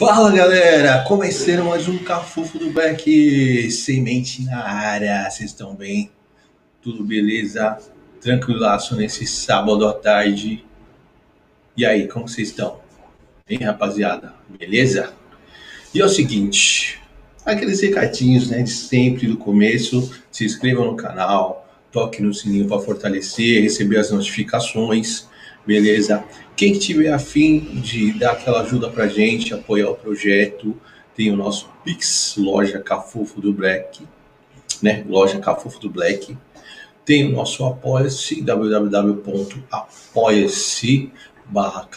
Fala galera, começando mais um Cafufo do Black, semente na área, vocês estão bem? Tudo beleza? Tranquilaço nesse sábado à tarde. E aí, como vocês estão? Bem, rapaziada? Beleza? E é o seguinte, aqueles recadinhos, né, de sempre do começo, se inscrevam no canal, toque no sininho para fortalecer, receber as notificações, beleza? Quem tiver afim de dar aquela ajuda pra gente, apoiar o projeto, tem o nosso Pix, loja Cafufo do Black, né? Loja Cafufo do Black. Tem o nosso Apoia-se, www.apoia-se barra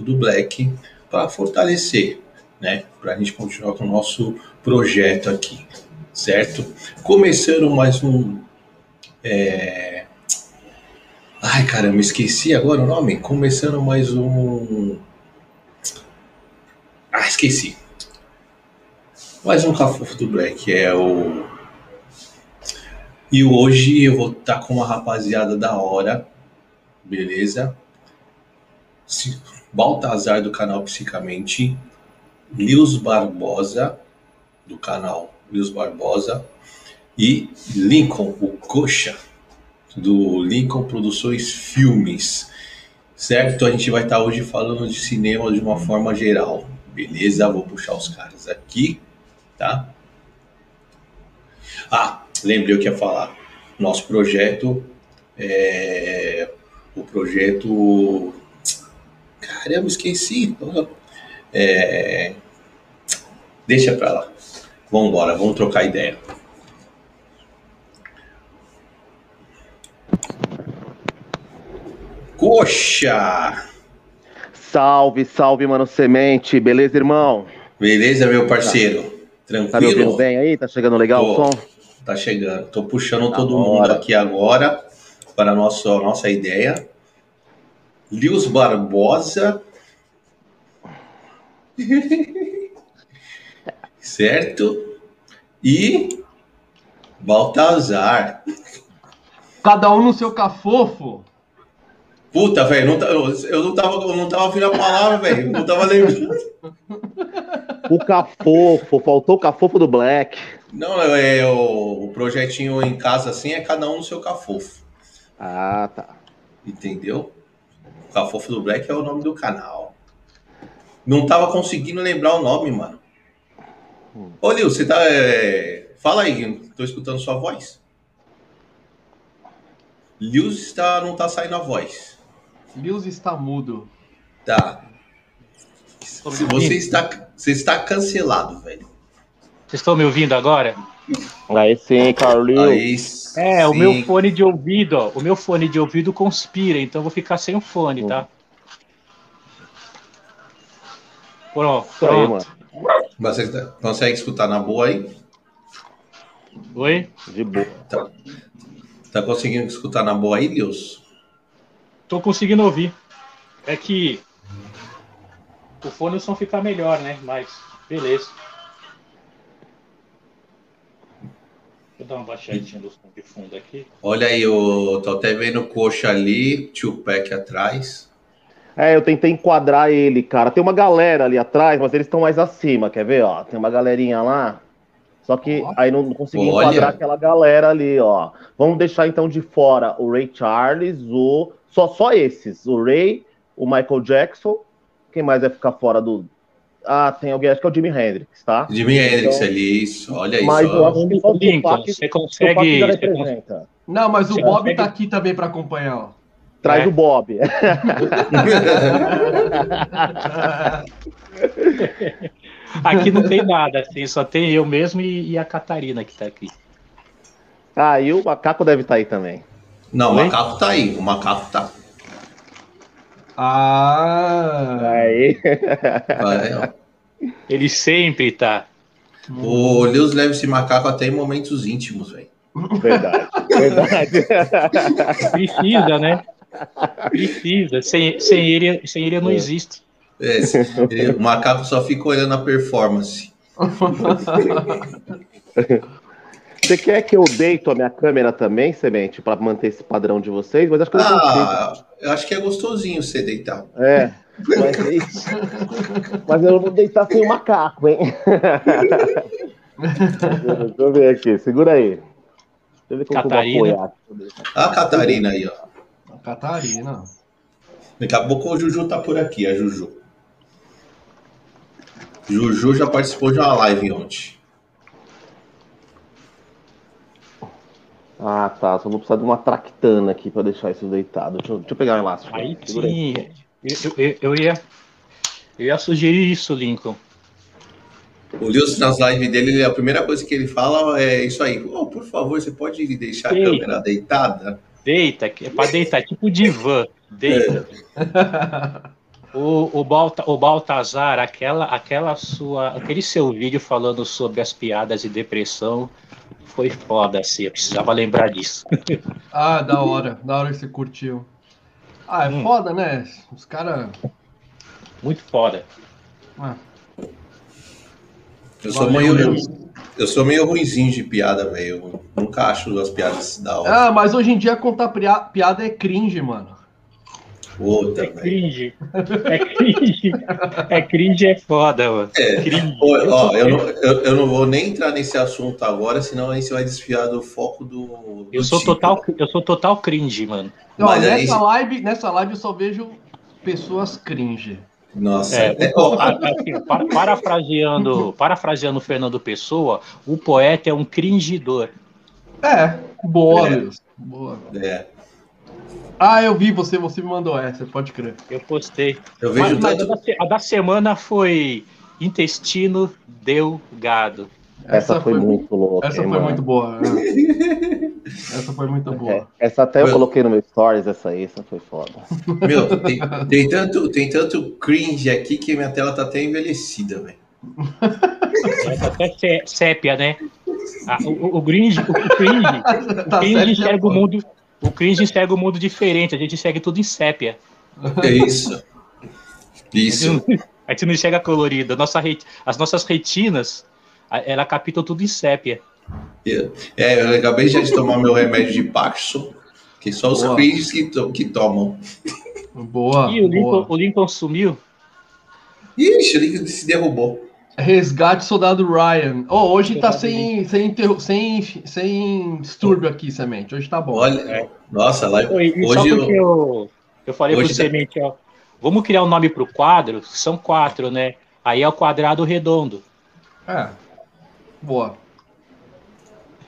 do Black, para fortalecer, né? Para a gente continuar com o nosso projeto aqui, certo? Começando mais um. É... Ai, caramba, esqueci agora o nome. Começando mais um. Ah, esqueci. Mais um Cafufo do Black. É o. E hoje eu vou estar com uma rapaziada da hora, beleza? Baltazar do canal Psicamente, Lius Barbosa do canal Lius Barbosa e Lincoln, o Coxa do Lincoln Produções Filmes. Certo? A gente vai estar hoje falando de cinema de uma forma geral. Beleza? Vou puxar os caras aqui, tá? Ah, lembrei o que ia falar. Nosso projeto é o projeto. Caramba, esqueci. É... Deixa pra lá. Vamos embora, vamos trocar ideia. Coxa! Salve, salve, mano Semente. Beleza, irmão? Beleza, meu parceiro? Tranquilo? Tá me ouvindo bem aí? Tá chegando legal Tô. o som? Tá chegando. Tô puxando Da todo hora. mundo aqui agora para a nossa, nossa ideia. Lius Barbosa. certo? E Baltazar. Cada um no seu cafofo. Puta, velho, tá- eu, não tava, eu não tava ouvindo a palavra, velho. Não tava lembrando. O cafofo, faltou o cafofo do Black. Não, é o, o projetinho em casa assim é cada um no seu cafofo. Ah, tá. Entendeu? O Cafofo do Black é o nome do canal. Não tava conseguindo lembrar o nome, mano. Ô, Lil, você tá. é, Fala aí, tô escutando sua voz. Lil está... não tá saindo a voz. Lewis está mudo. Tá. Se você está, você está cancelado, velho. Vocês estão me ouvindo agora? Aí sim, Carlinhos. Aí, É, o sim. meu fone de ouvido, ó, o meu fone de ouvido conspira, então eu vou ficar sem o fone, tá? Pronto, pronto. mano. Mas Você tá- consegue escutar na boa aí? Oi? De boa. Tá, tá conseguindo escutar na boa aí, Deus? Tô conseguindo ouvir. É que o fone o som fica melhor, né? Mas beleza. Deixa eu dar uma baixadinha do som de fundo aqui. Olha aí, eu tô até vendo o coxa ali, Tupac atrás. É, eu tentei enquadrar ele, cara. Tem uma galera ali atrás, mas eles estão mais acima, quer ver, ó? Tem uma galerinha lá. Só que Ó. aí não não consegui Olha. enquadrar aquela galera ali, ó. Vamos deixar então de fora o Ray Charles, o. Só, só esses. O Ray, o Michael Jackson. Quem mais vai ficar fora do. Ah, tem alguém, acho que é o Jimi Hendrix, tá? Jimi Hendrix Então- ali, isso, olha isso. Mas eu acho que só o Lincoln, Tupac, você Tupac consegue. já você consegue- representa. Não, mas o Você Bob consegue- tá aqui também pra acompanhar, ó. Traz É. o Bob. Aqui não tem nada, assim, só tem eu mesmo e, e a Catarina que tá aqui. ah, e o macaco deve estar aí também. Não, o Oi? macaco tá aí, o macaco tá. Ah. Aí. Ele sempre tá. O Deus leva esse macaco até em momentos íntimos, velho. Verdade. Verdade. Precisa, né? Precisa. Sem, sem, ele, sem ele eu não É. existo. É, ele- o macaco só fica olhando a performance. Você quer que eu deito a minha câmera também, Semente, para manter esse padrão de vocês? Mas acho que eu não consigo. Ah, eu acho que é gostosinho você deitar. É. Mas, aí- mas eu não vou deitar sem o macaco, hein? Deixa eu ver aqui, segura aí. Deixa eu ver como que eu vou Catarina. A Catarina aí, ó. Catarina. Daqui a pouco o Juju tá por aqui, a Juju. Juju já participou de uma live ontem. Ah, tá. Só vou precisar de uma tractana aqui pra deixar isso deitado. Deixa eu, deixa eu pegar um elástico. Aí sim, eu, eu, eu ia, eu ia sugerir isso, Lincoln. O Lewis, nas lives dele, ele- a primeira coisa que ele fala é isso aí. Oh, por favor, você pode deixar a Ei. câmera deitada? Deita, que é pra deitar, é tipo divã. Deita. O, o, Balta, o Baltazar, aquela, aquela sua, aquele seu vídeo falando sobre as piadas e depressão foi foda, assim. Eu precisava lembrar disso. Ah, da hora. Da hora que você curtiu. Ah, é Hum. foda, né? Os caras. Muito foda. Ah, Eu sou Valeu, meio. Lewis. Eu sou meio ruimzinho de piada, velho. Eu Nunca acho as piadas da hora. Ah, mas hoje em dia contar piada é cringe, mano. Outra, É cringe. É cringe. É cringe, é foda, mano. É. Cringe. Ó, ó, eu, não, eu, eu não vou nem entrar nesse assunto agora, senão aí você vai desfiar do foco do. do Eu sou título. total, eu sou total cringe, mano. Ó, Mas aí- nessa, live, nessa live eu só vejo pessoas cringe. Nossa, É, é, ó, a- assim, pa- parafraseando, parafraseando o Fernando Pessoa, o poeta é um cringidor. É, boa, É. Boa. é. Ah, eu vi você, você me mandou essa, pode crer. Eu postei. Eu vejo Mas, mas a, tanto. da, se- a da semana foi intestino delgado. Essa, foi, muito louca. Essa hein, foi mano? muito boa. é. essa foi muito É, boa. essa até eu Meu- coloquei no meu stories, essa aí, essa foi foda. Meu, tem, tem tanto, tem tanto cringe aqui que minha tela tá até envelhecida, velho. Essa até sé- sépia, né? Ah, o, o, o cringe, o, o cringe, o Tá cringe certo, enxerga o mundo. O cringe enxerga o mundo diferente, a gente enxerga tudo em sépia. É isso. Isso. A gente não enxerga colorido. Nossa, re- as nossas retinas, ela capta tudo em sépia. É, eu acabei já de tomar meu remédio de Parkinson, que só os cringes que, to- que tomam. Boa, e o Lincoln, boa. o Lincoln sumiu. Ixi, ele se derrubou. Resgate Soldado Ryan. Oh, hoje tá sem, sem, sem, sem distúrbio aqui, Semente. Hoje tá bom. Olha, É. nossa, lá, hoje porque eu, eu, eu falei hoje pro tá- Semente, ó, vamos criar um nome pro quadro, são quatro, né? Aí é o quadrado redondo. É. Boa.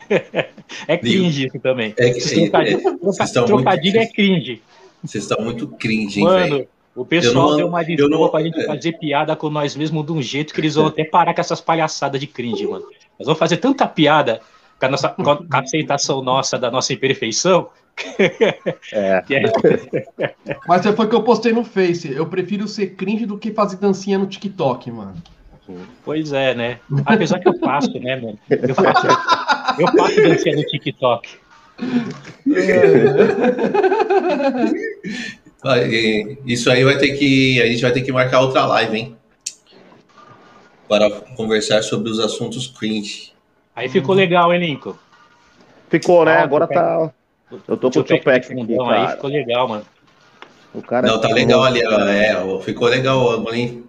É cringe isso também. É trocadilho, é, estão trocadilho muito- é cringe. vocês estão muito cringe, hein, velho. Mano, o pessoal não- deu uma desculpa não- pra gente é. fazer piada com nós mesmos de um jeito que eles vão até parar com essas palhaçadas de cringe, mano. Nós vamos fazer tanta piada com a, nossa, com a aceitação nossa da nossa imperfeição. É. é- Mas foi o que eu postei no Face. Eu prefiro ser cringe do que fazer dancinha no TikTok, mano. Pois é, né? Apesar que eu faço, né, mano? Eu faço, eu faço dancinha no TikTok. E- Isso aí vai ter que. A gente vai ter que marcar outra live, hein? Para conversar sobre os assuntos cringe. Aí ficou legal, hein, Lincoln? Ficou, né? Ah, Agora tá. Eu tô com o Tupac aqui, fundão aí, ficou legal, mano. O cara Não, tá legal ali, ó, é, ficou legal o ângulo, hein?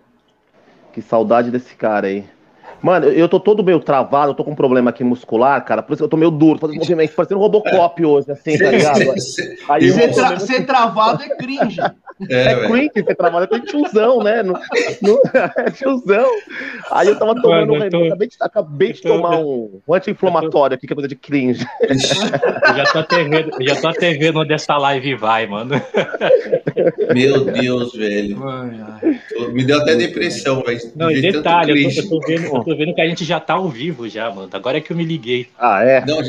Que saudade desse cara aí. Mano, eu- tô todo meio travado, eu tô com um problema aqui muscular, cara. Por isso que eu tô meio duro, fazendo movimento, parecendo um Robocop hoje, assim, tá ligado? Aí Ser, tra- meio- ser travado é cringe. É, É cringe, você trabalha com tiozão, né? No, no- é tiozão. Aí eu tava tomando Mano, um eu tô- remédio, acabei de, acabei de tô- tomar um, um anti-inflamatório aqui, que é coisa de cringe. Eu já tô até vendo, já tô até vendo onde essa live vai, mano. Meu Deus, velho. Ai, ai. Me deu até depressão, velho. Não, e de detalhe, eu tô, eu, tô vendo, eu tô vendo que a gente já tá ao vivo já, mano. Agora é que eu me liguei. Ah, é? Não,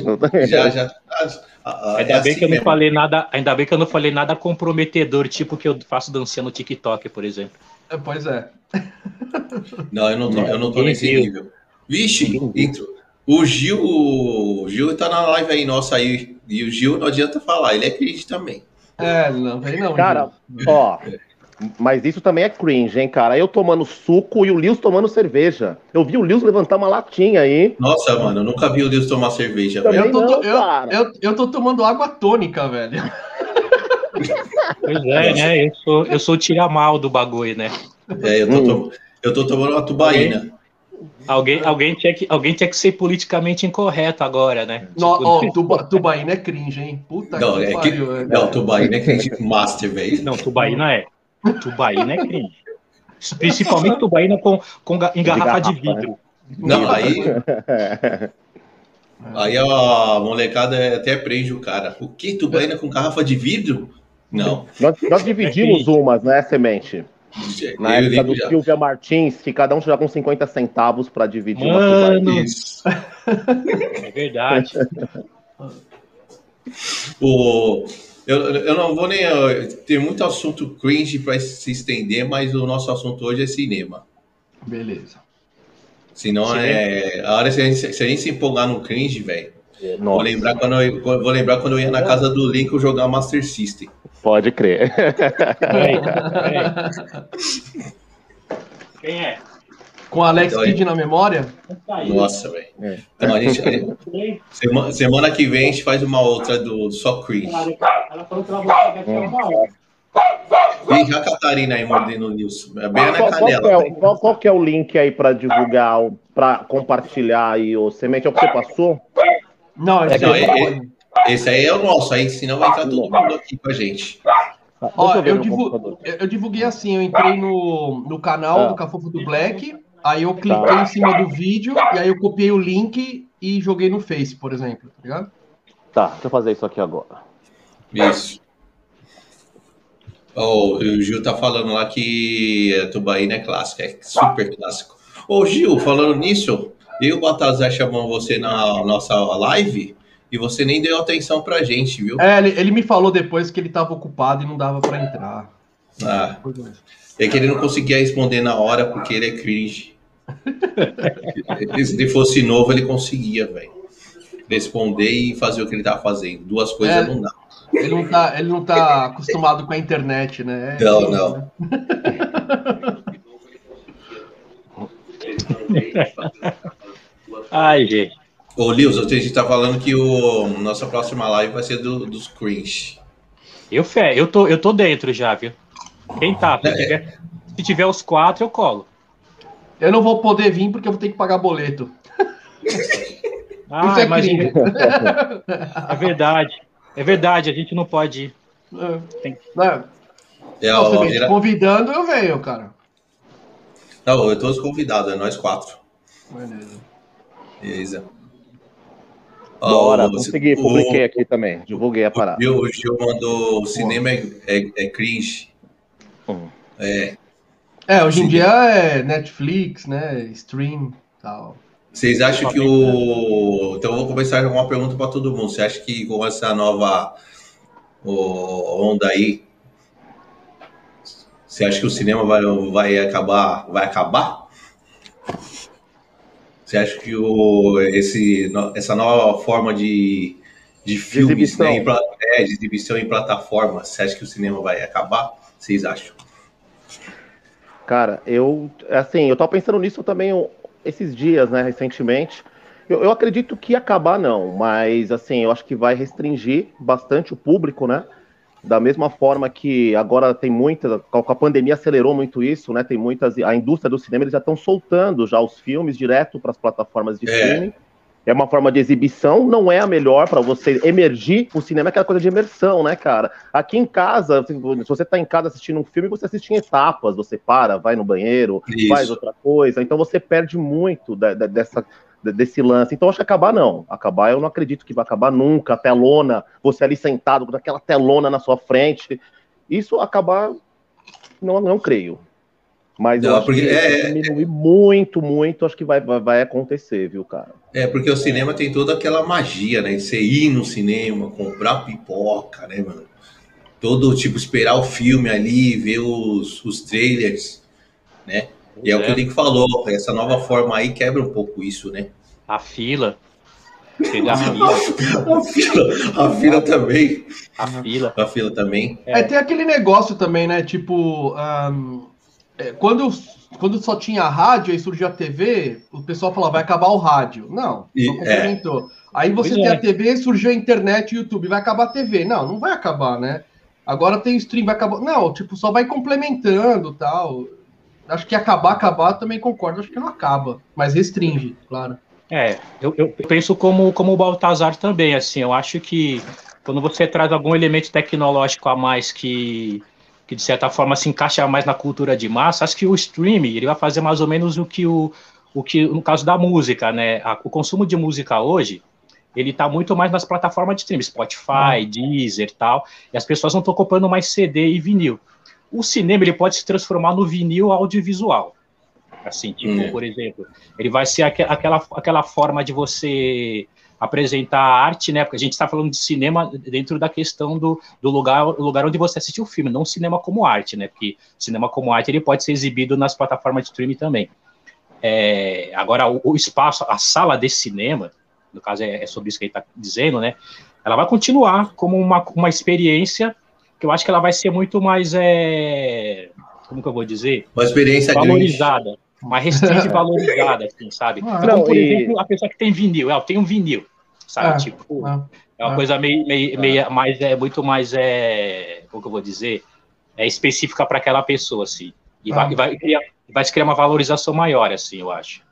já, já. ah, ah, Ainda é bem assim que eu não mesmo. falei nada, ainda bem que eu não falei nada comprometedor, tipo que eu faço dancinha no TikTok, por exemplo. É, Pois é. Não, eu não tô, eu não tô nesse viu. nível. Vixe, entrou. O Gil, o Gil tá na live aí nossa aí. E o Gil não adianta falar, ele é cringe também. É, não vem não. Cara, Gil. ó. Mas isso também é cringe, hein, cara? Eu tomando suco e o Lewis tomando cerveja. Eu vi o Lewis levantar uma latinha aí. Nossa, mano, eu nunca vi o Deus tomar cerveja, Também velho. eu, tô, não, eu, eu, eu tô tomando água tônica, velho. Pois é, né? Eu sou, eu sou o tiramal do bagulho, né? É, eu tô, to- eu tô tomando uma tubaína. Alguém, alguém, tinha que, alguém tinha que ser politicamente incorreto agora, né? No, Tipo, ó, tuba, Tubaína é cringe, hein? Puta Não, que é que, pariu. velho. não, tubaína é que gente master, velho. Não, tubaína é. Tubaína é crime. Principalmente tubaína com, com em garrafa de garrafa, vidro. Não, aí, aí a molecada até prende o cara. O que? Tubaína com garrafa de vidro? Não. Nós, nós dividimos umas, né, Semente? Na Eu época do já. Silvia Martins, que cada um tirava uns 50 centavos pra dividir uma Mano, tubaína. Isso. é verdade. O, eu, eu não vou nem. Tem muito assunto cringe para se estender, mas o nosso assunto hoje é cinema. Beleza. Senão Sim. é. A hora se a gente se, a gente se empolgar no cringe, velho. Vou Nossa, lembrar, quando eu, vou lembrar quando eu ia na casa do Lincoln jogar Master System. pode crer. Peraí, peraí. Quem é? Com Alex Então, Kidd na memória? Nossa, velho. É. Então a gente. Semana, semana que vem a gente faz uma outra do só cringe. Ela falou que ela vai uma hora. E a Catarina aí mordendo o Nilson. É bem na Qual, qual que é, canela. o- qual- qual que é o link aí pra divulgar, pra compartilhar aí o Semente? É o que você passou? Não, esse Não, aí é- é- Esse aí é o nosso, aí senão vai entrar todo mundo aqui com a gente. Ó, eu- eu divulguei assim, eu entrei no, no canal Ah. do Cafofo do Black, aí eu cliquei Tá. em cima do vídeo, e aí eu copiei o link e joguei no Face, por exemplo, tá ligado? Tá, deixa eu fazer isso aqui agora. Isso. Ó, o Gil tá falando lá que a Tubaína é clássica, é super clássico. Ô Gil, falando nisso, eu e o Baltazar chamamos você na nossa live e você nem deu atenção pra gente, viu? É, ele, ele me falou depois que ele tava ocupado e não dava pra entrar. Ah, é que ele não conseguia responder na hora porque ele é cringe. Se ele fosse novo, ele conseguia, velho. Responder e fazer o que ele tava fazendo. Duas coisas É. não dá. Ele não, tá, ele não tá acostumado com a internet, né? É, Não, não. Ai, gente. Ô, Lils, a gente tá falando que o nossa próxima live vai ser do, dos cringe. Eu, fé, eu, tô, eu tô dentro já, viu? Quem tá? Se É. tiver, se tiver os quatro, eu colo. Eu não vou poder vir porque eu vou ter que pagar boleto. Ah, Isso é mas crime. é verdade. É verdade, a gente não pode ir. É. Né? É, Não, ó, vem vira- convidando, eu venho, cara. Não, eu tô os convidados, é nós quatro. Beleza. Beleza. Bora, o- consegui, o- publiquei aqui também. Divulguei a O parada. Gil, o Gil mandou o cinema é, é- é cringe. É, É, hoje em dia é Netflix, né? Stream tal. vocês acham que o. Então eu vou começar com uma pergunta para todo mundo. Você acha que com essa nova onda aí, você acha que o cinema vai, vai acabar? Vai acabar? Você acha que o, esse, essa nova forma de, de filmes, exibição. né, em, é, de exibição em plataforma, você acha que o cinema vai acabar? Vocês acham? Cara, eu, assim, eu tava pensando nisso também esses dias, né, recentemente. Eu, eu acredito que acabar não, mas, assim, eu acho que vai restringir bastante o público, né? Da mesma forma que agora tem muita, com a pandemia acelerou muito isso, né? Tem muitas, a indústria do cinema eles já estão soltando já os filmes direto para as plataformas de É. streaming. É uma forma de exibição, não é a melhor para você emergir. O cinema é aquela coisa de imersão, né, cara? Aqui em casa, se você tá em casa assistindo um filme, você assiste em etapas, você para, vai no banheiro, Isso. faz outra coisa. Então você perde muito da- da- dessa, desse lance. Então acho que acabar não. Acabar eu não acredito que vai acabar nunca. A telona, você ali sentado com aquela telona na sua frente. Isso acabar, não, não creio. Mas eu Não, acho porque que é- se diminuir muito, muito, acho que vai, vai, acontecer, viu, cara? É, porque o cinema tem toda aquela magia, né? Você ir no cinema, comprar pipoca, né, mano? Todo, tipo, esperar o filme ali, ver os, os trailers, né? E é, o que o Link falou, essa nova forma aí quebra um pouco isso, né? A fila. Pegar a fila. A fila, a fila também. A fila. A fila também. É. tem aquele negócio também, né? Tipo, ahn, é, quando, quando só tinha rádio e surgiu a TV, o pessoal falava, vai acabar o rádio. Não, E- não complementou. Aí você Pois tem é. a TV, surgiu a internet e o YouTube, vai acabar a TV. Não, não vai acabar, né? Agora tem stream, vai acabar. Não, tipo, só vai complementando tal. Acho que acabar, acabar, também concordo. Acho que não acaba, mas restringe, claro. É, eu, eu penso como, como o Baltazar também, assim, eu acho que quando você traz algum elemento tecnológico a mais que, que de certa forma se encaixa mais na cultura de massa, acho que o streaming ele vai fazer mais ou menos o que o, o que no caso da música, né? o consumo de música hoje ele está muito mais nas plataformas de streaming, Spotify, uhum. Deezer, tal, e as pessoas não estão comprando mais CD e vinil. O cinema ele pode se transformar no vinil audiovisual. Assim, tipo, hum. por exemplo, ele vai ser aqu aquela, aquela forma de você apresentar a arte, né? Porque a gente está falando de cinema dentro da questão do, do lugar, lugar onde você assistiu o filme, não cinema como arte, né? Porque cinema como arte ele pode ser exibido nas plataformas de streaming também. É, agora, o, o, espaço, a sala de cinema, no caso é, é sobre isso que ele está dizendo, né? Ela vai continuar como uma, uma experiência que eu acho que ela vai ser muito mais, é, como que eu vou dizer? Uma experiência valorizada. Grande. Mais restrita e valorizada, assim, sabe? Não, então, por e... exemplo, a pessoa que tem vinil, ela tem um vinil, sabe? É, tipo, é, é uma é. coisa meio, meio, meio mais, é muito mais, é, como que eu vou dizer? É específica para aquela pessoa, assim. E vai, vai, criar, vai se criar uma valorização maior, assim, eu acho.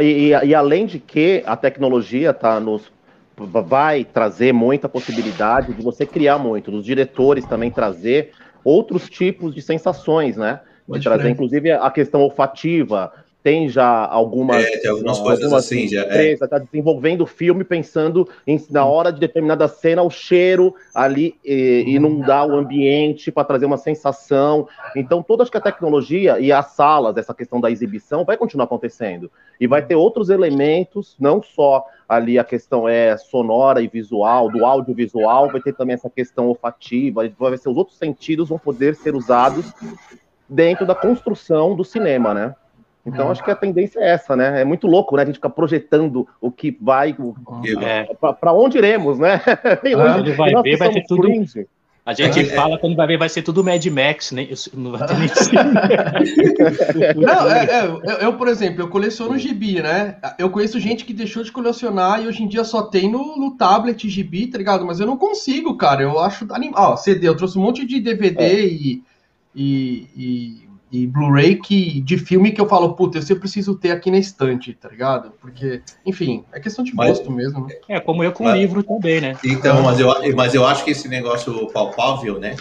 E, e, e, além de que a tecnologia tá nos vai trazer muita possibilidade de você criar muito, dos diretores também trazer outros tipos de sensações, né? De trazer, inclusive, a questão olfativa, tem já algumas, é, tem algumas coisas algumas assim já é. está desenvolvendo o filme pensando em, na hora de determinada cena o cheiro ali e, inundar o ambiente para trazer uma sensação. Então toda acho que a tecnologia e as salas essa questão da exibição vai continuar acontecendo. E vai ter outros elementos não só ali a questão é sonora e visual do audiovisual vai ter também essa questão olfativa vai ser os outros sentidos vão poder ser usados dentro da construção do cinema né então, é. acho que a tendência é essa, né? É muito louco, né? A gente ficar projetando o que vai, é. para onde iremos, né? Quando vai ver, vai ser tudo. Cringe. A gente é. fala quando vai ver, vai ser tudo Mad Max, né? Não vai ter nem Não, é, é, eu, eu, por exemplo, eu coleciono gibi, né? Eu conheço gente que deixou de colecionar e hoje em dia só tem no, no tablet gibi, tá ligado? Mas eu não consigo, cara. Eu acho animal. Ó, CD, eu trouxe um monte de DVD é. e, e, e e Blu-ray que de filme que eu falo, puta, eu sempre preciso ter aqui na estante, tá ligado? Porque, enfim, é questão de mas, gosto mesmo, né? É, como eu com mas, livro também, né? Então, mas eu, mas eu acho que esse negócio palpável, né?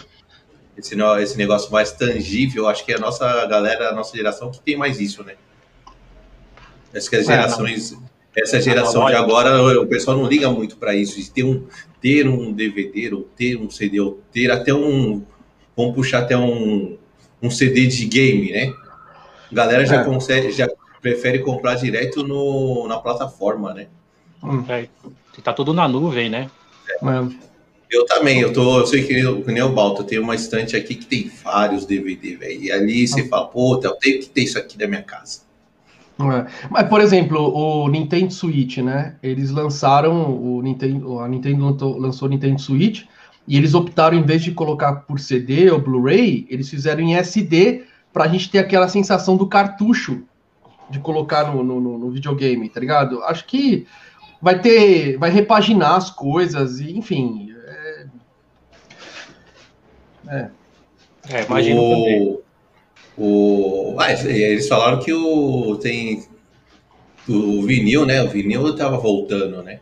Esse, esse negócio mais tangível, acho que é a nossa galera, a nossa geração que tem mais isso, né? Acho que as é, gerações, é, essa geração de agora, o pessoal não liga muito para isso, de ter um, ter um DVD, ou ter um CD, ou ter até um. Vamos puxar até um um CD de game, né? A galera já é. consegue, já prefere comprar direto no, na plataforma, né? Hum. É, tá tudo na nuvem, né? É. Eu também, eu tô, eu sei que, que nem o Balto, eu tenho uma estante aqui que tem vários DVD, velho. E ali você fala, pô, eu tenho que ter isso aqui na minha casa. É. Mas, por exemplo, o Nintendo Switch, né? Eles lançaram o Nintendo, a Nintendo lançou o Nintendo Switch e eles optaram, em vez de colocar por CD ou Blu-ray, eles fizeram em SD para a gente ter aquela sensação do cartucho de colocar no, no, no, videogame, tá ligado? Acho que vai ter. Vai repaginar as coisas, e, enfim. É. É, é imagino o, também. O, ah, eles falaram que o. Tem. O vinil, né? O vinil tava voltando, né?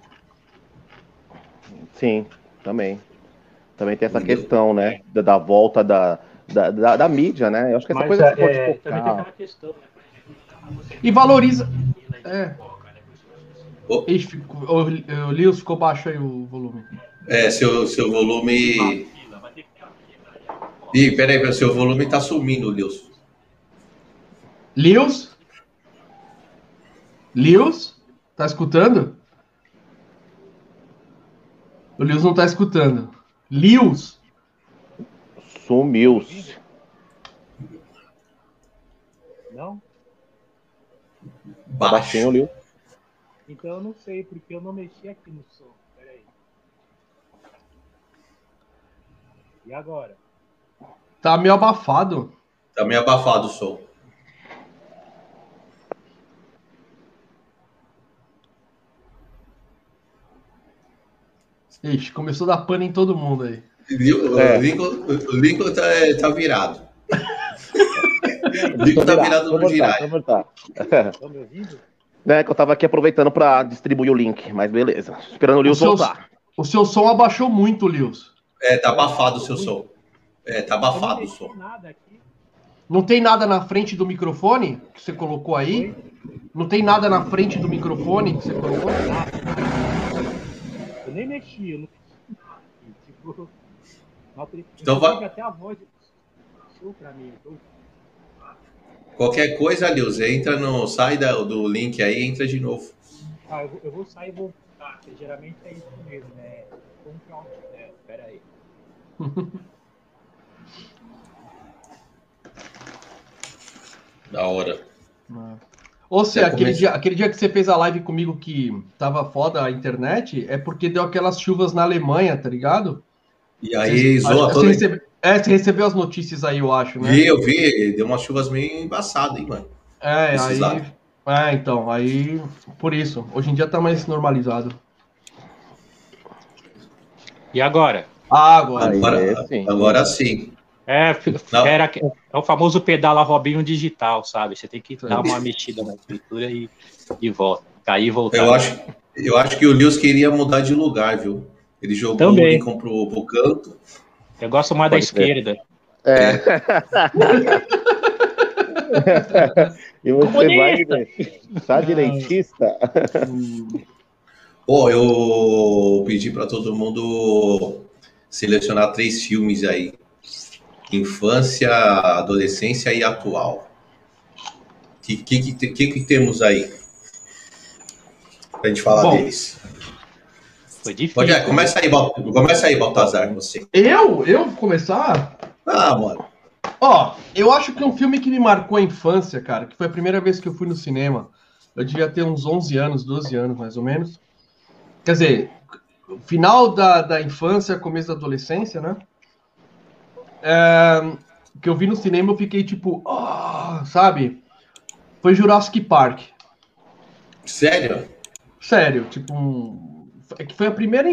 Sim, também. Também tem essa questão, né? Da, da volta da, da, da, da, mídia, né? Eu acho que essa Mas, coisa é, pode é, tem aquela questão, né? E valoriza. É. Oh. Ixi, o, o Lewis ficou baixo aí o volume. É, seu, seu volume. Ih, peraí, seu volume tá sumindo, Lewis. Lewis? Lewis? Tá escutando? O Lewis não tá escutando. Lewis. Sumiu-se. Não? Tá baixinho, Lewis. Então eu não sei, porque eu não mexi aqui no som. Peraí. E agora? Tá meio abafado. Tá meio abafado o som. Ixi, começou a dar pano em todo mundo aí. Viu? É. O Lincoln, o Lincoln tá, é, tá virado. O Lincoln tá virado no Vou voltar, girar. vou voltar. Estão me ouvindo? É que eu tava aqui aproveitando pra distribuir o link, mas beleza. Esperando o Lewis O seu- voltar. O seu som abaixou muito, Lewis. É, tá abafado o seu som. É, tá abafado o som. Não tem nada na frente do microfone que você colocou aí? Não tem nada na frente do microfone que você colocou? Nem mexi, eu não fiz nada. Tipo, Então vai- até a voz show pra mim. então, Qualquer coisa, Lils, entra no. Sai da- do link aí entra de novo. Ah, eu, vou- eu vou sair e voltar, porque geralmente é isso mesmo, né? Control, é, pera aí. Da hora. Ou seja, Já aquele dia, aquele dia que você fez a live comigo que tava foda a internet, é porque deu aquelas chuvas na Alemanha, tá ligado? E aí, Você- zoa toda. recebe- É, você recebeu as notícias aí, eu acho, né? Vi, eu vi, deu umas chuvas meio embaçadas, hein, mano. É, Esses aí. É, então, aí. Por isso. Hoje em dia tá mais normalizado. E agora? Ah, agora. Aí, Agora, é, sim. agora sim. É, Não. era, é o famoso pedala Robinho digital, sabe? Você tem que dar uma mexida na escritura e, e volta. Cair e voltar. Eu acho, eu acho que o Lewis queria mudar de lugar, viu? Ele jogou Também. o Lincoln pro, pro canto. Eu gosto mais da Pode ser. esquerda. É. e você vai Comunista! tá direitista? Pô, eu pedi pra todo mundo selecionar três filmes aí. Infância, adolescência e atual. O que, que, que, que temos aí? Pra gente falar Bom, deles. Foi difícil. Pode, é, começa aí, Bal- começa aí, Baltazar, você. Eu? Eu vou começar? Ah, mano. Ó, eu acho que um filme que me marcou a infância, cara, que foi a primeira vez que eu fui no cinema. Eu devia ter uns 11 anos, 12 anos mais ou menos. Quer dizer, final da, da infância, começo da adolescência, né? É, que eu vi no cinema, eu fiquei tipo, ah, sabe? Foi Jurassic Park. Sério? Sério, tipo, um... é que foi a primeira.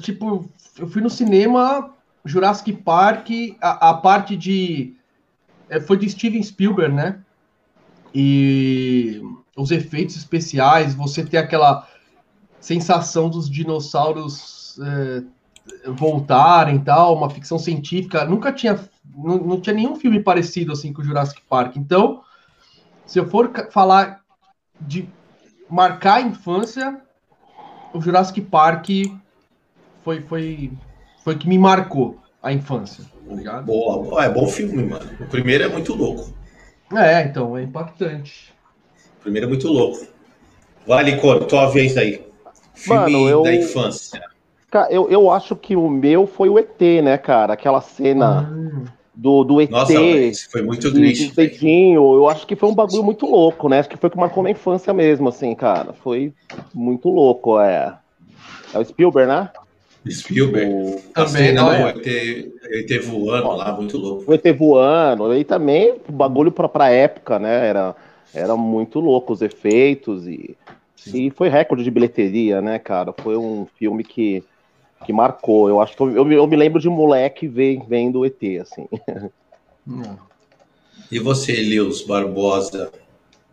Tipo, eu fui no cinema, Jurassic Park, a, a parte de. é, Foi de Steven Spielberg, né? E os efeitos especiais, você ter aquela sensação dos dinossauros é, voltarem e tal, uma ficção científica. Nunca tinha. Não, não tinha nenhum filme parecido assim com o Jurassic Park. Então, se eu for falar de marcar a infância, o Jurassic Park foi foi foi que me marcou a infância, tá ligado? Boa, boa, é bom filme, mano. O primeiro é muito louco. É, então é impactante. O primeiro é muito louco. Vai, Licor, tua vez aí. Filme Mano, eu- da infância. Cara, eu, eu acho que o meu foi o ET, né, cara? Aquela cena do, do ET. Nossa, foi muito triste. dedinho, eu acho que foi um bagulho muito louco, né? Acho que foi o que marcou minha infância mesmo, assim, cara. Foi muito louco, é. É o Spielberg, né? Spielberg. O, Também, cena não é? ET, ET voando lá, muito louco. o ET voando, e também o bagulho pra, pra época, né? Era, era muito louco os efeitos e, e foi recorde de bilheteria, né, cara? Foi um filme que, que marcou. Eu acho que eu, eu, me- eu me lembro de um moleque ve- vendo o ET, assim. E você, Lewis Barbosa?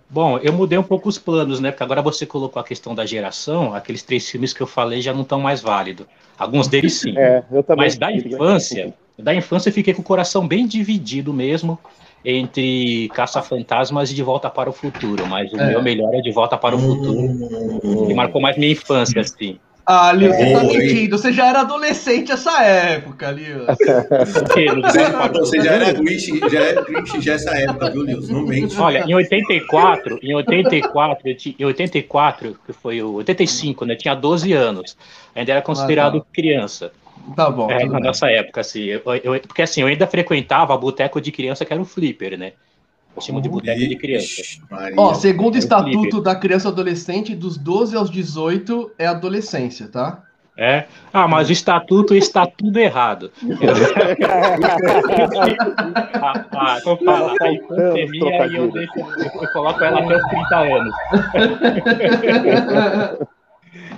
Bom, eu mudei um pouco os planos, né? Porque agora você colocou a questão da geração, aqueles três filmes que eu falei já não estão mais válidos. Alguns deles sim. É, eu também. Mas da infância, da infância eu fiquei com o coração bem dividido mesmo entre Caça-Fantasmas e De Volta para o Futuro. Mas o É. meu melhor é De Volta para o Futuro, que marcou mais minha infância, assim. Ah, Lio, você tá mentindo. Você já era adolescente essa época, Lio. Você já era Grinch, já era Grinch já essa época, viu, Lewis? Não mente. Olha, em 84, em 84, eu ti- em 84, que foi o 85, né? Tinha 12 anos. Ainda era considerado Ah, tá. criança. Tá bom. É, na bem. nossa época, assim. Eu, eu- porque assim, eu ainda frequentava boteco de criança que era o flipper, né? Eu chamo de boteco de criança. Ó, segundo o É o estatuto da criança e adolescente, dos 12 aos 18 é adolescência, tá? É? Ah, mas o estatuto está tudo errado. ah, ah, eu falo, a infância é minha e eu, deixo, eu coloco ela até os 30 anos.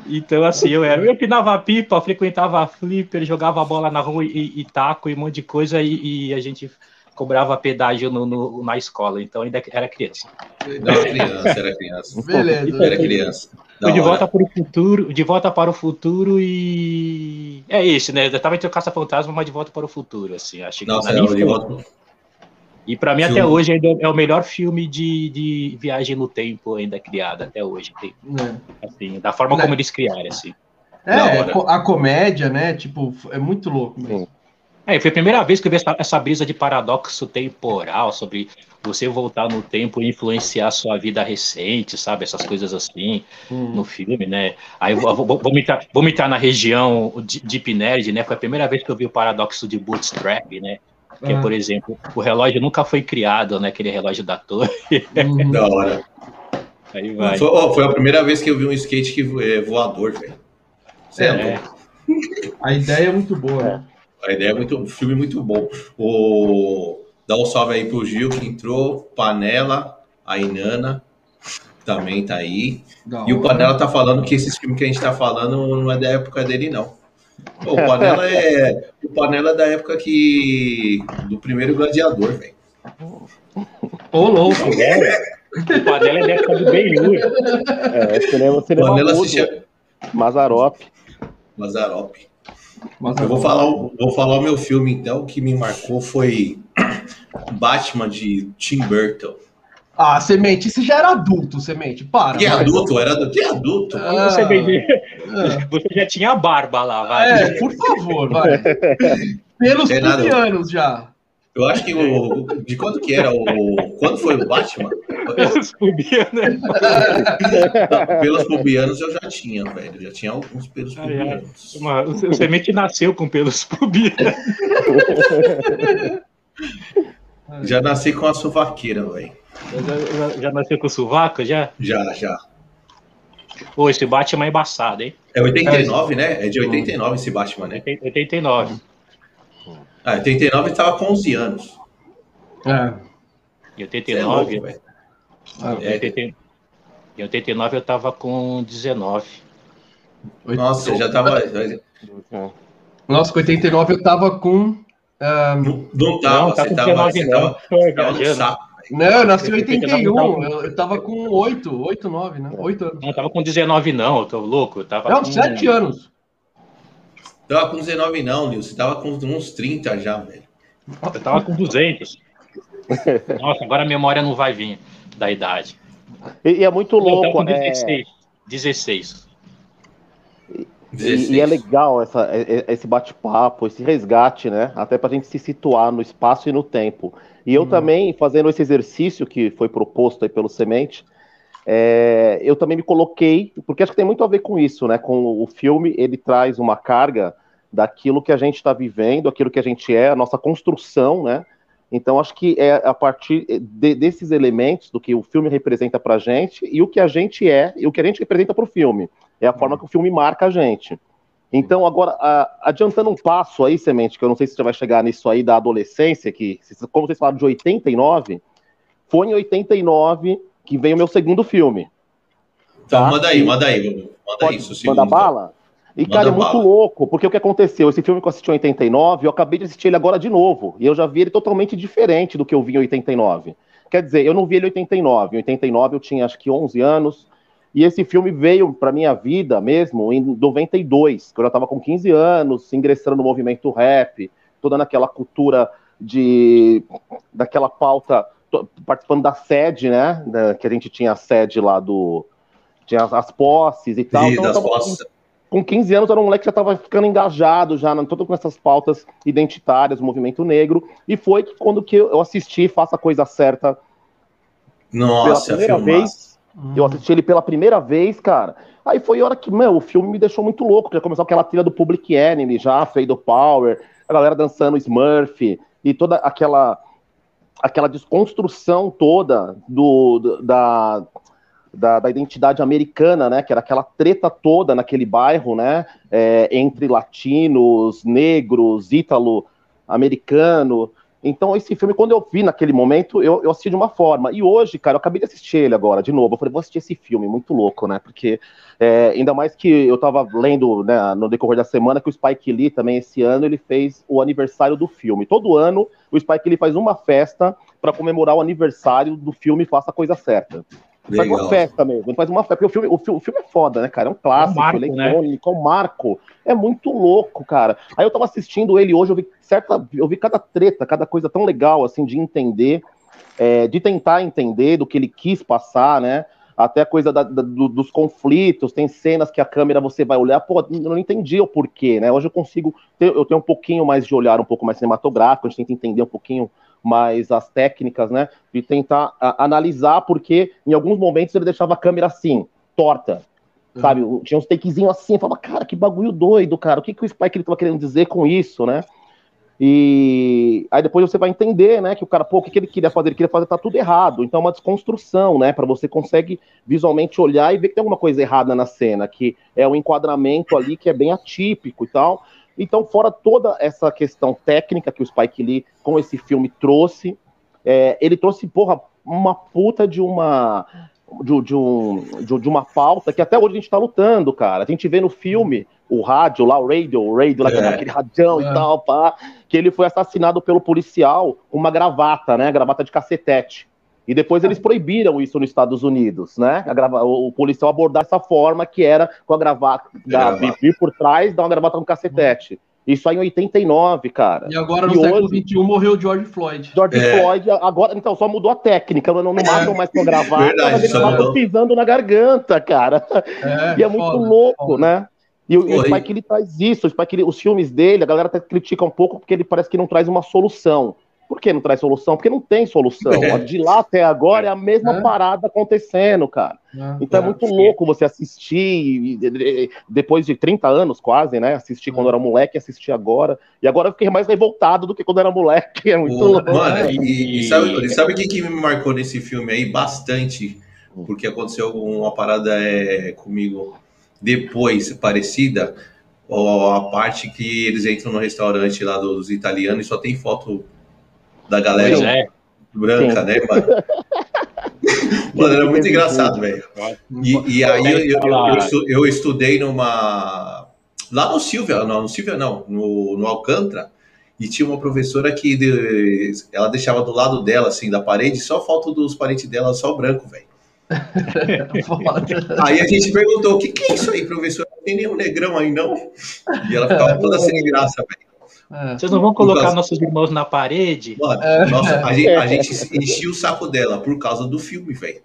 Então, assim, eu, eu empinava pipa, frequentava flipper, jogava bola na rua e, e taco e um monte de coisa, e, e a gente cobrava pedágio no, no, na escola, então ainda era criança. Não, era criança, era criança. Beleza. Era criança. Da de hora. volta para o futuro, de volta para o futuro e é isso, né? Eu tava entre o Caça Fantasma, mas de volta para o futuro, assim, acho que Nossa, na era minha volta. E para mim até hoje ainda é o melhor filme de, de viagem no tempo ainda criado até hoje, tem, É. assim, da forma Né? como eles criaram, assim. É, a comédia, né? Tipo, é muito louco mesmo. Sim. É, foi a primeira vez que eu vi essa, essa brisa de paradoxo temporal, sobre você voltar no tempo e influenciar a sua vida recente, sabe? Essas coisas assim, Hum. no filme, né? Aí eu vou, vou- vamos, entrar, vamos entrar na região de Deep Nerd, né? Foi a primeira vez que eu vi o paradoxo de Bootstrap, né? Que, Ah. por exemplo, o relógio nunca foi criado, né? Aquele relógio da torre. Uhum. Da hora. Aí vai. Foi, ó, foi a primeira vez que eu vi um skate que é voador, velho. Cê é É. A ideia é muito boa, né? A ideia é muito, um filme muito bom. O, dá um salve aí pro Gil que entrou, Panela, a Inana também tá aí. Da E o. Panela tá falando que esses filmes que a gente tá falando não é da época dele, não. Pô, o Panela é. O Panela é da época que. do primeiro gladiador, velho. Ô, louco. O panela é da época do Ben-Hur. É, cinema, O cinema Panela mudo, assistia Mazarop. Mazarop. Mas Eu vou falar, o- vou falar o meu filme, então, que me marcou foi Batman de Tim Burton. Ah, Semente, você já era adulto, Semente. Para. Que adulto, era do que adulto. Ah, Você, bem- ah. você já tinha barba lá, vai. É, por favor, vai. Pelos É nada. pubianos já. Eu acho que o. De quando que era o. Quando foi o Batman? Pelos pubianos, né? Pelos pubianos eu já tinha, velho. Eu já tinha alguns pelos Ai, ai. pubianos. Uma- O seu semente nasceu com pelos pubianos. Já nasci com a suvaqueira, velho. Já, já- já nasceu com sovaco, já? Já, já. Pô, esse Batman é embaçado, hein? É 89, né? É de 89 esse Batman, né? 89. Ah, 89 tava com 11 anos. É. Em Você é louco, 89. Ah, em 80 em 89 eu tava com 19. Nossa, eu já tava. Nossa, com 89 eu tava com. ah, Não, não tava, não, tá você com tava, 19 você não. eu nasci em Eu 81. tava- Eu, eu tava com 8, 8, 9, né? 8 anos. Não, eu tava com 19 não, eu tô louco. Eu tava Não, com... 7 anos. Tava com 19 não, Nil. Você tava com uns 30 já, velho. Eu tava com 200. Nossa, agora a memória não vai vir da idade. E, e é muito tava louco. com É, 16. 16. e, 16. e é legal essa, esse bate-papo, esse resgate, né? Até pra gente se situar no espaço e no tempo. E eu Hum. também, fazendo esse exercício que foi proposto aí pelo Semente, é, eu também me coloquei, porque acho que tem muito a ver com isso, né? Com o filme, ele traz uma carga daquilo que a gente está vivendo, aquilo que a gente é, a nossa construção, né? Então, acho que é a partir de- desses elementos do que o filme representa pra gente e o que a gente é e o que a gente representa pro filme. É a forma que o filme marca a gente. Então, agora, a- adiantando um passo aí, Semente, que eu não sei se você vai chegar nisso aí da adolescência, que, como vocês falaram de 89, foi em 89 que veio o meu segundo filme. Então, Tá. manda aí, manda aí. Manda Pode seu segundo. mandar bala? E, Manda cara, é muito bala. louco, porque o que aconteceu? Esse filme que eu assisti em 89, eu acabei de assistir ele agora de novo. E eu já vi ele totalmente diferente do que eu vi em 89. Quer dizer, eu não vi ele em 89. Em 89 eu tinha acho que 11 anos. E esse filme veio pra minha vida mesmo em 92, que eu já tava com 15 anos, ingressando no movimento rap, toda naquela cultura de. daquela pauta, participando da sede, né? da- que a gente tinha a sede lá do. Tinha as, as posses e tal. E então das tava com- postas. com 15 anos, era um moleque que já estava ficando engajado já, na- todo com essas pautas identitárias, movimento negro, e foi que quando que eu assisti Faça a Coisa Certa pela Nossa, primeira filmaço. vez, eu assisti ele pela primeira vez, cara, aí foi a hora que, meu, o filme me deixou muito louco, já começou aquela trilha do Public Enemy já, Fade Power, a galera dançando Smurf, e toda aquela aquela desconstrução toda do, do- da, da, da identidade americana, né? Que era aquela treta toda naquele bairro, né? é, entre latinos, negros, ítalo-americano. Então, esse filme, quando eu vi naquele momento, eu, eu assisti de uma forma. E hoje, cara, eu acabei de assistir ele agora, de novo. Eu falei, vou assistir esse filme, muito louco, né? Porque, é, ainda mais que eu tava lendo né, no decorrer da semana que o Spike Lee também, esse ano, ele fez o aniversário do filme. Todo ano, o Spike Lee faz uma festa para comemorar o aniversário do filme Faça a Coisa Certa. Ele faz uma festa mesmo, ele faz uma festa, porque o filme, o filme, o filme é foda, né, cara? É um clássico, é um marco, eletrônico, né? é um marco. É muito louco, cara. Aí eu tava assistindo ele hoje, eu vi certa. Eu vi cada treta, cada coisa tão legal, assim, de entender, é, de tentar entender do que ele quis passar, né? Até a coisa da, da, do, dos conflitos, tem cenas que a câmera você vai olhar, pô, eu não entendi o porquê, né? Hoje eu consigo, ter, eu tenho um pouquinho mais de olhar um pouco mais cinematográfico, a gente tenta entender um pouquinho mais as técnicas, né? De tentar a, analisar, porque em alguns momentos ele deixava a câmera assim, torta. Uhum. Sabe? Tinha uns takezinhos assim, eu falava, cara, que bagulho doido, cara. O que, que o Spike ele tava querendo dizer com isso, né? E aí depois você vai entender, né, que o cara, pô, o que, que ele queria fazer? Ele queria fazer, tá tudo errado. Então é uma desconstrução, né, para você consegue visualmente olhar e ver que tem alguma coisa errada na cena, que é um enquadramento ali que é bem atípico e tal. Então, fora toda essa questão técnica que o Spike Lee com esse filme trouxe, é, ele trouxe, porra, uma puta de uma. De, de, um, de, de, uma pauta que até hoje a gente tá lutando, cara. A gente vê no filme o rádio lá, o radio, o radio, lá, é. aquele radião é. e tal, pá, que ele foi assassinado pelo policial com uma gravata, né? Gravata de cacetete. E depois eles proibiram isso nos Estados Unidos, né? Grava... O policial abordar dessa forma, que era com a gravata, da... vir por trás, dar uma gravata no cacetete. Isso aí em 89, cara. E agora no e século hoje... XXI morreu George Floyd. George é. Floyd, agora, então, só mudou a técnica, não, não é. matam mais com a gravata, Verdade, mas eles matam pisando na garganta, cara. É, e é muito foda, louco, foda. né? E, o, o Spike ele traz isso, o Spike, os filmes dele, a galera até critica um pouco porque ele parece que não traz uma solução. Por que não traz solução? Porque não tem solução. É. De lá até agora é a mesma é. parada acontecendo, cara. É. Então é, muito louco você assistir depois de 30 anos quase, né? Assistir quando era moleque, assistir agora. E agora eu fiquei mais revoltado do que quando era moleque. É muito louco. Mano, e, e sabe, sabe o que, que me marcou nesse filme aí? Bastante. Porque aconteceu uma parada é, comigo depois parecida. A parte que eles entram no restaurante lá dos italianos e só tem foto da galera é. branca, Sim. né, mano? mano, era muito engraçado, velho. E, e, aí eu, eu, eu, eu, estudei numa. Lá no Silvia, não, no Silvia não, no, no Alcântara, e tinha uma professora que de, ela deixava do lado dela, assim, da parede, só falta dos parentes dela, só branco, velho. aí a gente perguntou: o que, que é isso aí, professor? Não tem nenhum negrão aí, não? E ela ficava toda sem graça, velho. É. Vocês não vão colocar nossos irmãos na parede? Mano, é. nossa, a, gente, a gente enchia o saco dela por causa do filme, velho.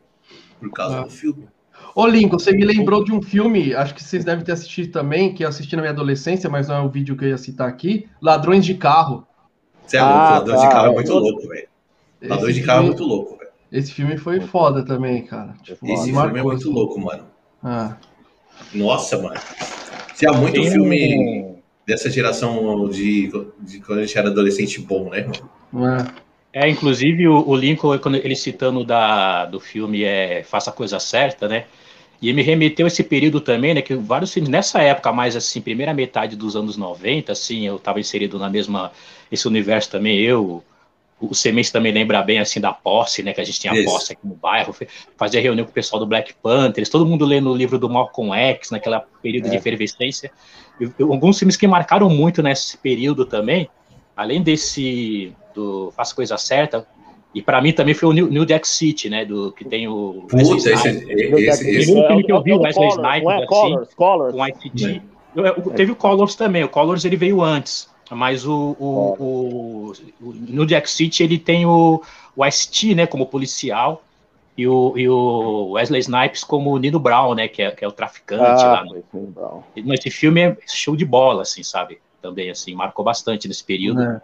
Por causa é. do filme. Ô, Lincoln, você me lembrou de um filme, acho que vocês devem ter assistido também, que eu assisti na minha adolescência, mas não é o vídeo que eu ia citar aqui. Ladrões de Carro. Você é louco, ah, Ladrões tá, de Carro é muito louco, velho. Ladrões de Carro é muito louco, velho. Esse filme foi foda também, cara. Tipo, Esse filme é muito assim. louco, mano. Ah. Nossa, mano. Tinha muito Tem filme dessa geração de, de quando a gente era adolescente bom, né? É, inclusive o, o, Lincoln, quando ele citando da, do filme é Faça a Coisa Certa, né? E me remeteu esse período também, né? Que vários filmes, nessa época, mais assim, primeira metade dos anos 90, assim, eu estava inserido na mesma, esse universo também, eu, o Semente também lembra bem, assim, da posse, né? Que a gente tinha Isso. posse aqui no bairro, fazia reunião com o pessoal do Black Panthers, todo mundo lendo o livro do Malcolm X, naquela período é. de efervescência alguns filmes que marcaram muito nesse período também, além desse do Faça Coisa Certa, e para mim também foi o New, New Jack City, né? Do que tem o. Puta, esse, esse, esse, esse, um filme que eu vi, o Wesley Snipes, assim, Colors, Colors. com. Teve o Colors também, o Colors ele veio antes, mas o, o, o, o New Jack City ele tem o, o Ice-T, né, como policial, e o, e o Wesley Snipes como Nino Brown, né, que é, que é o traficante ah, lá. No, esse filme é show de bola, assim, sabe? Também, assim, marcou bastante nesse período. É.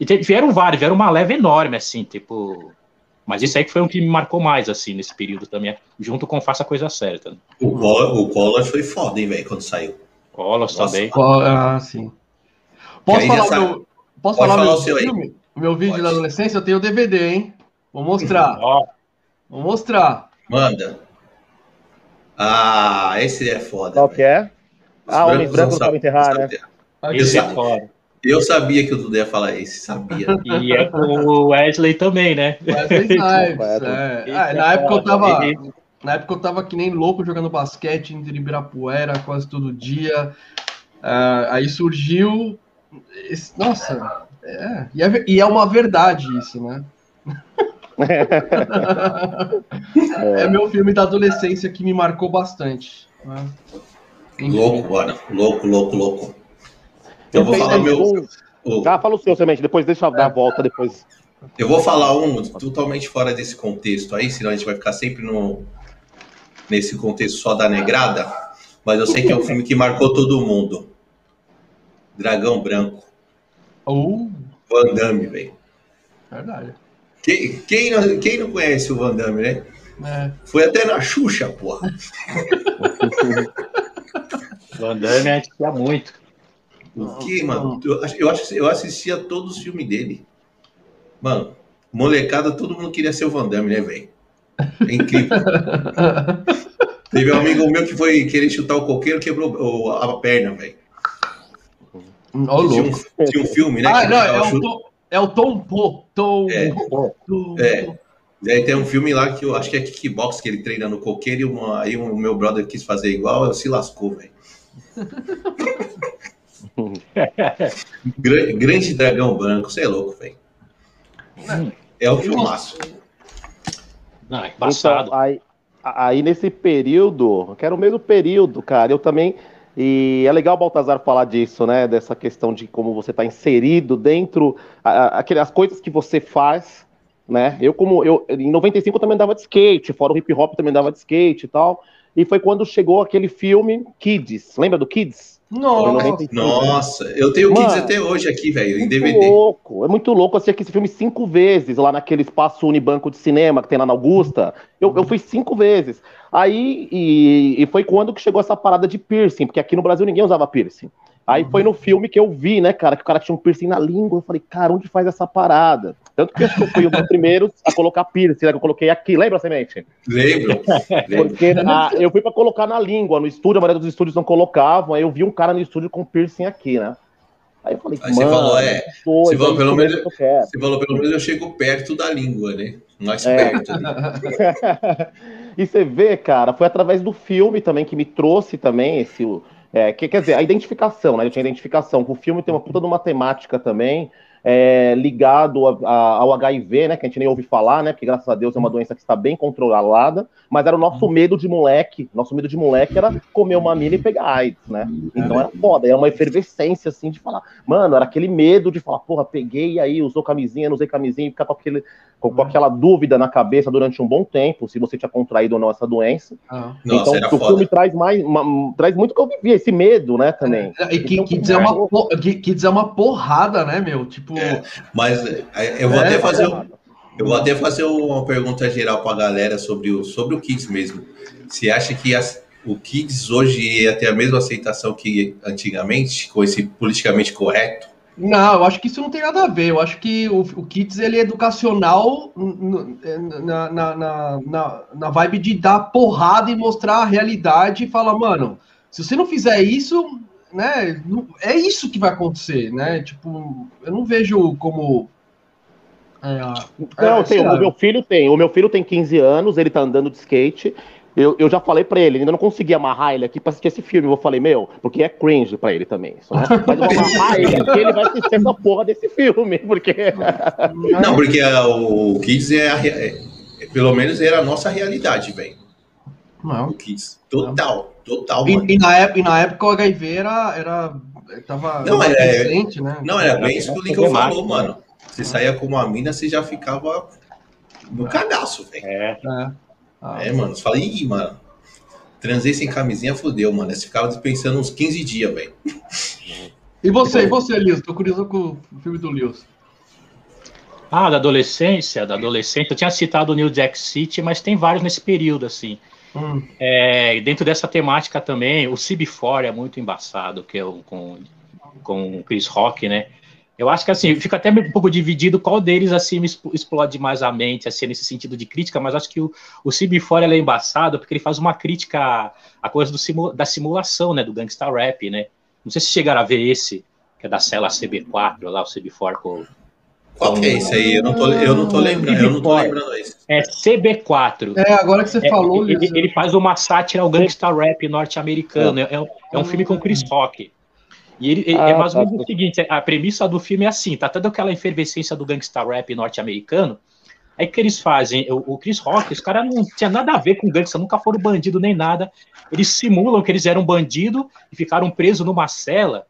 E te, vieram vários, vieram uma leve enorme, assim, tipo... Mas isso aí que foi um que me marcou mais, assim, nesse período também, junto com Faça a Coisa Certa. Né? O, Collor, o Collor foi foda, hein, velho, quando saiu. Collor também. Ah, sim. Posso falar, meu, posso falar, falar meu, filme? O meu vídeo Pode. da adolescência, eu tenho o DVD, hein? Vou mostrar. Ó. Vou mostrar. Manda. Ah, esse é foda. Qual que é? ah, Homens Brancos não sabem enterrar, né? Esse, é Eu sabia que o Dudu ia falar isso, sabia. E é com o Wesley também, né? Wesley Snipes, é. Ah, é na época eu foda, tava. Na época eu tava que nem louco jogando basquete em Ibirapuera quase todo dia. Ah, aí surgiu. esse- nossa, é, e, é, e é uma verdade isso, né? é meu filme da adolescência que me marcou bastante. né? Louco, mano. Louco, louco, louco. Eu vou tenho falar meu. um- o- Ah, fala o seu, Semente, depois deixa eu dar a volta depois. Eu vou falar um totalmente fora desse contexto aí, senão a gente vai ficar sempre no, nesse contexto só da negrada. Mas eu sei que é um filme que marcou todo mundo. Dragão Branco. Uh, Van Damme, velho. verdade. Quem, quem, não, quem não conhece o Van Damme, né? É. Foi até na Xuxa, porra. Van Damme a gente tinha muito. O que, mano? Eu, acho- eu, assistia todos os filmes dele. Mano, molecada, todo mundo queria ser o Van Damme, né, velho? É incrível. Teve um amigo meu que foi querer chutar o coqueiro, quebrou o- a perna, velho. Ô, Tinha, louco. um, tinha um filme, né? Ah, que não, é Tom, é o Tom Po. Tom, É. Tom- É. E aí tem um filme lá que eu acho que é kickbox, que ele treina no coqueiro, e uma- aí o meu brother quis fazer igual, se lascou, velho. Gra- Grande dragão branco, você é louco, velho. É o filmaço. Não, é embaçado. Então, aí, aí nesse período, que era o mesmo período, cara, eu também. E é legal o Baltazar falar disso, né? Dessa questão de como você está inserido dentro, a- a- aquelas coisas que você faz, né? Eu, como eu, em 95 eu também andava de skate, fora o hip hop também andava de skate e tal. E foi quando chegou aquele filme Kids. Lembra do Kids? Nossa, Nossa, eu tenho Mano, Kids até hoje aqui, velho, em Muito DVD. louco, é muito louco. Eu assisti esse filme cinco vezes lá naquele espaço Unibanco de cinema que tem lá na Augusta. Eu, eu fui cinco vezes. Aí, e, e foi quando que chegou essa parada de piercing, porque aqui no Brasil ninguém usava piercing. Aí foi no filme que eu vi, né, cara, que o cara tinha um piercing na língua. Eu falei, cara, onde faz essa parada? Tanto que eu acho que eu fui um dos primeiros a colocar piercing, né, que eu coloquei aqui. Lembra, Semente? Lembro? Porque ah, eu fui pra colocar na língua, no estúdio, a maioria dos estúdios não colocavam. Aí eu vi um cara no estúdio com piercing aqui, né? Aí eu falei, Aí você falou, é, você falou, é pelo menos- que. Você falou, pelo menos eu chego perto da língua, né? Mais É. perto. ali. e você vê, cara, foi através do filme também que me trouxe também esse. É, que, quer dizer, a identificação, né? Eu tinha identificação. O filme tem uma puta de uma temática também. é, ligado a- a- ao HIV, né? Que a gente nem ouve falar, né? Porque graças a Deus é uma doença que está bem controlada, mas era o nosso medo de moleque. Nosso medo de moleque era comer uma mina e pegar AIDS, né? Então era foda, era uma efervescência assim de falar, mano, era aquele medo de falar, porra, peguei aí, usou camisinha, não usei camisinha, e ficar com, aquele, com, com aquela dúvida na cabeça durante um bom tempo, se você tinha contraído ou não essa doença. Ah. Nossa, então o foda. filme traz mais, uma- traz muito que eu vivi, esse medo, né, também. E que, Então, Kids, é uma, po- que- Kids é uma porrada, né, meu? Tipo, É. Mas é, eu vou É, até fazer um- eu vou até fazer uma pergunta geral pra galera sobre o, sobre o Kids mesmo. Você acha que as- o Kids hoje ia ter a mesma aceitação que antigamente, com esse politicamente correto? Não, eu acho que isso não tem nada a ver. Eu acho que o, o Kids ele é educacional na, na, na, na, na vibe de dar porrada e mostrar a realidade e falar, mano, se você não fizer isso, né, é isso que vai acontecer, né? Tipo, eu não vejo como. é, Não, é, tem, o meu filho tem. O meu filho tem 15 anos, ele tá andando de skate. Eu, eu já falei pra ele, ainda não consegui amarrar ele aqui pra assistir esse filme. Eu falei, meu, porque é cringe pra ele também. Isso, né? Mas eu vou amarrar ele aqui, ele vai assistir essa porra desse filme, porque. Não, porque a- o Kids é, a é- é- pelo menos era a nossa realidade, velho. Não. O Kids. Total, total, E, e na época, e na época o HIV era. era tava Não, é- presente, né? Não, era bem isso que o Lincoln falou, mano. Você saía com uma mina, você já ficava no cagaço, velho. É. É. Ah. É, mano. Você fala, ih, mano. Transei sem camisinha, fodeu, mano. Você ficava pensando uns 15 dias, velho. E você, e você, Liz? Tô curioso com o filme do Lewis. Ah, da adolescência, da adolescência. Eu tinha citado o New Jack City, mas tem vários nesse período, assim. Hum. É, e dentro dessa temática também, o CB4 é muito embaçado, que é o, com, com o Chris Rock, né? Eu acho que assim, fica até um pouco dividido qual deles assim me explode mais a mente, assim, nesse sentido de crítica, mas acho que o, o CB4 ele é embaçado porque ele faz uma crítica à, coisa do simu- da simulação, né? Do gangsta rap, né? Não sei se chegaram a ver esse, que é da cela CB4, lá, o CB4 qual que é isso aí? Eu não tô, eu não tô lembrando, eu não tô lembrando isso. É CB4. É, agora que você é, falou, ele, ele, faz uma sátira ao gangsta rap norte-americano. É, é, é, um filme com Chris Rock. E ele, é ah, é mais ou menos tá. o seguinte: a premissa do filme é assim, tá toda aquela efervescência do gangsta rap norte-americano. Aí que eles fazem? O, o Chris Rock, os caras não tinha nada a ver com gangsta, nunca foram bandido nem nada. Eles simulam que eles eram bandido e ficaram presos numa cela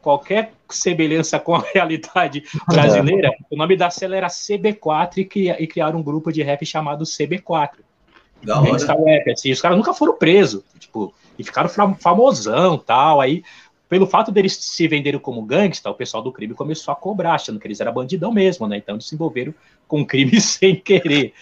qualquer semelhança com a realidade brasileira, o nome da cela era CB4 e, e criaram um grupo de rap chamado CB4. Da hora. Rap, assim, os caras nunca foram presos, tipo, e ficaram famosão tal. Aí pelo fato deles se venderem como gangsta, o pessoal do crime começou a cobrar, achando que eles eram bandidão mesmo, né? Então eles se envolveram com crime sem querer.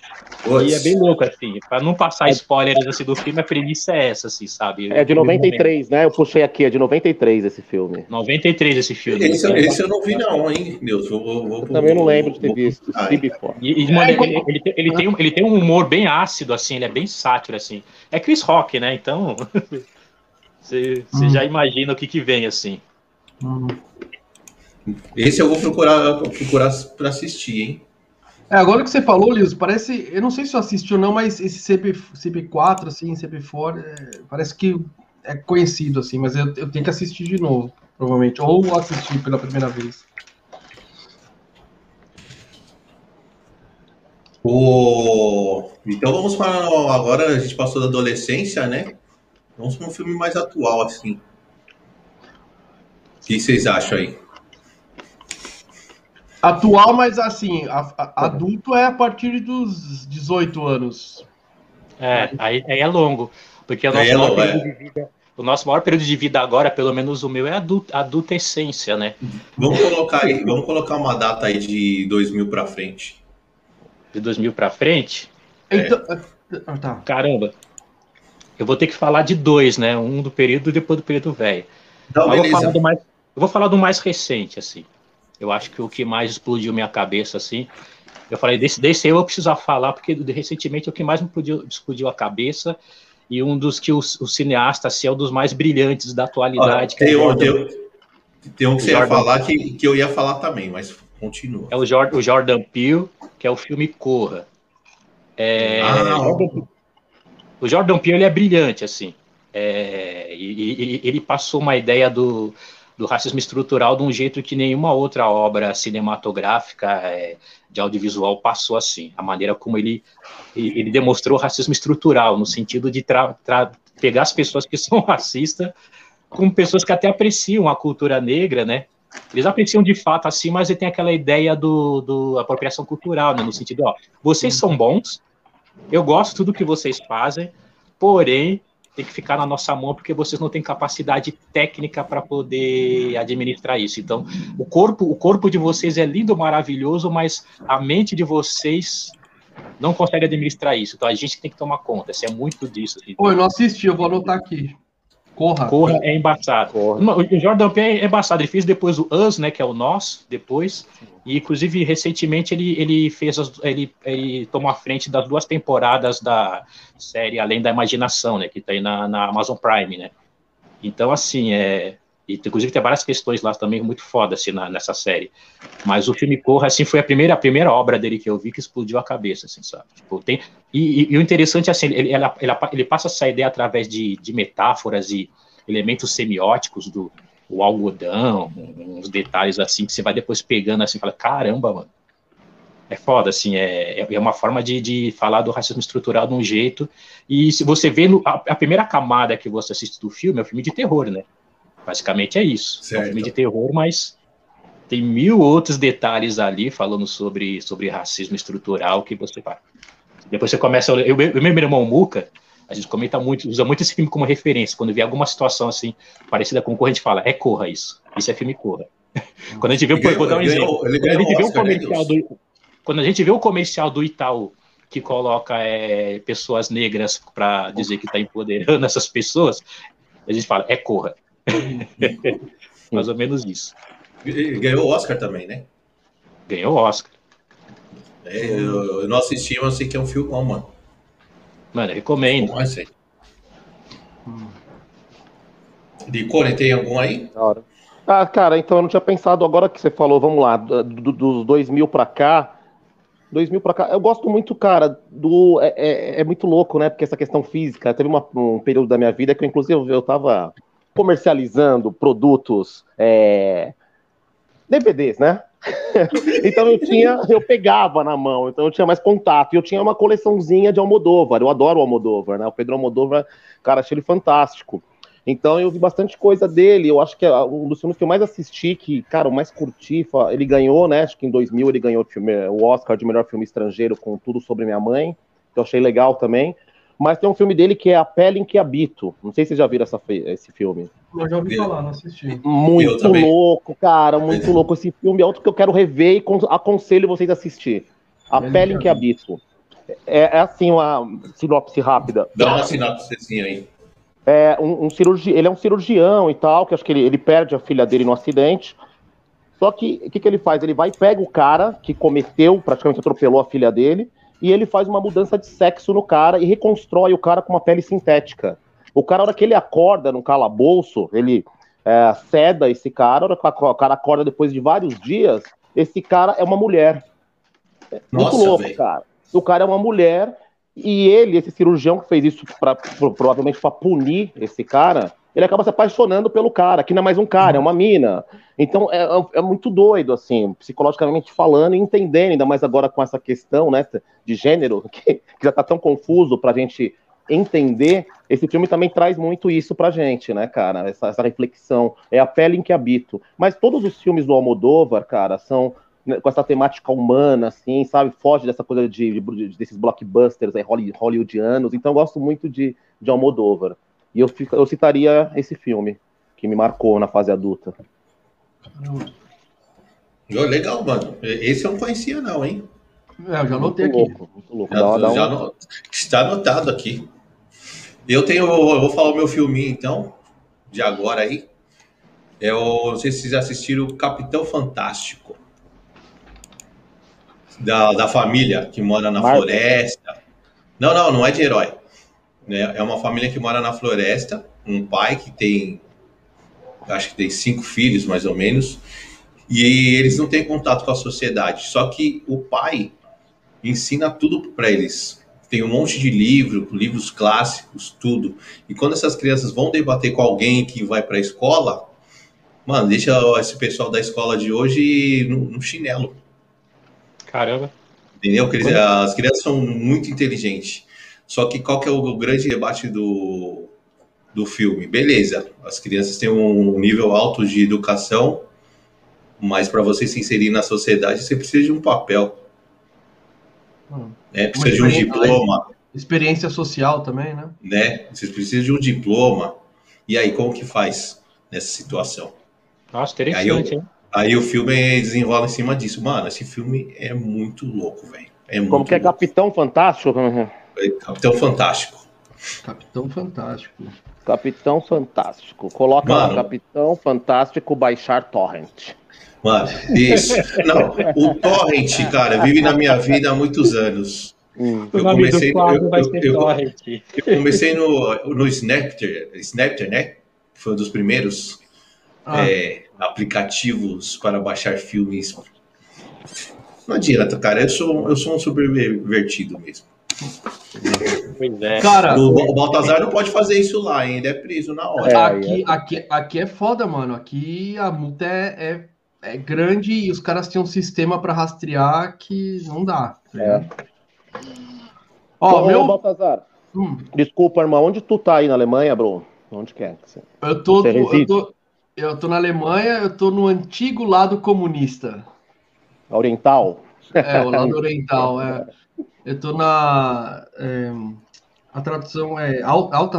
E é bem louco, assim. Pra não passar é... spoilers assim, do filme, a premissa é essa, assim, sabe? É de 93, né? Eu puxei aqui, é de 93 esse filme. 93 esse filme. Esse, esse eu não vi, não, hein, Deus. Vou, vou, vou, eu também não lembro de ter visto. Ah, e, e, mano, ele, ele, ele, tem um, ele tem um humor bem ácido, assim, ele é bem sátiro, assim. É Chris Rock, né? Então. Você, hum. já imagina o que, que vem assim. Hum. Esse eu vou procurar procurar para assistir, hein? É, agora que você falou, Lios, parece. Eu não sei se você assistiu ou não, mas esse CP, CP4, assim, CP4, é, parece que é conhecido, assim, mas eu, eu tenho que assistir de novo, provavelmente. Ou assistir pela primeira vez. O... Então vamos para agora, a gente passou da adolescência, né? Vamos para um filme mais atual, assim. O que vocês acham aí? Atual, mas assim, a, a, adulto é a partir dos 18 anos. É, aí, aí é longo. Porque o nosso, é maior é. vida, o nosso maior período de vida agora, pelo menos o meu, é adult, adultescência, né? Vamos colocar aí, vamos colocar uma data aí de 2000 para frente. De 2000 para frente? Então, é. tá. Caramba. Eu vou ter que falar de dois, né? Um do período e depois do período velho. Então, eu, vou falar do mais, eu vou falar do mais recente, assim. Eu acho que o que mais explodiu minha cabeça, assim. Eu falei, desse, desse eu vou precisar falar, porque recentemente é o que mais me explodiu, explodiu a cabeça. E um dos que o, o cineasta assim, é um dos mais brilhantes da atualidade. Ah, tem, é um, tem, tem, um que você Jordan, ia falar que, que eu ia falar também, mas continua. É o Jordan, o Jordan Peele, que é o filme Corra. É, ah, Jordan, o Jordan Peele é brilhante, assim. É, e, e, ele passou uma ideia do, do racismo estrutural de um jeito que nenhuma outra obra cinematográfica é, de audiovisual passou assim. A maneira como ele, ele demonstrou racismo estrutural, no sentido de pegar as pessoas que são racistas com pessoas que até apreciam a cultura negra, né? Eles apreciam de fato assim, mas ele tem aquela ideia do, do apropriação cultural, né? No sentido, ó, vocês são bons, eu gosto tudo que vocês fazem, porém tem que ficar na nossa mão porque vocês não têm capacidade técnica para poder administrar isso. Então, o corpo, o corpo de vocês é lindo, maravilhoso, mas a mente de vocês não consegue administrar isso. Então, a gente tem que tomar conta. Isso é muito disso. Assim. Oi, não assisti, eu vou anotar aqui. Corra. Corra é embaçado. Corra. O Jordan Peele é embaçado. Ele fez depois o Us, né, que é o Nós, depois. E, inclusive, recentemente ele, ele fez as, ele, ele tomou a frente das duas temporadas da série Além da Imaginação, né? Que tá aí na, na Amazon Prime, né? Então, assim, é. E, inclusive tem várias questões lá também muito foda assim, na, nessa série. Mas o filme Corra, assim, foi a primeira, a primeira obra dele que eu vi que explodiu a cabeça, assim, sabe? Tipo, tem, e, e, e o interessante, assim, ele, ele, ele, passa essa ideia através de, de metáforas e elementos semióticos do, o algodão, uns detalhes assim que você vai depois pegando assim, fala, caramba, mano. É foda, assim, é, é, é uma forma de, de falar do racismo estrutural de um jeito. E se você vê no, a, a, primeira camada que você assiste do filme é um filme de terror, né? Basicamente é isso. Certo. É um filme de terror, mas tem mil outros detalhes ali falando sobre, sobre racismo estrutural que você vai. Depois você começa. Eu, eu, meu irmão Muca, a gente comenta muito, usa muito esse filme como referência. Quando vê alguma situação assim, parecida com o a gente fala, é Corra isso. Isso é filme Corra. quando a gente vê, o, vou dar um exemplo. Quando a gente vê o comercial do, quando a gente vê o comercial do Itaú que coloca é, pessoas negras para dizer que está empoderando essas pessoas, a gente fala, é Corra. Mais ou menos isso. Ganhou o Oscar também, né? Ganhou o Oscar. É, eu, eu, não assisti, mas eu sei que é um filme bom, mano. Mano, eu recomendo. Bom, De Core, tem algum aí? Ah, cara, então eu não tinha pensado, agora que você falou, vamos lá, do, do, dos 2000 pra cá, 2000 pra cá, eu gosto muito, cara, do, é, é, é muito louco, né, porque essa questão física, teve uma, um período da minha vida que eu, inclusive, eu tava comercializando produtos, é, DVDs, né, então eu tinha, eu pegava na mão, então eu tinha mais contato. E eu tinha uma coleçãozinha de Almodóvar. Eu adoro o Almodóvar, né? O Pedro Almodóvar, cara, achei ele fantástico. Então eu vi bastante coisa dele. Eu acho que é um dos filmes que eu mais assisti, que, cara, o mais curti, ele ganhou, né? Acho que em 2000 ele ganhou o Oscar de melhor filme estrangeiro com Tudo sobre Minha Mãe, que eu achei legal também. Mas tem um filme dele que é A Pele em que Habito. Não sei se vocês já viram essa, esse filme. Eu já ouvi falar, não assisti. Muito louco, cara, muito louco. Esse filme é outro que eu quero rever e aconselho vocês a assistir. A Pele, Pele em que Habito. É, é, assim uma sinopse rápida. Dá uma sinopse assim aí. É um, um cirurgi... Ele é um cirurgião e tal, que acho que ele, ele perde a filha dele no acidente. Só que o que, que ele faz? Ele vai e pega o cara que cometeu, praticamente atropelou a filha dele, e ele faz uma mudança de sexo no cara e reconstrói o cara com uma pele sintética. O cara, na hora que ele acorda num calabouço, ele é, ceda esse cara, a hora que o cara acorda depois de vários dias, esse cara é uma mulher. Nossa, Muito louco, véio. cara. O cara é uma mulher e ele, esse cirurgião que fez isso pra, provavelmente para punir esse cara, ele acaba se apaixonando pelo cara, que não é mais um cara, é uma mina. Então é, é, é muito doido, assim, psicologicamente falando e entendendo, ainda mais agora com essa questão né, de gênero, que, que já está tão confuso para a gente entender. Esse filme também traz muito isso pra gente, né, cara? Essa, essa reflexão. É a pele em que habito. Mas todos os filmes do Almodóvar, cara, são né, com essa temática humana, assim, sabe? Foge dessa coisa de, de desses blockbusters aí, hollywoodianos. Então eu gosto muito de, de Almodóvar. E eu, eu citaria esse filme, que me marcou na fase adulta. legal, mano. Esse eu não conhecia, não, hein? É, eu já anotei aqui. Louco, muito louco. Já, dá, já um... Está anotado aqui. Eu tenho. Eu vou falar o meu filminho, então, de agora aí. Eu não sei se vocês assistiram Capitão Fantástico. Da, da família que mora na Marvel. floresta. Não, não, não é de herói. Né? É uma família que mora na floresta, um pai que tem, acho que tem cinco filhos mais ou menos, e eles não têm contato com a sociedade. Só que o pai ensina tudo para eles. Tem um monte de livro, livros clássicos, tudo. E quando essas crianças vão debater com alguém que vai para a escola, mano, deixa esse pessoal da escola de hoje no, no chinelo. Caramba. Entendeu? As crianças são muito inteligentes. Só que qual que é o grande debate do, do filme? Beleza, as crianças têm um nível alto de educação, mas para você se inserir na sociedade, você precisa de um papel. Hum. Né? Precisa de um diploma. Experiência social também, né? né? Você precisa de um diploma. E aí, como que faz nessa situação? Nossa, interessante, aí, eu, aí o filme desenrola em cima disso. Mano, esse filme é muito louco, velho. É como que é Capitão Fantástico? Capitão Fantástico. Capitão Fantástico. Capitão Fantástico. Coloca Mano, lá, Capitão Fantástico baixar torrent. Mano, isso. Não, o torrent, cara, vive na minha vida há muitos anos. Hum. Eu, comecei, no, eu, eu, eu, comecei no, no Snapter, Snapter, né? Foi um dos primeiros ah. é, aplicativos para baixar filmes. Não adianta, cara. Eu sou, eu sou um subvertido mesmo. Pois é. Cara, o, o Baltazar não pode fazer isso lá, hein? Ele é preso na hora. É, aqui, é. aqui, aqui é foda, mano. Aqui a multa é, é, é grande e os caras têm um sistema para rastrear que não dá. É. Ó, Ô, meu. Baltazar, hum. desculpa, irmão. Onde tu tá aí na Alemanha, bro? Onde que é? Você... Eu, tô, você eu, tô, eu tô na Alemanha, eu tô no antigo lado comunista. Oriental? É, o lado oriental, é. Eu tô na. É, a tradução é alta.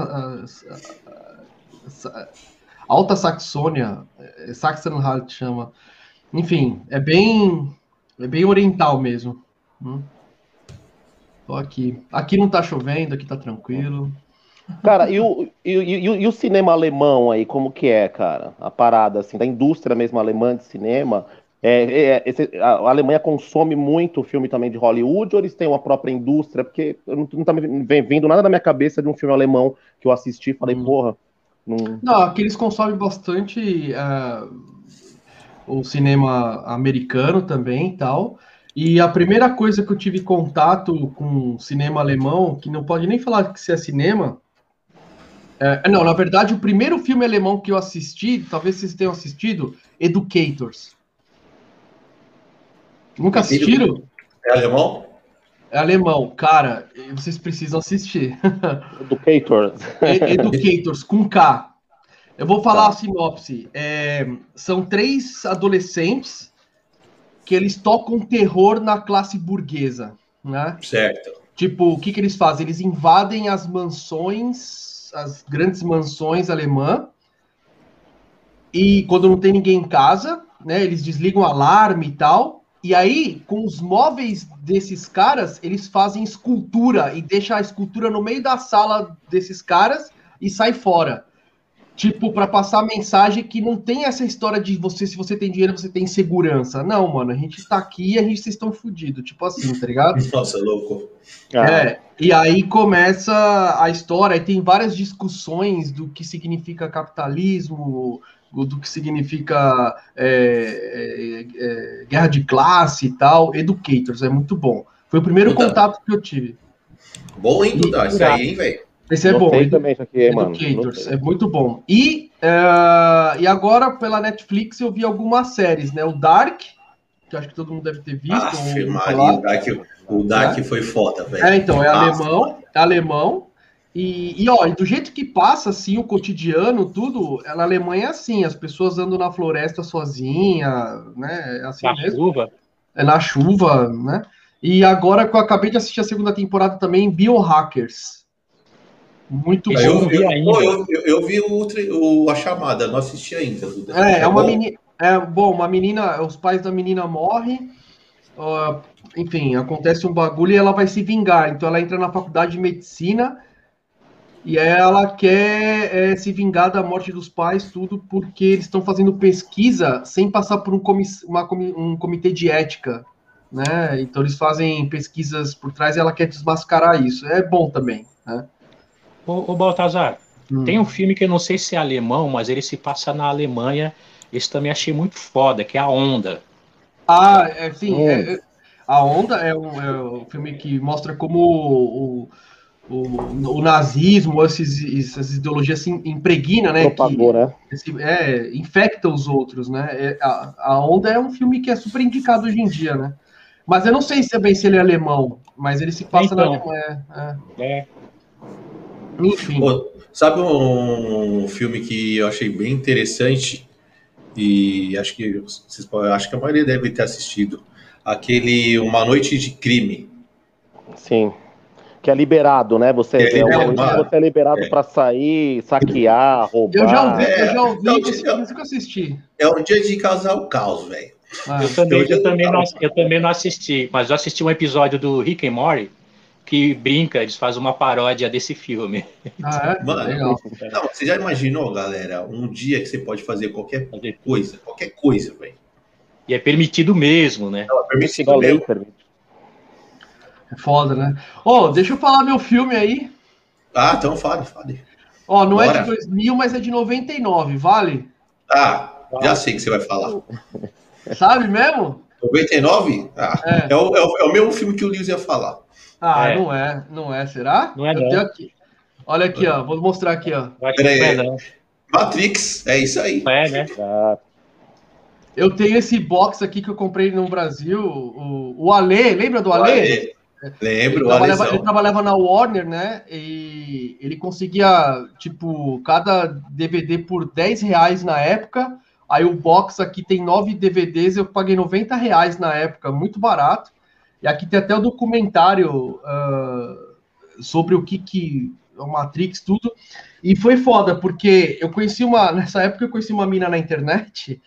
Alta Saxônia, é, Saxonhalt chama. Enfim, é bem. É bem oriental mesmo. Hum. Tô aqui. Aqui não tá chovendo, aqui tá tranquilo. Cara, e o, e, e, e, o cinema alemão aí, como que é, cara? A parada, assim, da indústria mesmo alemã de cinema, é, é, esse, a Alemanha consome muito filme também de Hollywood ou eles têm uma própria indústria? Porque não, não tá me vindo nada na minha cabeça de um filme alemão que eu assisti e falei, hum. porra. Não... não, aqui eles consomem bastante uh, o cinema americano também e tal. E a primeira coisa que eu tive contato com cinema alemão, que não pode nem falar que isso é cinema. É, não, na verdade, o primeiro filme alemão que eu assisti, talvez vocês tenham assistido, Educators. Nunca assistiram? É alemão? É alemão. Cara, vocês precisam assistir. Educators. Educators, com K. Eu vou falar tá. a sinopse. É, são três adolescentes que eles tocam terror na classe burguesa, né? Certo. Tipo, o que, que eles fazem? Eles invadem as mansões, as grandes mansões alemã, e quando não tem ninguém em casa, né? Eles desligam o alarme e tal. E aí, com os móveis desses caras, eles fazem escultura e deixam a escultura no meio da sala desses caras e sai fora. Tipo, para passar a mensagem que não tem essa história de você, se você tem dinheiro, você tem segurança. Não, mano, a gente tá aqui e a gente vocês estão fodidos. Tipo assim, tá ligado? Nossa, louco. É, e aí começa a história, e tem várias discussões do que significa capitalismo, do que significa é, é, é, guerra de classe e tal. Educators, é muito bom. Foi o primeiro Puta. contato que eu tive. Bom, hein, Duda? Isso aí, hein, velho? Esse é não bom. também isso aqui, Educators, mano. é muito bom. E, uh, e agora, pela Netflix, eu vi algumas séries, né? O Dark, que acho que todo mundo deve ter visto. Ah, Maria, o Dark, o Dark é? foi foda, velho. É, então, é alemão, é alemão. E, e, ó, do jeito que passa, assim, o cotidiano, tudo, na Alemanha é assim, as pessoas andam na floresta sozinha, né? É assim na mesmo. chuva. É na chuva, né? E agora que eu acabei de assistir a segunda temporada também, Biohackers. Muito bom. Eu, eu, eu, eu, eu vi o, o, a chamada, não assisti ainda. É, é, é uma menina. É, bom, uma menina, os pais da menina morrem, uh, enfim, acontece um bagulho e ela vai se vingar. Então ela entra na faculdade de medicina e ela quer é, se vingar da morte dos pais, tudo porque eles estão fazendo pesquisa sem passar por um, comis, uma, um comitê de ética. Né? Então eles fazem pesquisas por trás e ela quer desmascarar isso. É bom também. Né? Ô, ô Baltazar, hum. tem um filme que eu não sei se é alemão, mas ele se passa na Alemanha. Esse também achei muito foda, que é A Onda. Ah, é, sim. Hum. É, a Onda é um, é um, filme que mostra como o, o, o nazismo, esses, essas ideologias se impregna, né? Propagou, que, né? Esse, é, infecta os outros, né? É, a, a Onda é um filme que é super indicado hoje em dia, né? Mas eu não sei se é bem se ele é alemão, mas ele se passa então, na Alemanha. É. é. Enfim. Pô, sabe um filme que eu achei bem interessante e acho que vocês acho que a maioria deve ter assistido aquele Uma Noite de Crime. Sim. Que é liberado, né? Você é, é, uma, você é liberado é. para sair, saquear, roubar. Eu já ouvi, eu já ouvi, é, isso que eu assisti. É um dia de causar o caos, velho. Ah, eu, também, eu, também não, eu também não assisti, mas eu assisti um episódio do Rick and Morty que brinca, eles fazem uma paródia desse filme. Ah, é? Mano. Não, você já imaginou, galera, um dia que você pode fazer qualquer coisa, qualquer coisa, velho. E é permitido mesmo, né? Não, é permitido mesmo. É foda, né? Ó, oh, deixa eu falar meu filme aí. Ah, então fale, fale. Ó, oh, não Bora. é de 2000, mas é de 99, vale? Ah, já sei que você vai falar. Sabe mesmo? 99? Ah, é. É, o, é, o, é o mesmo filme que o Lewis ia falar. Ah, é. não é, não é, será? Não é, não. Aqui. Olha aqui, ó, vou mostrar aqui, ó. É, Matrix, é isso aí. É, né? Eu tenho esse box aqui que eu comprei no Brasil, o, o Ale, lembra do Ale? Ale. Lembro, ele trabalhava, ele trabalhava na Warner, né? E ele conseguia, tipo, cada DVD por 10 reais na época. Aí o box aqui tem nove DVDs, eu paguei 90 reais na época, muito barato. E aqui tem até o documentário uh, sobre o que, que é o Matrix, tudo. E foi foda, porque eu conheci uma. Nessa época eu conheci uma mina na internet,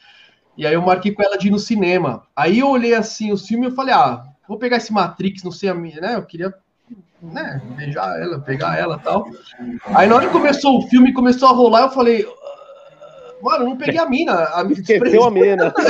e aí eu marquei com ela de ir no cinema. Aí eu olhei assim o filme e falei, ah, vou pegar esse Matrix, não sei a minha, né? Eu queria né, beijar ela, pegar ela e tal. Aí na hora que começou o filme, começou a rolar, eu falei, Mano, eu não peguei a mina. A mina Esqueceu a mina.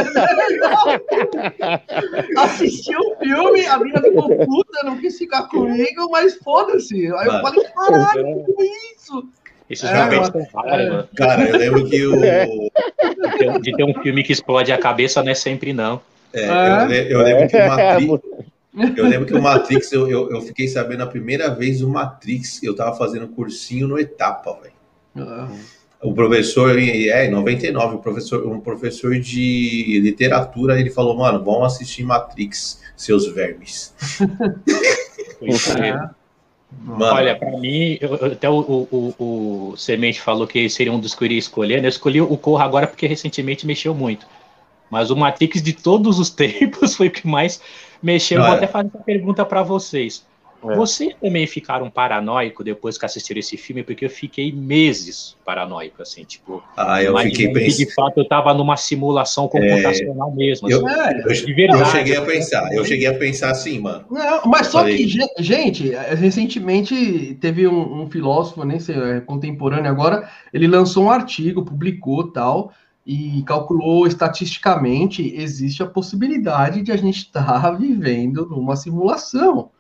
Assisti o filme, a mina ficou puta, não quis ficar comigo, mas foda-se. Aí eu falei, caralho, que é isso? Esses É, são raros, é. mano. Cara, eu lembro que o. É. De ter- De ter um filme que explode a cabeça não é sempre, não. é, É. eu, le- eu lembro que o É, Matrix. Eu lembro que o Matrix, eu, eu, eu fiquei sabendo a primeira vez o Matrix, eu tava fazendo cursinho no Etapa, velho. Ah, O professor, é, em 99, o professor, um professor de literatura, ele falou, mano, vamos assistir Matrix, seus vermes. É. Mano, Olha, pra mim, eu- até o, o, o, o Semente falou que seria um dos que eu iria escolher, né? Eu escolhi o Corra agora porque recentemente mexeu muito. Mas o Matrix de todos os tempos foi o que mais mexeu. Eu Vou Olha. até fazer essa pergunta pra vocês. É. Vocês também ficaram paranoicos depois que assistiram esse filme? Porque eu fiquei meses paranoico, assim, tipo. ah, eu fiquei pensando. de fato eu tava numa simulação computacional mesmo. eu- assim, É, Eu, de verdade. eu cheguei a pensar, eu cheguei a pensar assim, mano. Não, mas só Falei. que, ge- gente, é, recentemente teve um, um filósofo, nem sei, é contemporâneo agora, ele lançou um artigo, publicou tal, e calculou estatisticamente, existe a possibilidade de a gente estar vivendo numa simulação.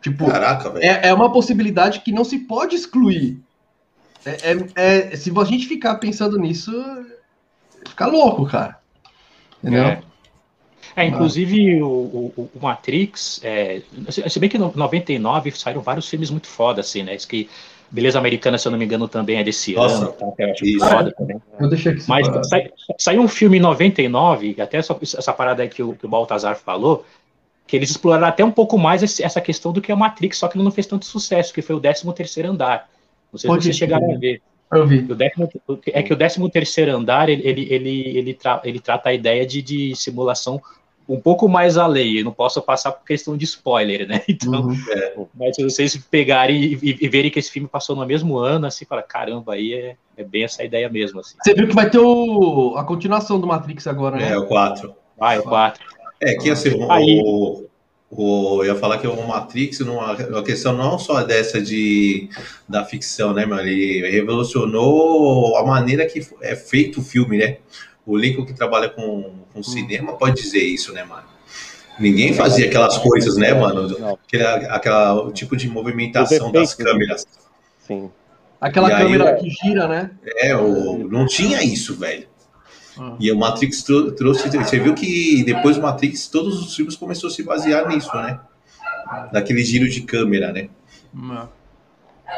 Tipo, Caraca, é, é uma possibilidade que não se pode excluir. É, é- é- se a gente ficar pensando nisso, fica louco, cara. Entendeu? É. É, inclusive o, o, o Matrix, é, se bem que no 99 saíram vários filmes muito foda, assim, né? Isso que Beleza Americana, se eu não me engano, também é desse Nossa, ano, tá? eu acho isso. foda também. Eu deixei aqui Mas separado. sai- saiu um filme em 99, até essa, essa parada aí que o, que o Baltazar falou, que eles exploraram até um pouco mais esse- essa questão do que é o Matrix, só que não fez tanto sucesso, que foi o 13 terceiro andar. Não sei Pode se vocês chegaram a ver. Eu vi. O décimo, é que o 13 terceiro andar, ele, ele, ele, ele, tra- ele trata a ideia de, de simulação um pouco mais além. Eu não posso passar por questão de spoiler, né? Então, Uhum. mas se vocês pegarem e, e- verem que esse filme passou no mesmo ano, assim, fala, caramba, aí é, é bem essa ideia mesmo, assim. Você viu que vai ter o, a continuação do Matrix agora, né? É, o 4. Vai, o 4. É, que assim, o, Aí. o, o- eu ia falar que o Matrix, numa, a questão não só dessa de, da ficção, né, mano? Ele revolucionou a maneira que é feito o filme, né? O Lincoln que trabalha com, com cinema pode dizer isso, né, mano? Ninguém fazia aquelas coisas, né, mano? Aquela, o tipo de movimentação das né? câmeras. sim. Aquela E aí, câmera é. que gira, né? É, o, não tinha isso, velho. Ah. E o Matrix trou- trouxe. Você viu que depois do Matrix, todos os filmes começaram a se basear nisso, né? Naquele giro de câmera, né?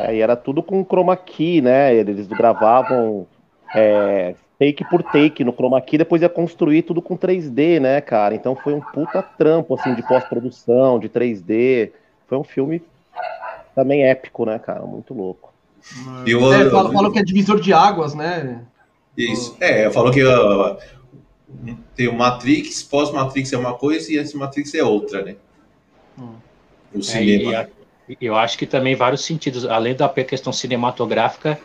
É, e era tudo com chroma key, né? Eles gravavam é, take por take no chroma key, depois ia construir tudo com 3D, né, cara? Então foi um puta trampo, assim, de pós-produção, de 3D. Foi um filme também épico, né, cara? Muito louco. E o- É, que é divisor de águas, né? Isso. É, falou que ó, tem o Matrix, pós-Matrix é uma coisa e antes Matrix é outra, né? Hum. O É, cinema. e a- eu acho que também vários sentidos, além da questão cinematográfica,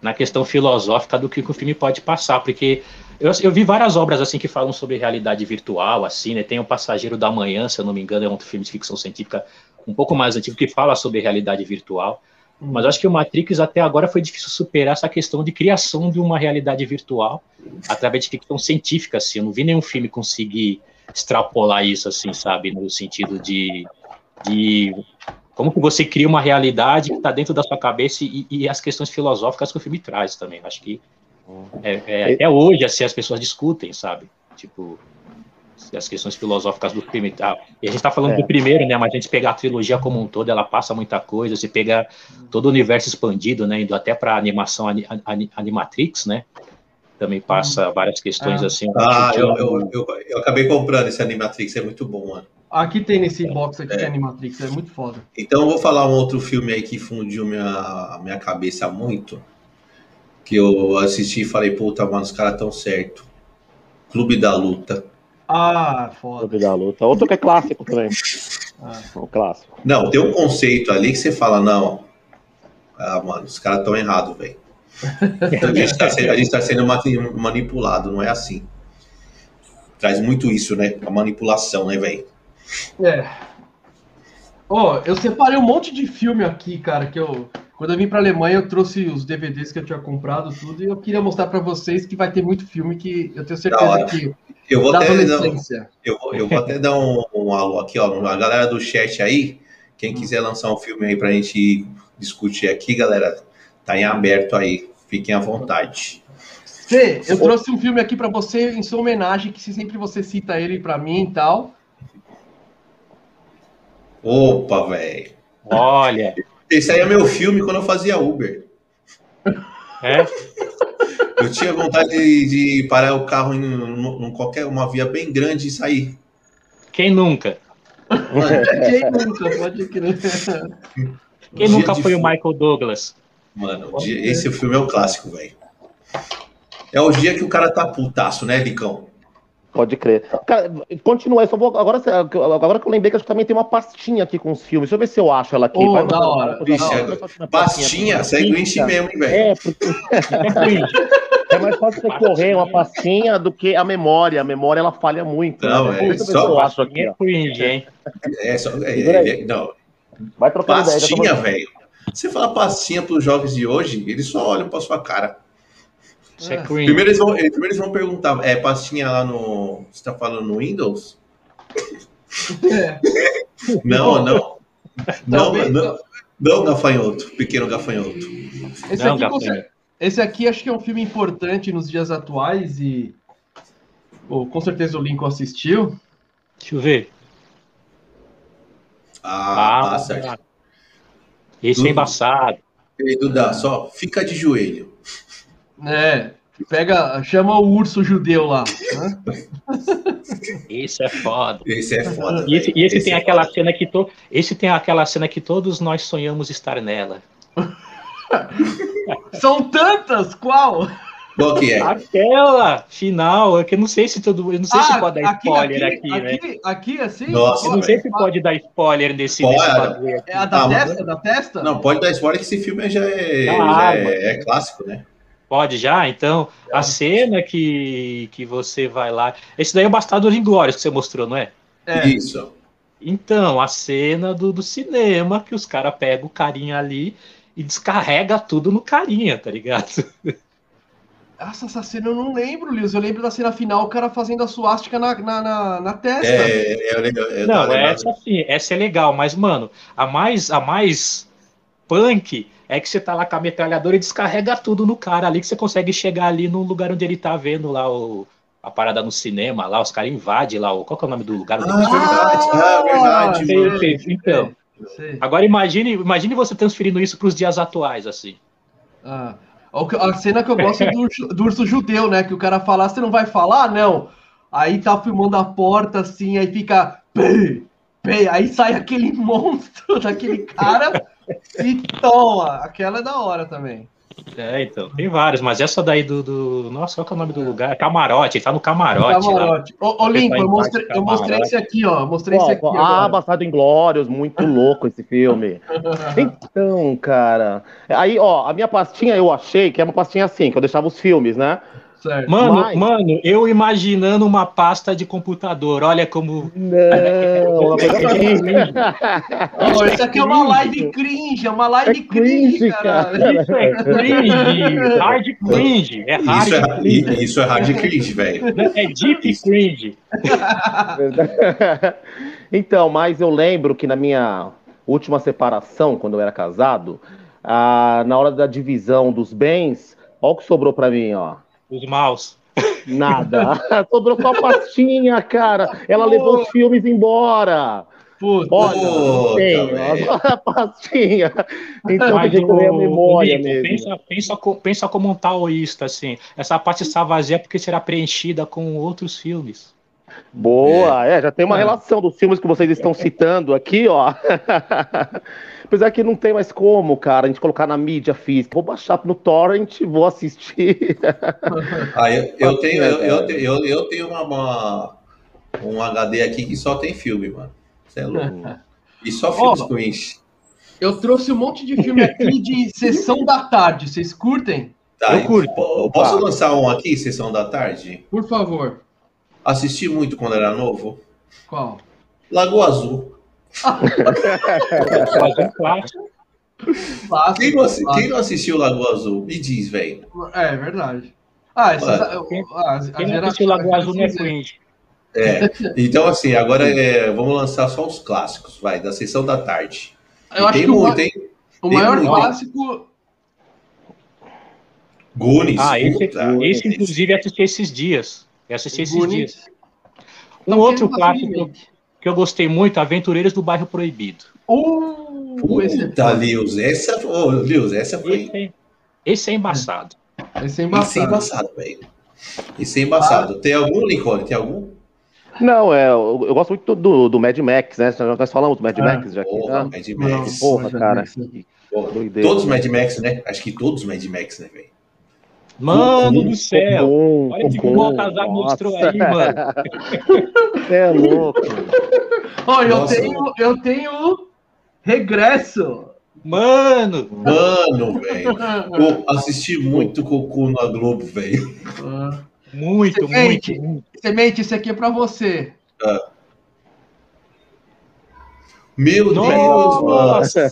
na questão filosófica do que o filme pode passar, porque eu, eu vi várias obras assim que falam sobre realidade virtual, assim, né? Tem o Passageiro da Manhã, se eu não me engano, é um filme de ficção científica um pouco mais antigo que fala sobre realidade virtual. Mas eu acho que o Matrix até agora foi difícil superar essa questão de criação de uma realidade virtual através de ficção científica, assim. Eu não vi nenhum filme conseguir extrapolar isso, assim, sabe? No sentido de, de como que você cria uma realidade que está dentro da sua cabeça e, e as questões filosóficas que o filme traz também. Acho que é, é, até hoje, assim, as pessoas discutem, sabe? Tipo, as questões filosóficas do filme e tal. E a gente está falando É. do primeiro, né? Mas a gente pegar a trilogia como um todo, ela passa muita coisa. Você pega todo o universo expandido, né? Indo até para animação ani, ani- Animatrix, né? Também passa várias questões Ah. assim. Ah, acho que eu, eu, eu, eu acabei comprando esse Animatrix, é muito bom, mano. Aqui tem nesse box aqui, É. tem Animatrix, é muito foda. Então eu vou falar um outro filme aí que fundiu minha, minha cabeça muito. Que eu assisti e falei, puta, mano, os caras tão certo. Clube da Luta. Ah, foda. Clube da Luta. Outro que é clássico também. Ah. Um clássico. Não, tem um conceito ali que você fala, não. Ah, mano, os caras tão errados, velho. A gente tá sendo, a gente tá sendo mani- manipulado, não é assim. Traz muito isso, né? A manipulação, né, velho? É. Ó, eu separei um monte de filme aqui, cara, que eu. Quando eu vim pra Alemanha, eu trouxe os DVDs que eu tinha comprado, tudo, e eu queria mostrar pra vocês que vai ter muito filme que eu tenho certeza que. Eu vou Da até dar, adolescência. eu, vou- eu vou até dar um, um alô aqui, ó. A galera do chat aí, quem quiser lançar um filme aí pra gente discutir aqui, galera, tá em aberto aí. Fiquem à vontade. Fê, eu trouxe um filme aqui pra você em sua homenagem, que sempre você cita ele pra mim e tal. Opa, velho. Olha, Esse aí é meu filme quando eu fazia Uber. é, Eu tinha vontade de, de parar o carro em, um- em qualquer uma via bem grande e sair. quem nunca? Quem nunca, pode crer. Quem nunca foi o fome. Michael Douglas? Mano, o dia- esse filme é o clássico, velho. É o dia que o cara tá putaço, né, Licão? Pode crer. Cara, continua, eu só vou. Agora, agora que eu lembrei que acho que também tem uma pastinha aqui com os filmes. Deixa eu ver se eu acho ela aqui. Ô, Vai, da hora. é- Pastinha, você é Grinch mesmo, hein, velho? É, porque É cringe. é mais fácil você correr uma pastinha do que a memória. A memória ela falha muito. Não, né? é ver só eu acho aqui. É cringe, hein? É, só, é, aí. é, não, Vai tô- pastinha, velho. Você fala pastinha pros jovens de hoje, eles só olham pra sua cara. Isso é É. cringe. Primeiro eles vão, primeiro eles vão perguntar, é pastinha lá no. Você tá falando no Windows? É. Não, não. Não, não, não, gafanhoto, pequeno gafanhoto. Esse, Não, aqui, Gafanhoto. esse aqui acho que é um filme importante nos dias atuais e pô, com certeza o Lincoln assistiu. Deixa eu ver. Ah, tá certo. Esse é embaçado. Ei, Duda, só fica de joelho. É, pega, chama o urso judeu lá. né? Esse é foda. Esse é foda. E esse, e esse Esse tem é aquela foda. cena que to... esse tem aquela cena que todos nós sonhamos estar nela. São tantas, qual? Qual que é? Aquela final, é que eu não sei se todo, eu não sei se pode dar spoiler aqui, né? aqui, aqui, assim? Nossa, Eu não sei se pode dar spoiler desse, Pode. desse bagulho aqui. É a da Ah, mas- testa, da testa? Não, pode dar spoiler que esse filme já é, Ah, já é, é clássico, né? Pode já? Então, a cena que, que você vai lá. Esse daí é o Bastardos Inglórios que você mostrou, não é? É. Isso. Então, a cena do, do cinema que os caras pegam o carinha ali e descarrega tudo no carinha, tá ligado? Nossa, essa cena eu não lembro, Lios. Eu lembro da cena final, o cara fazendo a suástica na, na, na, na testa. É, é, legal. eu Não, tava lembrando. essa sim, essa é legal, mas, mano, a mais, a mais punk é que você tá lá com a metralhadora e descarrega tudo no cara ali, que você consegue chegar ali no lugar onde ele tá vendo lá o, a parada no cinema, lá, os caras invadem lá, o, qual que é o nome do lugar? onde Ah, verdade, ah, verdade, sei, Então, Sei. agora imagine, imagine você transferindo isso pros dias atuais, assim. Ah, o que- a cena que eu gosto é do, urso- do urso judeu, né? Que o cara fala, você não vai falar? Não. Aí tá filmando a porta assim, aí fica. Pê, pê, aí sai aquele monstro daquele cara e toma. Aquela é da hora também. É, então, tem vários, mas essa daí do, do- Nossa, qual que é o nome do lugar? Camarote, ele tá no camarote. lá. Camarote. Ô, ô Lincoln, tá eu mostrei, eu mostrei esse aqui, ó. Mostrei esse aqui. ó, ah, agora. Bastardo Inglórios, muito louco esse filme. Então, cara. Aí, ó, a minha pastinha eu achei que é uma pastinha assim, que eu deixava os filmes, né? Certo. Mano, Mas- mano, eu imaginando uma pasta de computador, olha como. Não, esse aqui é uma live cringe, é uma live É cringe, cringe, cara. Isso é cringe, hard cringe, é hard Isso é, cringe, isso é hard cringe, velho. é deep cringe. então, mas eu lembro que na minha última separação, quando eu era casado, ah, na hora da divisão dos bens, olha o que sobrou pra mim, ó. Os maus. Nada. sobrou só a pastinha, cara. Ela levou os filmes embora. Puta. Olha, Puta, tem, a pastinha. Então, Mas tem que ler a memória Nico, mesmo. pensa, pensa, pensa como um taoísta, assim. Essa parte está vazia porque será preenchida com outros filmes. Boa, é, já tem uma É. relação dos filmes que vocês estão citando aqui, ó. Apesar que não tem mais como, cara, a gente colocar na mídia física. Vou baixar no torrent, vou assistir. Ah, eu, eu tenho, eu, eu, te- eu, eu tenho uma, uma- um HD aqui que só tem filme, mano. Você é louco. E só filmes Ó. cringe. Eu trouxe um monte de filme aqui de sessão da tarde. Vocês curtem? Tá, Eu curto. eu Posso lançar um aqui, Sessão da Tarde? Por favor. Assisti muito quando era novo. Qual? Lagoa Azul. Mas um clássico. Clássico, Quem não, assi- quem não assistiu Lagoa Azul? Me diz, velho. É, é verdade. Ah, esses, Olha, eu- as, Quem não assistiu Lagoa Azul não é cringe. É. Então, assim, agora é, vamos lançar só os clássicos, vai, da Sessão da Tarde. Eu E acho tem que o, muito, ma- hein? o maior muito. clássico. Goonies. Ah, esse, puta, esse inclusive assisti esses dias. Eu assisti esses Goonies. dias. Um Não outro clássico remake. que eu gostei muito, Aventureiros do Bairro Proibido. Uh, esse, é Puta, foda. Lewis, essa, ô, Lewis, essa foi. Esse é, esse é embaçado. esse Esse é é embaçado. embaçado, velho. Esse é embaçado. Tem algum, Nicole? Tem algum? Não, é, eu, eu gosto muito do, do Mad Max, né? Nós falamos do Mad Ah, Max já aqui. Porra, né? Mad. Max. Porra, Mad cara. Max. que Porra, doideira. Todos os Mad Max, né? Acho que todos os Mad Max, né, velho? Mano do céu! Bom, Olha o que o bom, Baltazar mostrou nossa. aí, mano. É louco. Ó, eu Nossa. tenho, eu tenho regresso. Mano! Mano, velho. Assisti muito Cocô na Globo, velho. Ah. Muito, Semente. muito, muito. Semente, esse aqui é pra você. Meu Deus, mano. Nossa!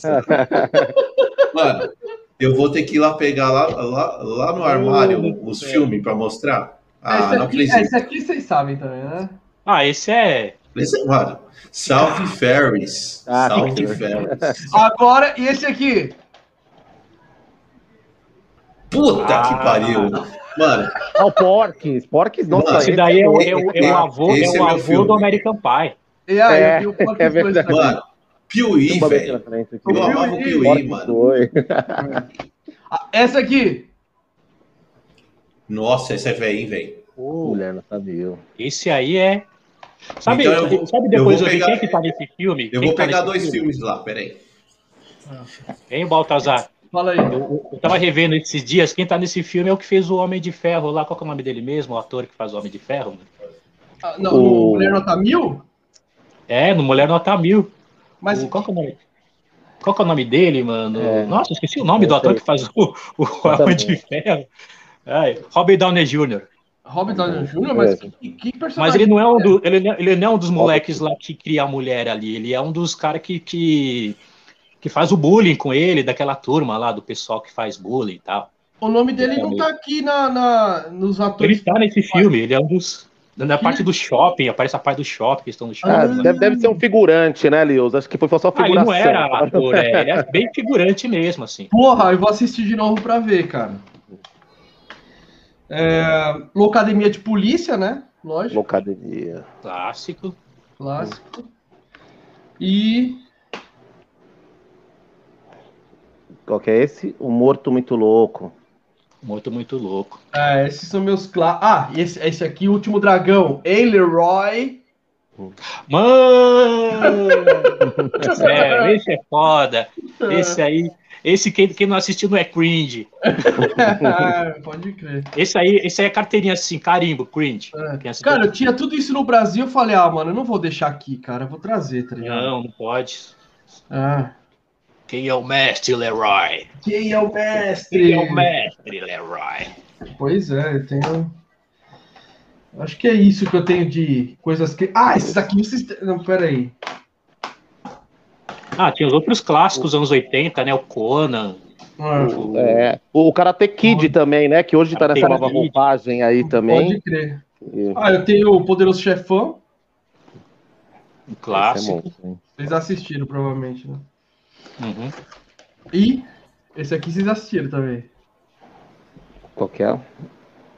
Mano, eu vou ter que ir lá pegar lá, lá, lá no armário Meu os Deus. filmes pra mostrar. Ah, esse, não aqui, acredito. esse aqui vocês sabem também, né? Ah, esse é. Esse, mano, South Ferris. Ah, South sim. Ferris. Agora, e esse aqui? Puta Ah. que pariu. Mano, Ah, o Porkins. Porkins, nossa. Mano, Esse daí é o, é o, é o avô, é é o meu avô do American Pie. E aí, É, é dois verdade. mano, Piuí, velho. Eu Piuí, amava o Piuí, mano. Ah, Essa aqui. Nossa, esse é velho, velho. Mulher, não sabia. Esse aí é. Sabe, Então eu vou- sabe eu depois eu vi pegar- quem que tá nesse filme? Eu vou tá pegar nesse dois filme? filmes lá, peraí. Hein, Baltazar? Fala aí. Eu, eu tava revendo esses dias, quem tá nesse filme é o que fez o Homem de Ferro lá. Qual que é o nome dele mesmo? O ator que faz o Homem de Ferro? mano? Ah, não, O- no Mulher Nota Mil? É, no Mulher Nota Mil. Mas O- qual, que é o nome? qual que é o nome dele, mano? É. Nossa, esqueci o nome do ator que faz o, o Homem de Ferro. Ai, Robert Downey Jr. Robert Downey Jr., mas É. que, que Mas personagem? ele não é um, do- ele, não- ele não é um dos moleques lá que cria a mulher ali. Ele é um dos caras que, que, que faz o bullying com ele, daquela turma lá, do pessoal que faz bullying e tal. O nome dele não tá aqui na, na, nos atores. Ele tá nesse filme, ele é um dos. Na parte do shopping, aparece a parte do shopping, que estão no shopping. Ah, lá. deve, deve ser um figurante, né, Lios? Acho que foi só Ah, ele figuração. não era ator, é, ele é bem figurante mesmo, assim. Porra, eu vou assistir de novo pra ver, cara. É, Locademia de Polícia, né? Lógico, Locademia. Clássico. clássico. E Qual que é esse? O Morto Muito Louco. Muito, muito louco. é, esses são meus clá. Ah, e esse, esse aqui, o último dragão. Leroy. Mano! Sério, esse é foda. Esse aí. Esse quem, quem não assistiu não é cringe. Pode crer. Esse aí, esse aí é carteirinha assim, carimbo, cringe. É. Cara, eu tinha tudo isso no Brasil. Eu falei, ah, mano, eu não vou deixar aqui, cara. Eu vou trazer, tá ligado? Não, não pode. Ah. Quem é o mestre, Leroy? Quem é o mestre? Quem é o mestre, Leroy? Pois é, eu tenho. Acho que é isso que eu tenho de coisas que. Ah, esses aqui vocês. Não, peraí. Ah, tinha os outros clássicos anos 80, né? O Conan. Ah, o- É. O Karate Kid também, né? Que hoje tá nessa Karate nova Kid. roupagem aí também. Pode crer. E- Ah, eu tenho o Poderoso Chefão. um é clássico. monstro, hein? Vocês assistiram, provavelmente, né? Uhum. E esse aqui vocês assistiram também. Qual que é?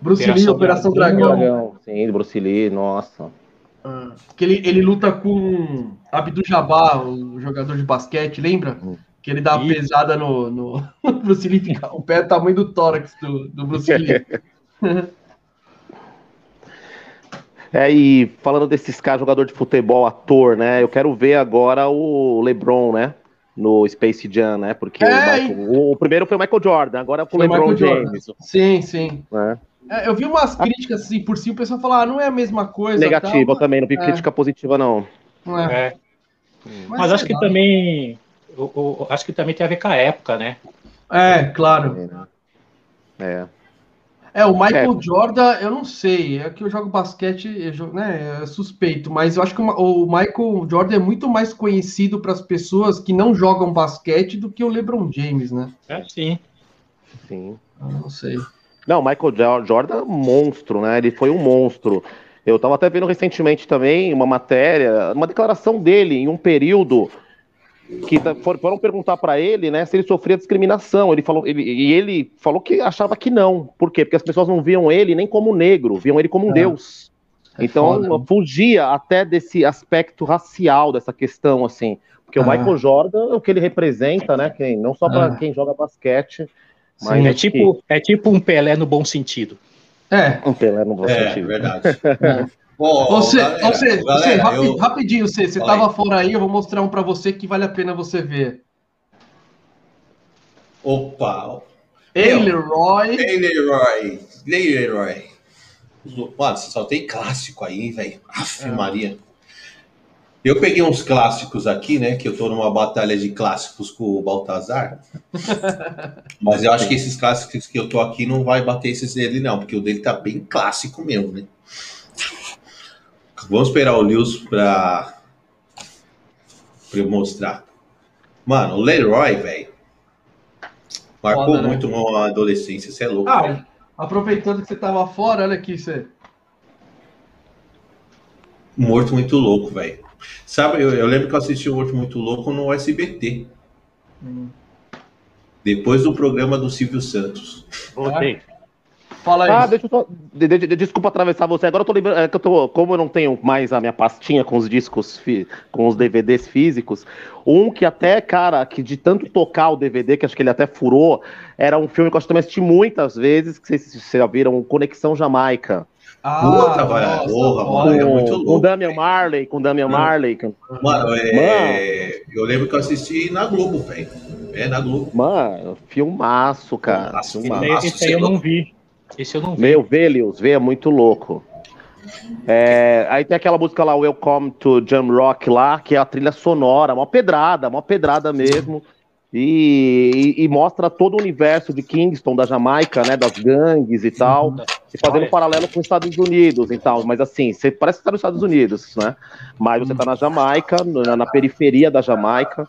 Bruce Operação Lee, Operação Dragão. Dragão. Sim, do Bruce Lee, nossa. Ah, que ele, ele luta com Abdul Jabbar, o jogador de basquete, lembra? Hum. Que ele dá uma Isso. pesada no, no Bruce Lee, fica o pé é do tamanho do tórax do, do Bruce Lee. É, e falando desses caras, jogador de futebol, ator, né? Eu quero ver agora o LeBron, né? No Space Jam, né? Porque É, o, Michael- o- o primeiro foi o Michael Jordan, agora é Foi o LeBron Michael Jordan. James. Sim, sim. Né? É, eu vi umas críticas assim por cima, o pessoal falar, ah, não é a mesma coisa. Negativa tal, também, não vi É. crítica positiva, não. é. É. Mas, acho sei que lá. também. o- acho que também tem a ver com a época, né? É, claro. É. É, o Michael Jordan, eu não sei. É que eu jogo basquete, eu jogo, né? É suspeito, mas eu acho que o Michael Jordan é muito mais conhecido para as pessoas que não jogam basquete do que o LeBron James, né? É sim. Sim. Eu não sei. Não, Michael Jo- Jordan, monstro, né? Ele foi um monstro. Eu tava até vendo recentemente também uma matéria, uma declaração dele em um período que tá- for- foram perguntar pra ele, né, se ele sofria discriminação. Ele falou, ele, e ele falou que achava que não. Por quê? Porque as pessoas não viam ele nem como negro, viam ele como um É. deus. É então foda, fugia até desse aspecto racial dessa questão, assim. Porque o Ah. Michael Jordan, o que ele representa, né, quem, não só para Ah. quem joga basquete, Sim, mas É acho que- tipo, é tipo um Pelé no bom sentido. É. um Pelé no bom É, sentido. verdade. Ó, Você, galera, você, você galera, rapi- eu- rapidinho, você, você Fala tava aí. fora aí, eu vou mostrar um pra você que vale a pena você ver. Opa! Ei. Leroy. Ei, Leroy! Leroy! Mano, só tem clássico aí, velho. Aff, É. Maria. Eu peguei uns clássicos aqui, né? Que eu tô numa batalha de clássicos com o Baltazar. Mas eu acho que esses clássicos que eu tô aqui não vai bater esses dele, não, porque o dele tá bem clássico mesmo, né? Vamos esperar o Lewis pra, pra mostrar. Mano, o Leroy, velho. Marcou Foda, né? muito uma adolescência, você é louco. Ah, aproveitando que você tava fora, olha aqui, você. Morto Muito Louco, velho. Sabe, eu, eu lembro que eu assisti o Morto Muito Louco no SBT. Depois do programa do Silvio Santos. Odeio. Fala aí. Ah, deixa eu só. de- de- de- desculpa atravessar você. Agora eu tô lembrando. É que eu tô, como eu não tenho mais a minha pastinha com os discos, fi- com os DVDs físicos, um que até, cara, que de tanto tocar o DVD, que acho que ele até furou, era um filme que eu acho que também assisti muitas vezes, que vocês, vocês já viram, Conexão Jamaica. Ah, Puta, nossa, porra, mano. é muito com, louco, com Damian. Marley, com Damian Marley. com- Mano, é, eu lembro que eu assisti na Globo, velho. É, na Globo. Mano, filmaço, cara. Nossa, filmaço. Esse aí eu não vi. Esse eu não vi. Meu, Velius, vê, é muito louco. É, aí tem aquela música lá, Welcome to Jam Rock lá, que é a trilha sonora, uma pedrada, uma pedrada mesmo. E, e- e mostra todo o universo de Kingston, da Jamaica, né, das gangues e tal, e fazendo um paralelo com os Estados Unidos e tal, mas assim, você parece que tá nos Estados Unidos, né, mas você tá na Jamaica, na, na periferia da Jamaica,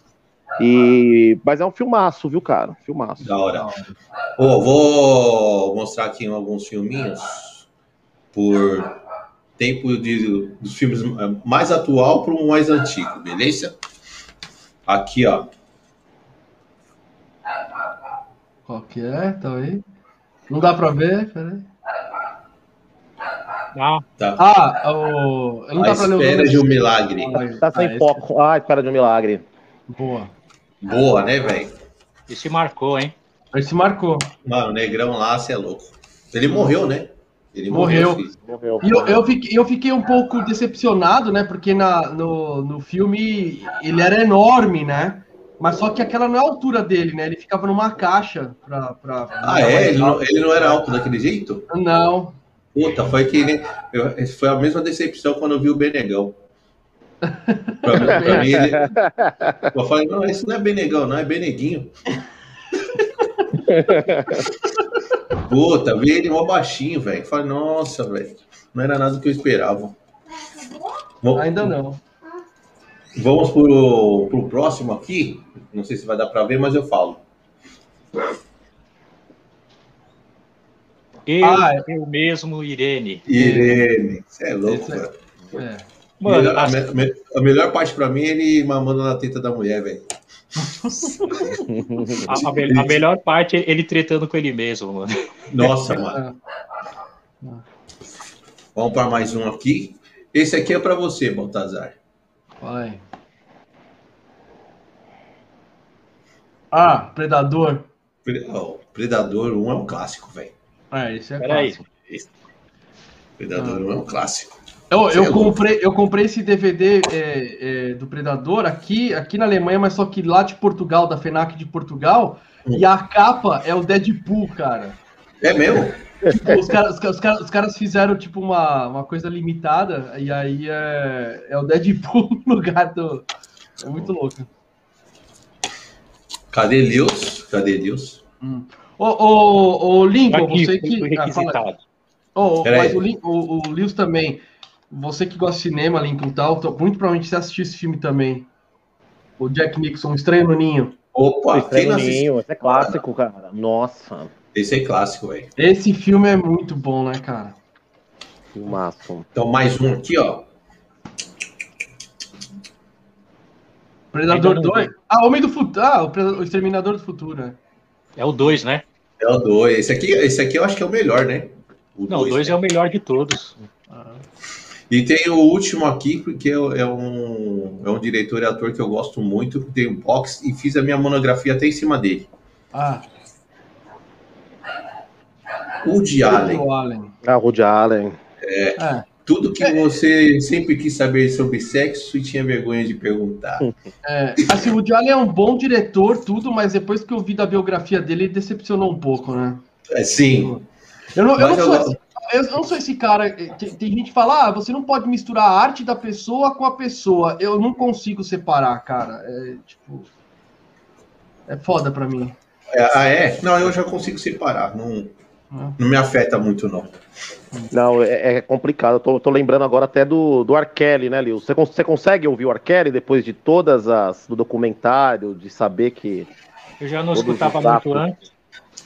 e, mas é um filmaço, viu, cara, filmaço. Da hora. Ô, vou mostrar aqui alguns filminhos por tempo de, dos filmes mais atual para o mais antigo, beleza? Aqui, ó. Qual que é? Tá aí. Não dá pra ver? Peraí. Ah, Tá. Ah, o. Não A dá pra ler o espera de um milagre. Tá sem Ah, esse- foco, ah, espera de um milagre. Boa. Boa, né, velho? esse marcou, hein? Esse marcou. Mano, o negrão lá, você é louco. Ele morreu, né? Ele Morreu. filho. Morreu. E eu, eu, fiquei, eu fiquei um pouco decepcionado, né? Porque na, no, no filme ele era enorme, né? Mas só que aquela não é a altura dele, né? Ele ficava numa caixa pra. pra Ah, é? Ele não, ele não era alto daquele jeito? Não. Puta, foi que nem- eu- foi a mesma decepção quando eu vi o Benegão. Pra mim, pra mim, ele, eu falei, não, esse não é Benegão, não, é Beneguinho. Puta, vi ele mó baixinho, velho. Falei, nossa, velho, não era nada que eu esperava. Vamos- Ainda não. Vamos pro, pro próximo aqui. Não sei se vai dar pra ver, mas eu falo. Eu, Ah, eu mesmo, Irene. Irene, você é louco, é- velho. É. Mano, Melhor- a, me- a melhor parte pra mim é ele mamando na teta da mulher, velho. a, a me- a melhor parte é ele tretando com ele mesmo, mano. Nossa, mano. Vamos para mais um aqui. Esse aqui é para você, Baltazar. Vai. Ah, Predador. Predador 1 é um clássico, velho. É, esse é Peraí. clássico. Predador 1 é um clássico. Eu, eu, comprei, eu comprei esse DVD é, é, do Predador aqui, aqui na Alemanha, mas só que lá de Portugal, da FENAC de Portugal, Hum. e a capa é o Deadpool, cara. É mesmo? Tipo, os, caras, os, caras, os caras- os caras fizeram tipo uma, uma coisa limitada, e aí é, é o Deadpool no lugar do. É muito louco. Cadê Deus? Cadê Deus? Ô, ô, ô Lincoln, Aqui, você que. Ah, fala- Pera mas o, o, o Lewis também. Você que gosta de cinema, Lincoln tal, então, muito provavelmente você assistiu esse filme também. O Jack Nixon, Estranho no Ninho. Opa, Estranho assistiu? Ninho, esse é clássico, cara. Nossa, Esse é clássico, velho. Esse filme é muito bom, né, cara? filmaço. Então, mais um aqui, ó. Predador Ainda não 2. Ah, Homem do Futuro. Ah, o, Predador- o Exterminador do Futuro, né? É o 2, né? É o 2. Esse aqui, esse aqui eu acho que é o melhor, né? Não, o 2 é o melhor de todos. E tem o último aqui, porque é é um, é um diretor e ator que eu gosto muito, que tem um box e fiz a minha monografia até em cima dele. Ah, Woody Allen. o Allen. Ah, Woody Allen. É. Tudo que você sempre quis saber sobre sexo e tinha vergonha de perguntar. É, assim, o Woody Allen é um bom diretor, tudo, mas depois que eu vi da biografia dele, ele decepcionou um pouco, né? É, sim. Eu não, eu não sou eu- esse, eu não sou esse cara. Tem, tem gente que fala, ah, você não pode misturar a arte da pessoa com a pessoa. Eu não consigo separar, cara. É tipo. É foda pra mim. É, ah, é? Não, eu já consigo separar. Não, não me afeta muito, não. Não, é, é complicado. Eu tô, tô lembrando agora até do, do R. Kelly, né, Lil? Você, você consegue ouvir o R. Kelly depois de todas as. do documentário, de saber que. Eu já não escutava muito antes.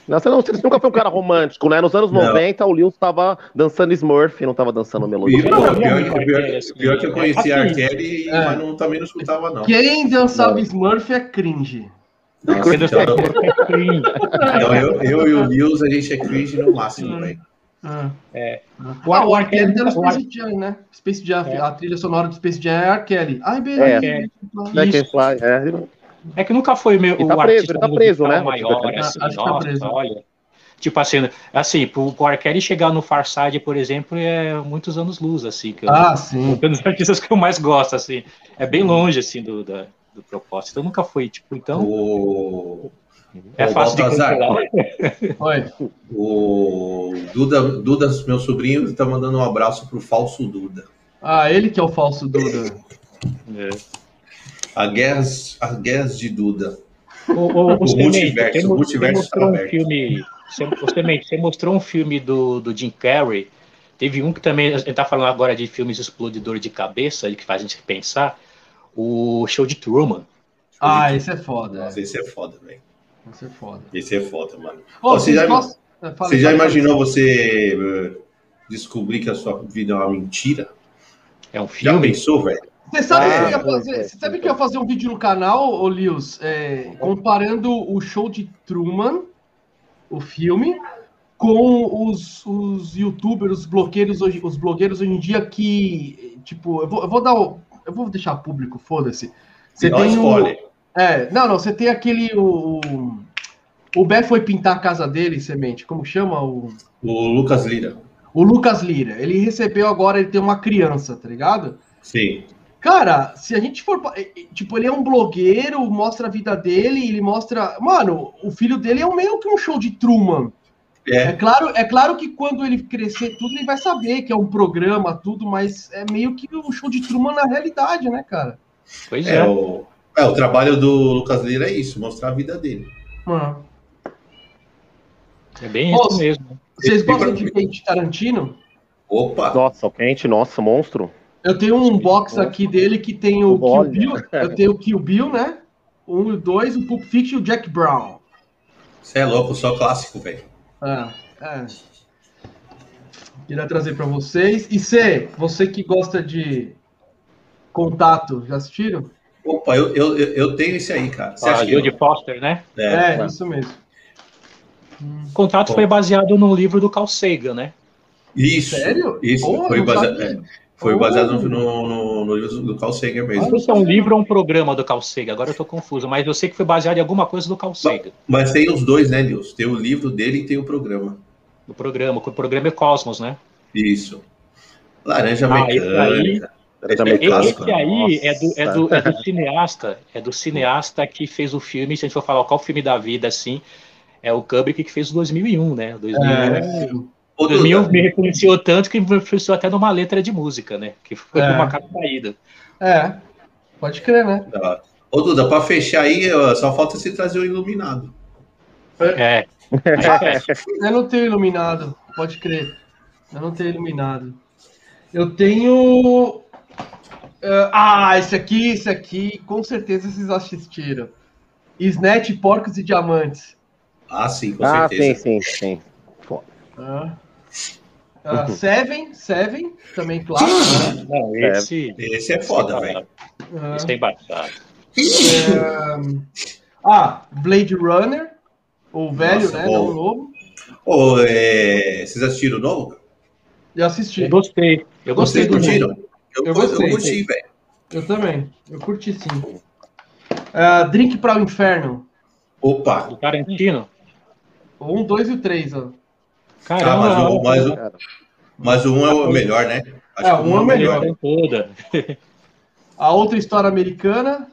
Não, você, não, você nunca foi um cara romântico, né? Nos anos Não. 90, o Lil tava dançando Smurf, não tava dançando melodia. Pior, não, pior, pior- é, assim, pior que eu conhecia assim, a Kelly, é. mas não, também não escutava, não. Quem dançava Smurf é cringe. Nossa, então, então eu, É. eu e o Lewis, a gente é cringe no máximo, velho. Ah. É. O, ah, o R. Kelly Ar- Space Jam, né? Space Jam, É. a trilha sonora do Space Jam é R. Kelly. Ai, beleza. É. Isso. fala- é, É que nunca foi meu, tá o preso, artista tá preso, né? maior, Ah, assim, acho tá nossa, preso. olha. Tipo assim, assim, pro, pro chegar no Far Side, por exemplo, é muitos anos luz, assim, que eu, Ah, sim. um dos artistas que eu mais gosto, assim, é bem longe, assim, do, da- do propósito, então nunca foi, tipo, então, O, é o fácil de Baltazar. cancelar. Oi. o Duda, Duda, meu sobrinho, tá mandando um abraço pro falso Duda. Ah, ele que é o falso Duda. É. A guerras, as guerras de Duda. O, o, O Semente, multiverso, você o multiverso você mostrou tá um aberto. filme. Você, o Semente, você mostrou um filme do, do Jim Carrey. Teve um que também. A gente tá falando agora de filmes explodidor de cabeça, que faz a gente pensar. O show de Truman. Ah, esse é foda. Nossa, esse é foda, velho. Esse é foda. Esse é foda, mano. Ô, você já- É, fala Você já imaginou você eh, descobrir que a sua vida é uma mentira? É um Já filme. pensou, velho? Você sabe, Ah, que eu ia foi, fazer, foi, você sabe que ia fazer um vídeo no canal, ô Lius, é, comparando o show de Truman, o filme, com os, os youtubers, os blogueiros, hoje, os blogueiros hoje em dia que, tipo, eu vou, eu vou dar o, eu vou deixar público, foda-se. Você Dá tem o, spoiler. é, não, não, você tem aquele, o, o, o Bé foi pintar a casa dele, semente, como chama o... O Lucas Lira. O Lucas Lira, ele recebeu agora, ele tem uma criança, tá ligado? Sim. Cara, se a gente for. Tipo, ele é um blogueiro, mostra a vida dele, ele mostra. Mano, o filho dele é meio que um show de Truman. É É, claro, é claro que quando ele crescer tudo, ele vai saber que é um programa, tudo, mas é meio que um show de Truman na realidade, né, cara? Pois é, é. o, é, o trabalho do Lucas Lira é isso, mostrar a vida dele. Mano. É bem isso mesmo. Vocês gostam de Quentin Tarantino? Opa! Nossa, o quente, nossa, monstro. Eu tenho um box aqui dele que tem o Kill Olha. Bill. Eu tenho o Kill Bill, né? O um e o dois, o Pulp Fiction e o Jack Brown. Você é louco, só clássico, velho. É, é. Queria trazer para vocês. E C, você que gosta de contato, já assistiram? Opa, eu, eu, eu tenho esse aí, cara. Você A acha que Jodie eu- Foster, né? é, É, isso mesmo. O contrato Bom. foi baseado num livro do Carl Sagan, né? Isso. Sério? Isso, Pô, foi baseado, é, foi Oh. baseado no, no, no, no livro do Carl Sagan mesmo. Não sei se é um livro ou um programa do Carl Sagan, agora eu tô confuso, mas eu sei que foi baseado em alguma coisa do Carl Sagan. Mas tem os dois, né, Nils? Tem o livro dele e tem o programa. O programa, o programa é Cosmos, né? Isso. Laranja Ah, Mecânica. Era Esse é Esse aí é do, é, do, é do cineasta, é do cineasta que fez o filme, se a gente for falar qual filme da vida, assim, é o Kubrick que fez o 2001, né? 2001, É, 2001 Duda, me reconheceu tanto que me influenciou até numa letra de música, né? Que foi É. uma capa caída. é, pode crer, né? tá. Ô, Duda, pra fechar aí, só falta você trazer o iluminado. É. Eu não tenho iluminado, pode crer. Eu não tenho iluminado. Eu tenho. eh, Ah, esse aqui, esse aqui, com certeza vocês assistiram. Snatch, Porcos e Diamantes. Ah, sim, com Ah, sim, certeza. sim, sim. Ah. Ah, Seven, Seven, também clássico, né? Não, esse. Esse é foda, velho. Ah. Esse é embaixado. É, Ah, Blade Runner, o velho, Nossa, né? bom. Não o novo. Ô, é, vocês assistiram o novo? Eu assisti. Eu gostei. Eu gostei Vocês do curtiram? Eu, Eu eu, gostei. curti, velho. Eu também. Eu curti sim. Ah, Drink para o Inferno. Opa! Do Tarantino. 1, 2 e o 3, ó. Ah, Caramba, mas o, mas, o, mas o um é o melhor, né? Acho É, que o um é o melhor. Toda. A outra história americana.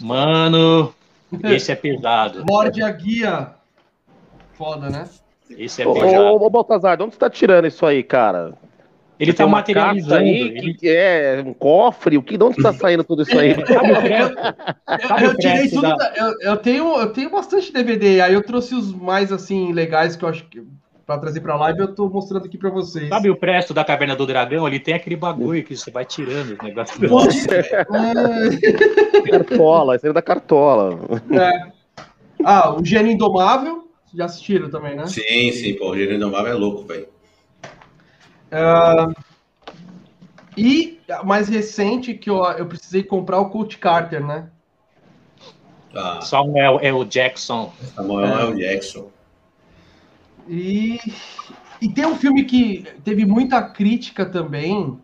Mano, esse é pesado. Morde a Guia. Foda, né? Esse é Ô, pesado. ô, ô, Baltazar, de onde você tá tirando isso aí, cara? Ele Tem tá materializando. aí ele- que é um cofre, o que, de onde tá saindo tudo isso aí? Eu, eu tirei tudo. da- eu, eu tenho, eu tenho bastante DVD. Aí eu trouxe os mais assim legais que eu acho que pra trazer pra live. Eu tô mostrando aqui pra vocês. Sabe o presto da Caverna do Dragão? Ele tem aquele bagulho que você vai tirando os negócios. Nossa, velho. Cartola, aí é da cartola. É. Ah, o Gênio Indomável. Já assistiram também, né? Sim, sim, pô. O Gênio Indomável é louco, velho. E a mais recente que eu, eu precisei comprar o Coach Carter, né? Ah, Samuel é o Jackson. Samuel L. Jackson. E, e tem um filme que teve muita crítica também.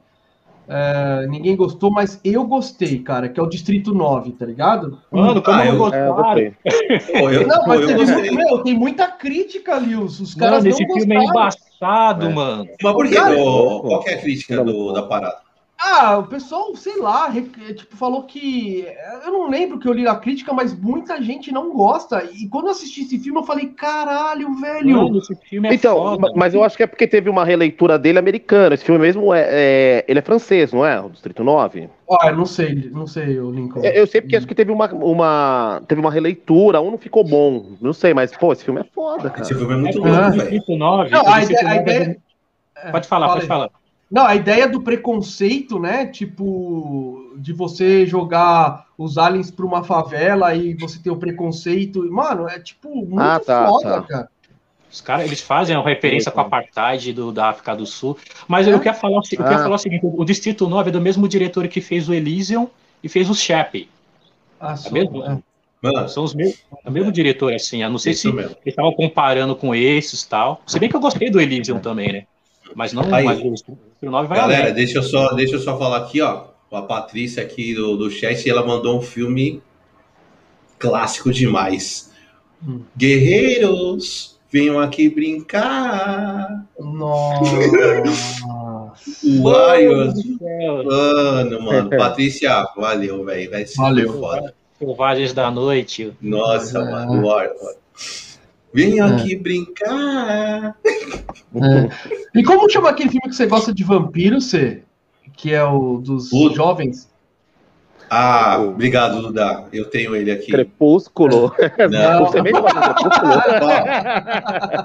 é, ninguém gostou, mas eu gostei, cara, que é o Distrito 9, tá ligado? Mano, como Ah, eu eu- não É, eu gostaram? gostei. Pô, eu, Não, pô, mas eu teve gostei. muito, meu, tem muita crítica ali, os, os caras Mano, não esse filme é gostaram. embaçado, É. mano. Mas por que? Cara, qual que é a crítica do, da parada? Ah, o pessoal, sei lá, tipo, falou que. Eu não lembro que eu li a crítica, mas muita gente não gosta. E quando eu assisti esse filme, eu falei, caralho, velho. Mano, esse filme é Então, foda. ma- mas eu acho que é porque teve uma releitura dele americana. Esse filme mesmo é, é- ele é francês, não é? O Distrito 9? Ah, eu não sei, não sei, o Lincoln. Eu, eu sei porque acho que teve uma, uma teve uma releitura, um não ficou bom, não sei, mas pô, esse filme é foda, Esse cara. filme é muito É, louco, o velho. Distrito 9. Não, a a 9 é ideia- Pode falar, Fala pode aí. falar. Não, a ideia do preconceito, né? Tipo, de você jogar os aliens pra uma favela e você ter o preconceito. Mano, é tipo muito Ah, tá, foda, tá. cara. Os caras, eles fazem uma referência com a apartheid do, da África do Sul. Mas É? eu quero falar, eu quero Ah. falar o seguinte: o Distrito 9 é do mesmo diretor que fez o Elysium e fez o Chappie. Ah, só- mesmo? é. Mano, São os mesmos, é o mesmo diretor, assim. Eu não sei Isso se mesmo. eles estavam comparando com esses e tal. Se bem que eu gostei do Elysium também, né? Mas não, Aí. mas o Distrito 9 vai galera, além. deixa eu, só, deixa eu só falar aqui, ó. A Patrícia aqui do, do chat, ela mandou um filme clássico demais. Hum. Guerreiros, venham aqui brincar. Nossa. Warriors. Mano, mano. Patrícia, valeu, velho. Vai ser Valeu. foda. Selvagens da Noite. Nossa, É. mano. Warriors. Venham É. aqui brincar. É. E como chama aquele filme que você gosta de vampiro, você? Que é o dos O- jovens? Ah, obrigado, Duda. Eu tenho ele aqui. Crepúsculo. Não. Você mesmo fala Crepúsculo?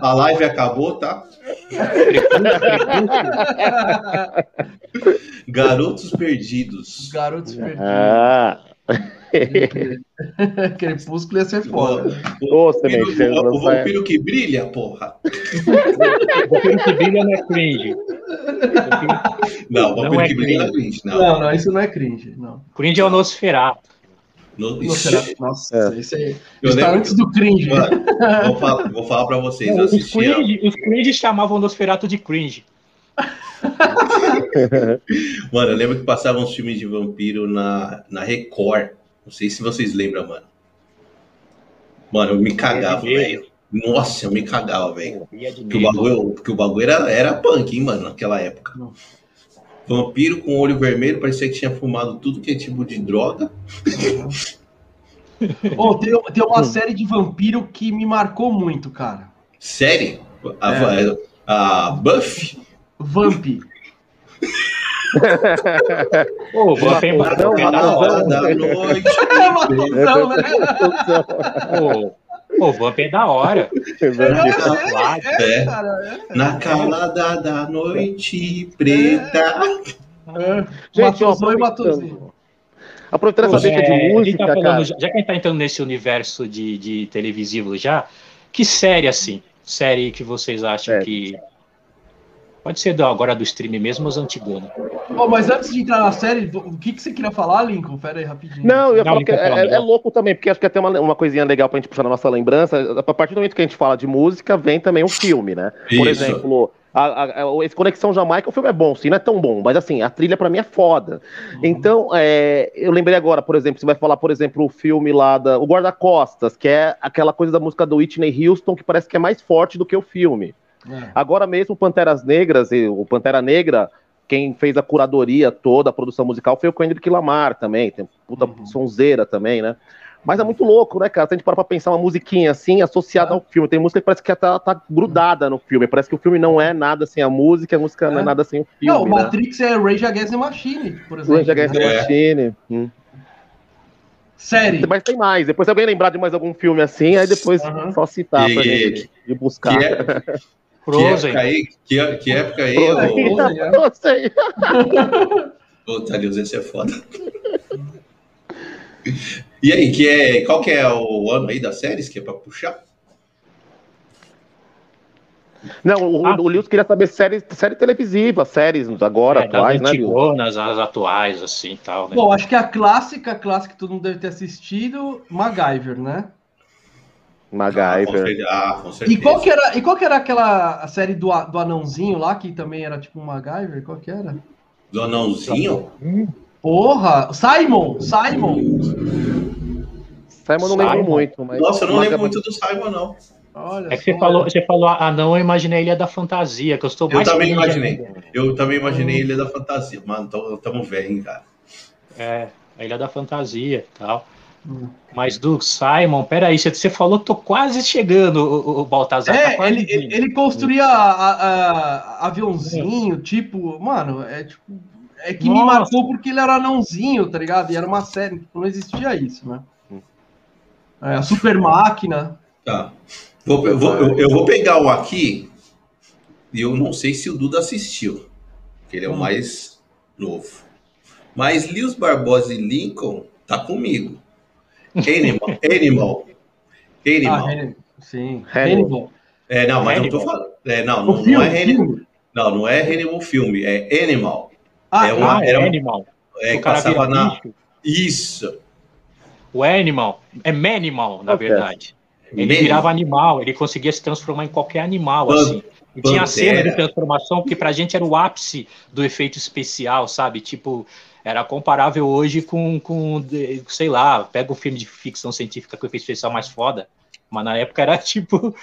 Ó, a live acabou, tá? Garotos Os Perdidos. garotos perdidos. Ah, Crepúsculo ia ser foda. O, o, vampiro, o, o vampiro que brilha, porra. O filme que brilha não é cringe. Não, o vampiro Não é que brilha não é cringe. não. Não, não, isso não é cringe, não. cringe é o Nosferatu. No- Nossa, isso aí Eu está lembro antes do cringe. Mano, vou, falar, vou falar pra vocês. Não, os, cringe, os cringe chamavam o Nosferatu de cringe. Mano, eu lembro que passavam uns filmes de vampiro na, na Record. Não sei se vocês lembram, mano. Mano, eu me cagava, velho. Nossa, eu me cagava, velho. Porque o bagulho, porque o bagulho era, era punk, hein, mano, naquela época. Vampiro com olho vermelho, parecia que tinha fumado tudo que é tipo de droga. Ô, tem, tem uma série de vampiro que me marcou muito, cara. Série? A, É. a Buffy? Vamp. Ô, Vamp é Vamp é da matosão. hora. da noite. É uma confusão, né? Ô, Ô, Vamp é da hora. É. É, cara, é. Na calada da noite preta. é. Gente, ó, Matosão e Matosão. aproveitando, essa Pô, é, de música, tá falando, cara. já, já que a gente tá entrando nesse universo de, de televisivo já, que série assim? Série que vocês acham que. Pode ser do, agora do stream mesmo, os antigona. Bom, mas antes de entrar na série, o que, que você queria falar, Lincoln? Pera aí, rapidinho. Não, eu ia Não, falar que é, é- é louco também, porque acho que até uma, uma coisinha legal pra gente puxar na nossa lembrança. A partir do momento que a gente fala de música, vem também um filme, né? Por Isso. exemplo, a, a- a- esse Conexão Jamaica, o filme é bom, sim, não é tão bom, mas assim, a trilha pra mim é foda. Então, é, eu lembrei agora, por exemplo, você vai falar, por exemplo, o filme lá da O Guarda-Costas, que é aquela coisa da música do Whitney Houston que parece que é mais forte do que o filme. É. Agora mesmo, Panteras Negras, e o Pantera Negra, quem fez a curadoria toda, a produção musical, foi o Kendrick Lamar também, tem puta Uhum. sonzeira também, né? Mas é muito louco, né, cara? Se a gente parar pra pensar uma musiquinha assim, associada ao filme. Tem música que parece que tá, tá grudada no filme. Parece que o filme não é nada sem a música, a música não é É. nada sem o Não, filme. o né? Matrix é Rage Against the Machine, por exemplo. Rage Against the É. Machine. Hum. Série. Mas tem mais. Depois, se alguém lembrar de mais algum filme assim, aí depois só citar E- pra gente de buscar. Que, é, que Frozen. época aí? Que, que época aí? Frozen. é. Esse é foda. E aí, que é, qual que é o ano aí das séries que é pra puxar? Não, o, Ah. o Lewis queria saber série, série televisiva, séries agora, É, atuais, né, antigonas, as atuais, assim e tal, né? Bom, acho que a clássica, clássica que todo mundo deve ter assistido, MacGyver, né? Ah, MacGyver. Ah, com certeza. E qual que era, e qual que era aquela a série do, do anãozinho lá, que também era tipo um MacGyver? Qual que era? Do anãozinho? Porra! Simon! Simon! Simon não lembro muito, mas. Nossa, eu não lembro muito do Simon, não. Olha É que você falou, você falou, ah, não, eu imaginei a Ilha da Fantasia, que eu estou Eu mais também longe imaginei. ainda. Eu também imaginei ele da fantasia. Mano, tamo, tamo velho, hein, cara. É, a Ilha da Fantasia e tal. Hum. Mas do Simon, peraí, você, você falou que tô quase chegando, o, o- o Baltazar. tá É, quase ele, ele, ele construía a- a- a- aviãozinho, tipo, mano, é tipo. É que me Nossa. marcou porque ele era anãozinho, tá ligado? E era uma série, tipo, não existia isso, né? É, a super máquina. Tá. Vou- eu, vou, eu- eu vou pegar um aqui e eu não sei se o Duda assistiu, que ele é o Hum. mais novo. Mas Lewis Barbosa e Lincoln tá comigo. Animal. Animal. Animal. Ah, Hannibal. Sim. Hannibal. Hannibal. É, não, mas eu não tô Hannibal. falando. É, não, não, não filme, é Hannibal. filme. Não, não é Hannibal filme, é Animal. Ah, É uma- Ah, é era um- Animal. É, o vira na. bicho. Isso. O Animal. É Manimal, na Ok. verdade. Ele Manimal. virava animal, ele conseguia se transformar em qualquer animal, Pan- assim. E tinha a cena de transformação que pra gente era o ápice do efeito especial, sabe? Tipo, era comparável hoje com, com de- sei lá, pega um filme de ficção científica com efeito especial mais foda, mas na época era tipo. Pô,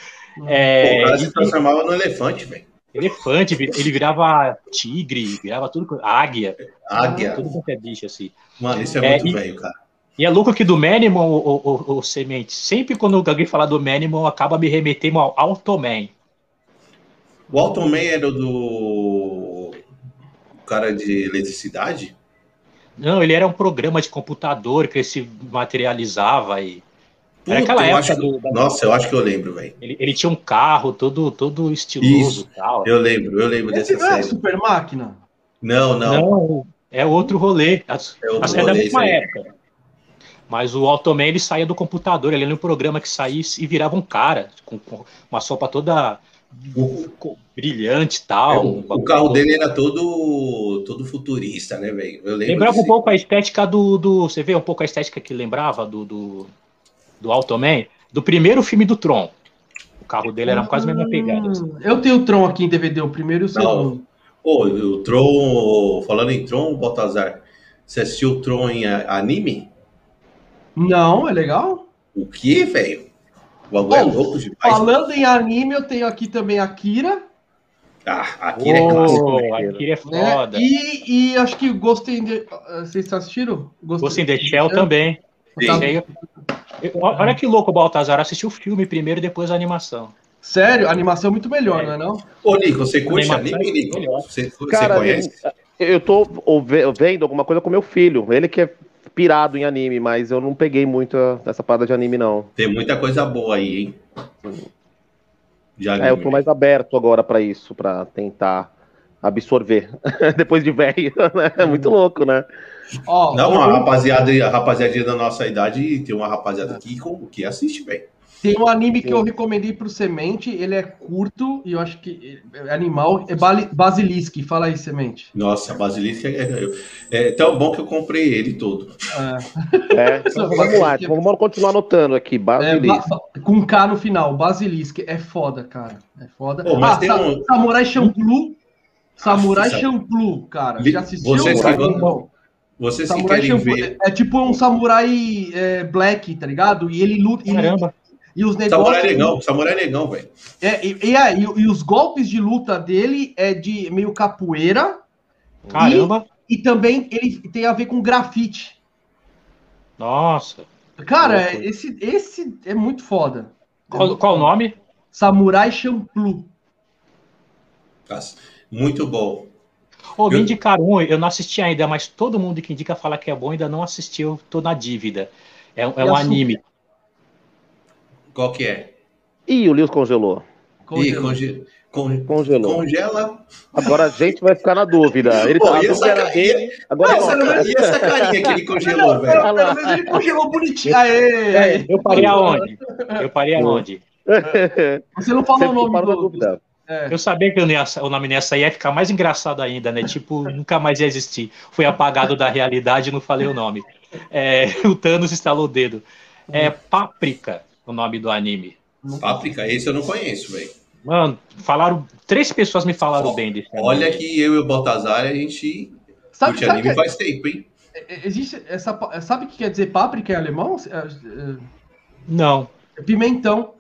é, o cara e- se transformava no elefante, velho. elefante, ele virava tigre, virava tudo, águia, Águia. tudo quanto é bicho, assim. Mano, isso é, É, muito e- velho, cara. E é louco que do Manimal, o, o, o Semente, sempre quando alguém fala do Manimal, acaba me remetendo ao Automan. O Alton Man era o do. o cara de eletricidade? Não, ele era um programa de computador que ele se materializava e Era aquela eu época acho que- do- da- Nossa, eu acho que eu lembro, velho. ele, ele tinha um carro todo, todo estiloso e tal. Eu lembro, eu lembro Esse dessa não é série. super máquina? Não, não. Não, é outro rolê. As- É outro as- é da rolê, mesma isso época. Mas o Automan ele saía do computador, ele era um programa que saía e virava um cara, com, com uma sopa toda O, brilhante e é, tal. o- o carro dele era todo, todo futurista, né, velho? Lembrava um desse- pouco a estética do, do. Você vê um pouco a estética que lembrava do, do, do Automan? Do primeiro filme do Tron. O carro dele era quase a mesma pegada. assim. Hum, Eu tenho o Tron aqui em DVD, o primeiro e o segundo. Pô, o Tron, falando em Tron, Baltazar, você assistiu o Tron em anime? Não, é legal? O que, velho? O bagulho é Bom, louco demais. Falando em anime, eu tenho aqui também Akira, Ah, aqui é clássico. Oh, aquele é né? foda. E, e acho que Ghost in the... ah, Vocês assistiram? Ghost in the Shell também. Sim. Tá- Olha que louco o Baltazar assistiu o filme primeiro e depois a animação. Sério, a animação é muito melhor, não é não? Ô, Nico, você curte Animação anime, é Nico? Você, você Cara, conhece? eu tô vendo alguma coisa com meu filho. Ele que é pirado em anime, mas eu não peguei muito essa parada de anime, não. Tem muita coisa boa aí, hein? De anime. É, eu tô mais aberto agora pra isso, pra tentar absorver. Depois de velho, né? É muito louco, né? Ó, Não, a rapaziada, a rapaziadinha da nossa idade, tem uma rapaziada aqui que assiste, velho. Tem um anime que eu recomendei pro Semente, ele é curto e eu acho que é animal, é Basilisk, fala aí, Semente. Nossa, Basilisk é, é- é tão bom que eu comprei ele todo. É, É, então vamos lá, vamos continuar anotando aqui. é, Basilisco. ba- com K no final, Basilisk, é foda, cara, é foda. Pô, mas ah, tem um- Samurai Champloo, Samurai Nossa, Champloo, cara, já assistiu? vocês que vão- Bom, Vocês que querem Champloo ver. é, é tipo um samurai é, black, tá ligado? E ele luta, e, Caramba. E os Samurai negócios... negão, Samurai negão, velho. É, e, e, é, e- e os golpes de luta dele é de meio capoeira Caramba. e também ele tem a ver com grafite. Nossa. Cara, esse, esse é muito foda. Qual, qual o nome? Samurai Champloo. Muito bom. Ô, me Eu- indicaram um, eu não assisti ainda, mas todo mundo que indica fala que é bom, ainda não assistiu, tô na dívida. É, é um anime. Qual que é? Ih, o Lewis congelou. Ih, Congelou. conge- con- Congelou. congela. Agora a gente vai ficar na dúvida. Ele Pô, tá, e essa ca- dele, agora E é essa, nossa. e essa carinha que ele congelou, Não, velho? pelo menos ele congelou bonitinho. Aê, aê. Eu parei aonde? Eu parei aonde? Você não falou Sempre o nome do... dúvida. É. Eu sabia que eu não ia- o nome nessa ia ficar mais engraçado ainda, né? Tipo, nunca mais ia existir. Foi apagado da realidade e não falei o nome. É, o Thanos instalou o dedo. É Páprica, o nome do anime. Páprica, esse eu não conheço, velho. Mano, falaram. Três pessoas me falaram Ó, bem desse anime. Olha que eu e o Baltazar, a gente Sabe, curte sabe, anime que- faz tempo, hein? é- existe essa... Sabe o que quer dizer páprica em alemão? É- Não. é pimentão.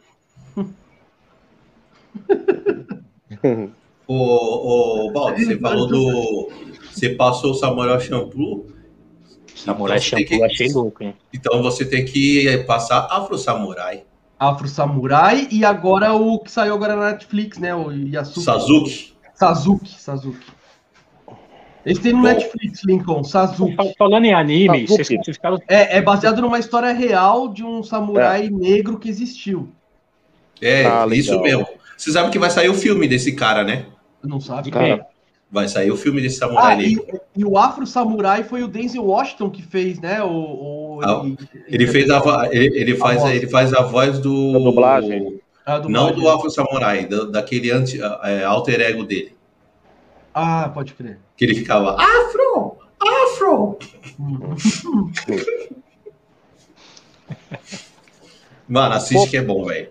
Ô, ô Baldo, você falou do. Você passou o Samurai Champloo, Samurai Então, você tem Champloo, que- achei louco, hein? então você tem que passar Afro Samurai. Afro Samurai e agora o que saiu agora na Netflix, né? O Yasuki. Sazuki. Sazuki, Sazuki. Esse tem no Bom. Netflix, Lincoln, Sazuki. Fal- Falando em anime, vocês, vocês ficaram. É, é baseado numa história real de um samurai negro que existiu. É, Ah, isso mesmo. Você sabe que vai sair o filme desse cara, né? Não sabe? Cara, quem? Vai sair o filme desse Samurai Ah, e, Negro. e o Afro Samurai foi o Denzel Washington que fez, né? O, o- Ah, Ele fez a ele, ele faz, voz. ele faz a voz do. Da dublagem. a Não do Afro Samurai, do- daquele anti, é, alter ego dele. Ah, pode crer. Que ele ficava Afro! Afro! Mano, assiste Pô. que é bom, velho.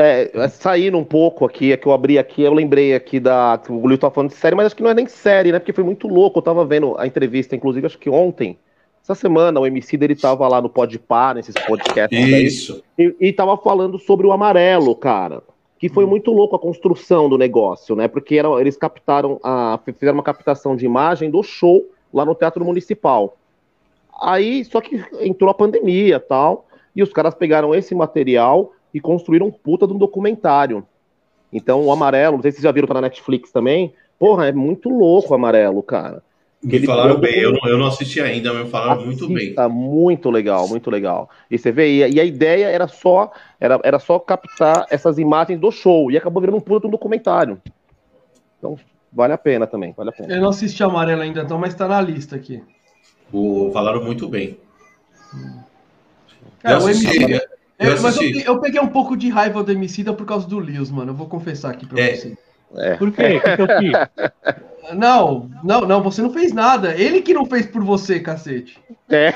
É, é, saindo um pouco aqui, é que eu abri aqui, eu lembrei aqui da. que O Lio tá falando de série, mas acho que não é nem série, né? Porque foi muito louco. Eu tava vendo a entrevista, inclusive, acho que ontem. Essa semana, o MC dele tava lá no Podpah, nesses podcasts Isso. e, e tava falando sobre o amarelo, cara. Que foi muito louco a construção do negócio, né? Porque era, eles captaram, a, fizeram uma captação de imagem do show lá no Teatro Municipal. Aí, só que entrou a pandemia e tal, e os caras pegaram esse material e construíram um puta de um documentário. Então, o amarelo, não sei se vocês já viram tá na Netflix também. Porra, é muito louco o amarelo, cara. Me Ele falaram bem, eu não, eu não assisti ainda, mas me falaram muito bem. Assista, muito legal, muito legal. E você vê, e, e a ideia era só, era, era só captar essas imagens do show, e acabou virando um puta de um documentário. Então, vale a pena também, vale a pena. Eu não assisti Amarelo ainda, então, mas tá na lista aqui. O- falaram muito bem. Cara, eu o assisti, MC eu É, mas eu, eu peguei um pouco de raiva do Emicida por causa do Lewis, mano. Eu vou confessar aqui pra É. você. É. Por quê? Eu? Não, não, não, você não fez nada. Ele que não fez por você, cacete. É,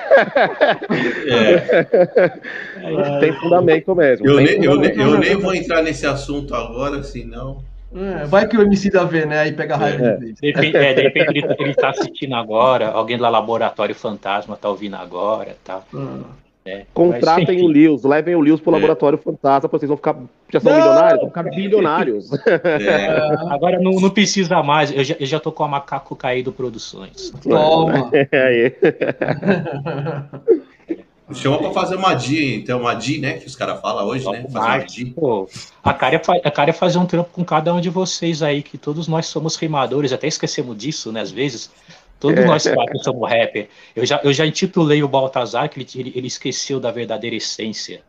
Tem fundamento mesmo. eu, nem, eu, nem, eu nem vou entrar nesse assunto agora, senão. É, vai que o Emicida vê, né? Aí pega raiva É. dele. De repente, é, de repente ele, ele tá assistindo agora, alguém do Laboratório Fantasma tá ouvindo agora tal. Ah. É, Contratem o. Lewis, levem o Lewis pro É. laboratório fantasma, vocês vão ficar. Já são Não! milionários? Vão ficar bilionários. É, Agora não, não precisa mais, eu já, eu já tô com a Macaco Caído Produções. Toma. É chama pra fazer uma DI, então, uma DI, né? Que os caras falam hoje, né? Fazer pô, a cara, é a cara é fazer um trampo com cada um de vocês aí, que todos nós somos rimadores, até esquecemos disso, né, às vezes. Todos nós quatro somos rapper. Eu já, eu já intitulei o Baltazar, que ele, ele, esqueceu da verdadeira essência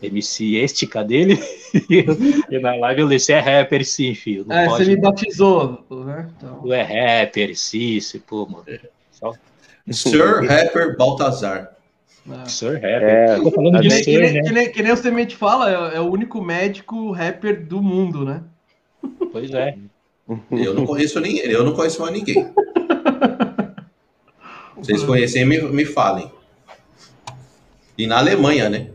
MC-estica dele. e na live eu li, você é rapper sim, filho. Não É, pode, você me batizou, né? Então, Tu é rapper, sim, sim, pô, mano. Só- Sir Rapper Baltazar. É. Sir Rapper. É, Tô falando de Que nem, que, Sir, nem, né? que, nem, que nem o Semente fala, é, é o único médico rapper do mundo, né? Pois é. Eu não conheço ninguém, eu não conheço mais ninguém. Vocês conhecem, me, me falem. E na Alemanha, né?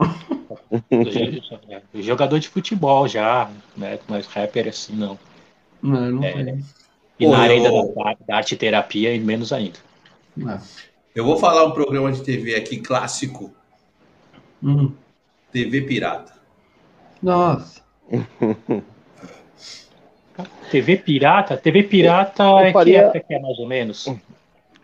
Jogador de futebol já, né? Mas rapper assim não. Não, eu não É. E Pô, na área eu- da, da arte terapia, menos ainda. É. Eu vou falar um programa de TV aqui clássico, Hum. TV Pirata. Nossa. TV Pirata? TV Pirata Eu é que época que é mais ou menos?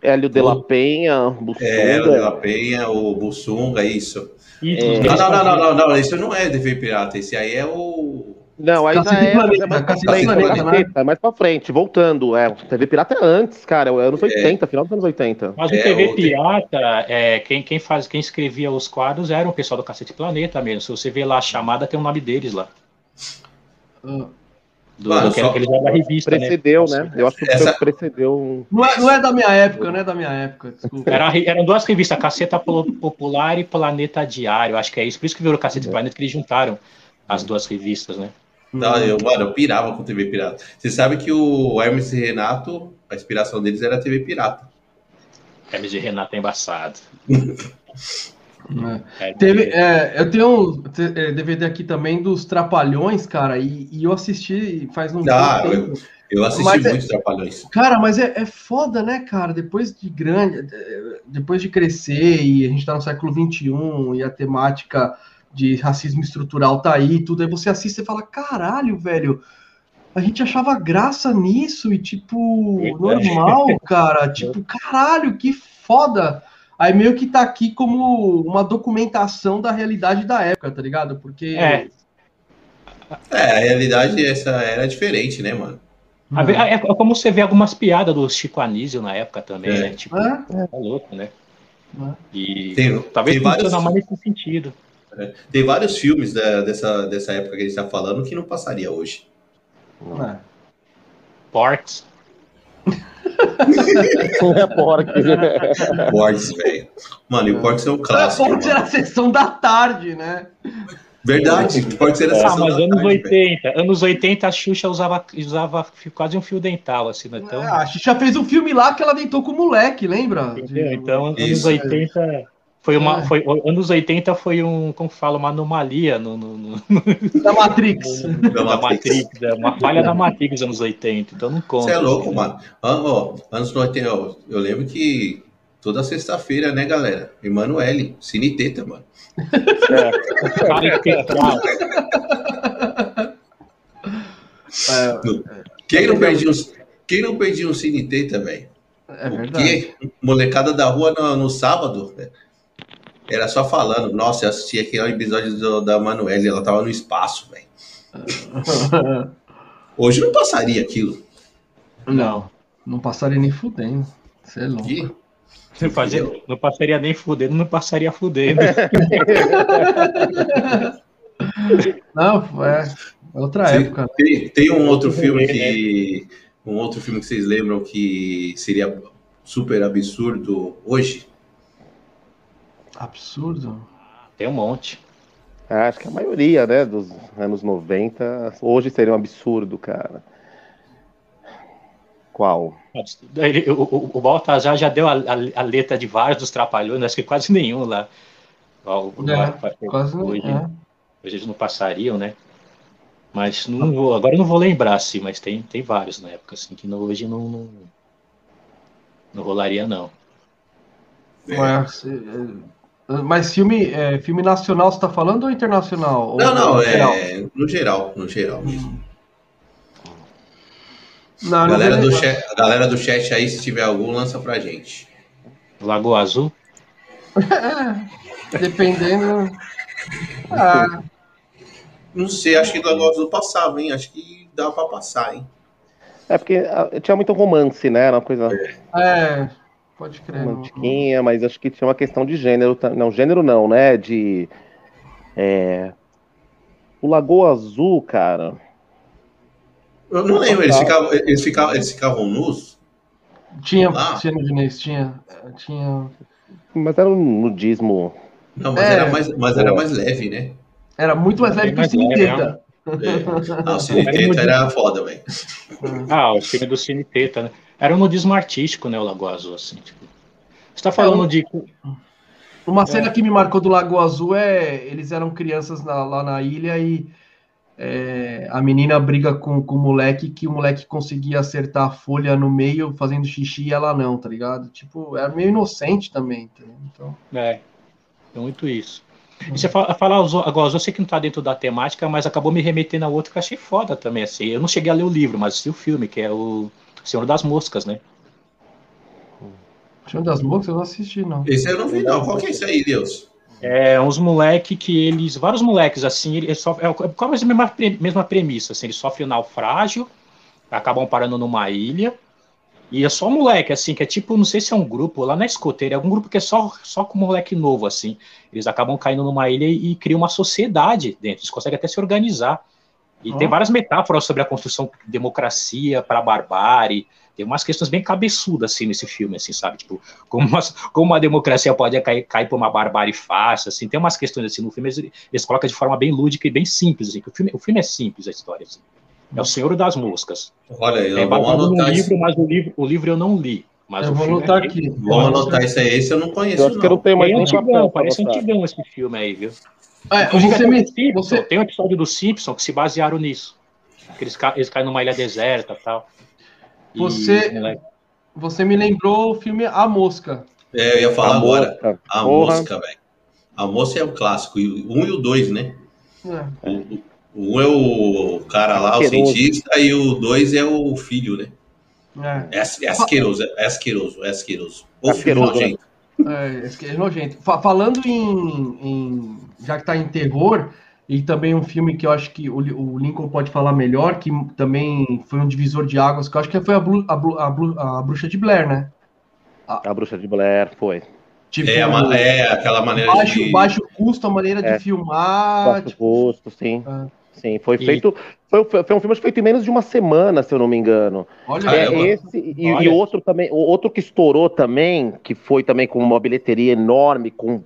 Hélio de la Penha, É, o De La Bussunga. Penha, o Bussunga, isso. Isso, É. os Não, não, não, não, não, não, isso não é TV Pirata, esse aí é o. Não, aí já é, Planeta, mas é mais pra frente. Planeta, né? É mais pra frente, voltando. É, TV Pirata é antes, cara, é anos 80, final dos anos 80. Mas o É, TV Pirata, é, quem, quem, faz, quem escrevia os quadros era o pessoal do Cacete Planeta mesmo. Se você vê lá a chamada, tem o nome deles lá. Ah. Do, Mano, do que, só- que eles eram da revista, Precedeu, né? né? Eu acho que Essa- precedeu. Não, é, não é da minha época, não é da minha época, desculpa. Era, eram duas revistas, Caceta Polo- Popular e Planeta Diário, acho que é isso. Por isso que virou Cacete Planeta, que eles juntaram as duas revistas, né? Não, eu, mano, eu pirava com TV Pirata. Você sabe que o Hermes e Renato, a inspiração deles era TV Pirata. Hermes e Renato é embaçado. É. É, Teve, é, eu tenho um te- é, DVD aqui também dos Trapalhões, cara, e, e eu assisti faz um Ah, pouco eu, tempo. eu assisti Mas é- muito Trapalhões. Cara, mas é, é foda, né, cara? Depois de grande, é, depois de crescer e a gente tá no século XXI e a temática de racismo estrutural tá aí, tudo, aí você assiste e fala, caralho, velho, a gente achava graça nisso e, tipo, Verdade. normal, cara, tipo, caralho, que foda. Aí meio que tá aqui como uma documentação da realidade da época, tá ligado? Porque. É. É, a realidade essa era diferente, né, mano? Ve- É como você vê algumas piadas do Chico Anísio na época também, É. né? Tipo, É, tá louco, né? É. E Tem, talvez tem vários, mais nesse sentido. tem vários filmes da- dessa, dessa época que a gente tá falando que não passaria hoje. é. Porks. É porca. Porks, velho. Mano, e o Porks é um clássico. Pode ser mano. a sessão da tarde, né? Verdade, Porks era a Ah, sessão mas da anos tarde, velho. 80. Anos 80 a Xuxa usava, usava quase um fio dental, assim, né? Então, É, a Xuxa fez um filme lá que ela deitou com o moleque, lembra? entendeu? Então, anos Isso. 80 foi uma. É. Foi, anos 80 foi um, como fala, uma anomalia no, no, no- Da Matrix. Da da Matrix. Matrix, é uma falha da Matrix anos 80, então não conta. Você é louco, assim, mano. Ah, ó, anos 90, ó, eu lembro que toda sexta-feira, né, galera? Emanuele, Cine Teta, mano. Cara espectral. É, Quem não perdia um, quem não perdia um Cine Teta, velho? é O verdade. quê? Molecada da rua no, no sábado, velho, era só falando. Nossa, eu assisti aquele episódio do- da Manuele, ela tava no espaço, velho. Hoje não passaria aquilo. Não, não passaria nem fudendo. Você é louco. Aqui. Não, fazia- não passaria nem fudendo, não passaria fudendo. Não, é outra Sim. época. né? Tem, tem um outro filme bem, que. Um outro filme que vocês lembram que seria super absurdo hoje? Absurdo. Tem um monte. Ah, Acho que a maioria, né, dos anos 90, hoje seria um absurdo, cara. Qual? Ele- o, o, o Baltazar já deu a, a- a letra de vários dos trapalhões, acho que quase nenhum lá. Ó, o- É, Quase não. hoje, É. hoje eles não passariam, né? Mas não vou, agora eu não vou lembrar, assim, mas tem, tem vários na época, assim, que não- hoje não, não, não rolaria, não. Se- é, mas filme, é, filme nacional você tá falando ou internacional? Não, Ou- não, geral? é no geral, no geral mesmo. Não, não Galera vou do, chat, a galera do chat aí, se tiver algum, lança pra gente. Lagoa Azul? Dependendo. Ah, Não sei, acho que do Lagoa Azul passava, hein? Acho que dá pra passar, hein? É porque ah, tinha muito romance, né? Era uma coisa é. Pode crer. não- romantiquinha, mas acho que tinha uma questão de gênero. Não, gênero não, né? De. é, O Lagoa Azul, cara. Eu não lembro, eles ficavam, eles ficavam, eles ficavam nus? Tinha, Ah. tinha no Diniz, tinha. Tinha. Mas era um nudismo. Não, mas, É. era, mais, mas era mais leve, né? Era muito mais leve que o Cine Teta. É. Ah, o Cine Teta era foda, velho. Ah, o filme do Cine Teta, né? Era um nudismo artístico, né, o Lagoa Azul, assim, tipo. Você tá falando de. Uma cena que me marcou do Lago Azul é eles eram crianças na- lá na ilha e é, a menina briga com, com o moleque que o moleque conseguia acertar a folha no meio fazendo xixi e ela não, tá ligado? Tipo, era meio inocente também, tá? Então, É, é muito isso. E você fala, falar os- agora, eu sei que não tá dentro da temática, mas acabou me remetendo a outro que eu achei foda também, assim. Eu não cheguei a ler o livro, mas assisti o filme, que é o Senhor das Moscas, né? Chão das Moscas eu não assisti, não. Esse eu não vi, não. Qual que é isso aí, Deus? É uns moleque que eles. Vários moleques, assim, eles sofrem. É quase a mesma, mesma premissa, assim, eles sofrem um naufrágio, acabam parando numa ilha. E é só moleque, assim, que é tipo, não sei se é um grupo, lá na escoteira, é algum grupo que é só, só com moleque novo, assim. Eles acabam caindo numa ilha e, e criam uma sociedade dentro, eles conseguem até se organizar. E Ó. tem várias metáforas sobre a construção de democracia para a barbárie. Tem umas questões bem cabeçudas, assim, nesse filme, assim, sabe? Tipo, como uma, como uma democracia pode cair, cair por uma barbárie fácil, assim. Tem umas questões, assim, no filme, eles, eles colocam de forma bem lúdica e bem simples, assim. Que o, filme, o filme é simples, a história, assim. É o Senhor das Moscas. Olha aí, É no anotar isso. livro, mas o livro, o livro eu não li. Mas eu o vou filme anotar é aqui. Vamos anotar isso aí. Esse eu não conheço, Eu acho que eu não não. tenho mais nem antigão, papel parece antigão esse filme aí, viu? É, você me, Simpson, você, Tem um episódio do Simpson que se basearam nisso. Que eles, ca- eles caem numa ilha deserta e tal. E, Você- moleque, você me lembrou o filme A Mosca. É, eu ia falar A agora. mosca. A Porra. mosca, velho. A mosca é o clássico. e o Um e o dois, né? É. O, o um é o cara lá, o Asqueroso. cientista, e o dois é o filho, né? É. É, as- é asqueroso, é asqueroso, é asqueroso. O filho Asqueroso, nojento. É, que é nojento. Fa- falando em, em- Já que tá em terror, e também um filme que eu acho que o, o Lincoln pode falar melhor, que também foi um divisor de águas, que eu acho que foi a, Blu- a, Blu- a, Blu- a Bruxa de Blair, né? A bruxa de Blair foi. Tipo, É, é aquela maneira baixo, de. baixo custo, a maneira É. de filmar. Baixo tipo, custo, sim. Ah. Sim, foi E- feito. Foi, foi um filme feito em menos de uma semana, se eu não me engano. olha. É esse e, Olha. e outro também, o outro que estourou também, que foi também com uma bilheteria enorme, com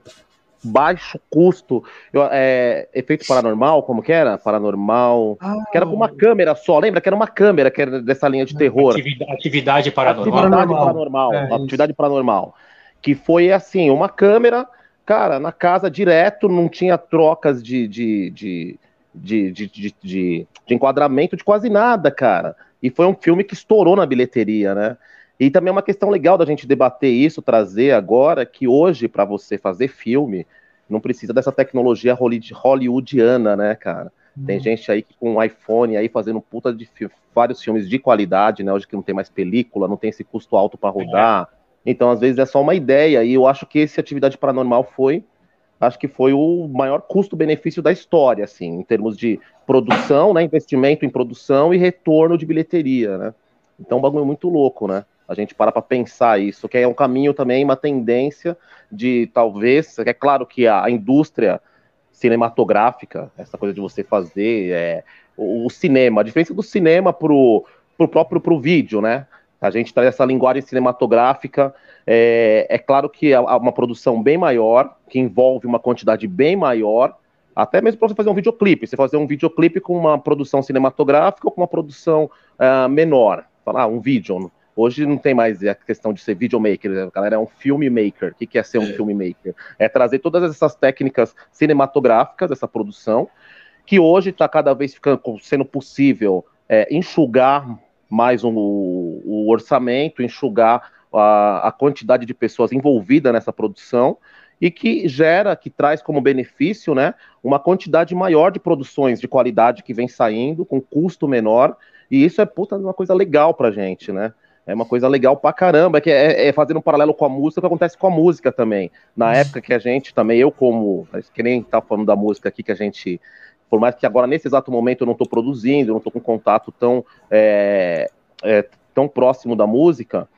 baixo custo, eu- é, efeito paranormal, como que era? Paranormal, Ah, que era com uma câmera só, lembra que era uma câmera que era dessa linha de terror. atividade, atividade paranormal. Atividade Paranormal. É, atividade paranormal, que foi assim, uma câmera, cara, na casa direto, não tinha trocas de, de, de, de, de, de, de- enquadramento de quase nada, cara. E foi um filme que estourou na bilheteria, né? E também é uma questão legal da gente debater isso, trazer agora que hoje, para você fazer filme, não precisa dessa tecnologia holly- hollywoodiana, né, cara? Tem gente aí que com um iPhone aí fazendo puta de vários filmes de qualidade, né? Hoje que não tem mais película, não tem esse custo alto para rodar. Então, às vezes, é só uma ideia. E eu acho que esse Atividade Paranormal foi, acho que foi o maior custo-benefício da história, assim, em termos de produção, né? Investimento em produção e retorno de bilheteria, né? Então, é um bagulho muito louco, né? A gente para para pensar isso, que é um caminho também, uma tendência de talvez, é claro que a, indústria cinematográfica, essa coisa de você fazer é, o, o cinema, a diferença do cinema pro, pro próprio pro vídeo, né? A gente traz essa linguagem cinematográfica, é, é claro que é uma produção bem maior, que envolve uma quantidade bem maior, até mesmo para você fazer um videoclipe, você fazer um videoclipe com uma produção cinematográfica ou com uma produção ah, menor, falar um vídeo. Hoje não tem mais a questão de ser videomaker, a galera é um filmmaker. O que que é ser um É. filmmaker? É trazer todas essas técnicas cinematográficas, essa produção, que hoje está cada vez ficando sendo possível é, enxugar mais um- o orçamento, enxugar a, a quantidade de pessoas envolvidas nessa produção e que gera, que traz como benefício, né, uma quantidade maior de produções de qualidade que vem saindo com custo menor e isso é puta uma coisa legal pra gente, né? É uma coisa legal pra caramba, que é, é fazendo um paralelo com a música, que acontece com a música também. Na época que a gente também, eu como, que nem tá falando da música aqui, que a gente, por mais que agora nesse exato momento eu não tô produzindo, eu não tô com contato tão, é, é, tão próximo da música,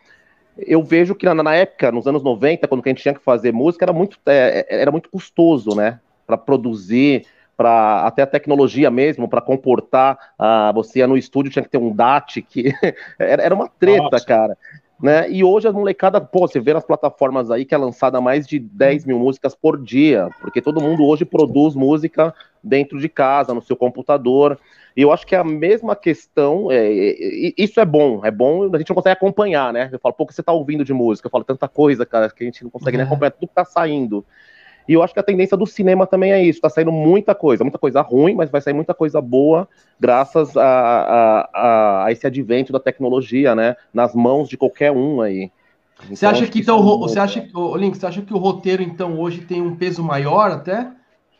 eu vejo que na, na época, nos anos 90, quando a gente tinha que fazer música, era muito, é, era muito custoso, né? Para produzir, para até a tecnologia mesmo, para comportar, ah, você ia no estúdio, tinha que ter um DAT, que era, era uma treta, Nossa. cara. né? E hoje a molecada, pô, você vê nas plataformas aí que é lançada mais de 10 mil músicas por dia, porque todo mundo hoje produz música dentro de casa, no seu computador. E eu acho que é a mesma questão, é, é, isso é bom, é bom, a gente não consegue acompanhar, né? Eu falo, pô, o que você tá ouvindo de música? Eu falo, tanta coisa, cara, que a gente não consegue nem acompanhar tudo que tá saindo. E eu acho que a tendência do cinema também é isso, tá saindo muita coisa, muita coisa ruim, mas vai sair muita coisa boa graças a, a, a, a esse advento da tecnologia, né? Nas mãos de qualquer um aí. Então, você acha que então, é você acha, o Link, você acha que o roteiro então hoje tem um peso maior até?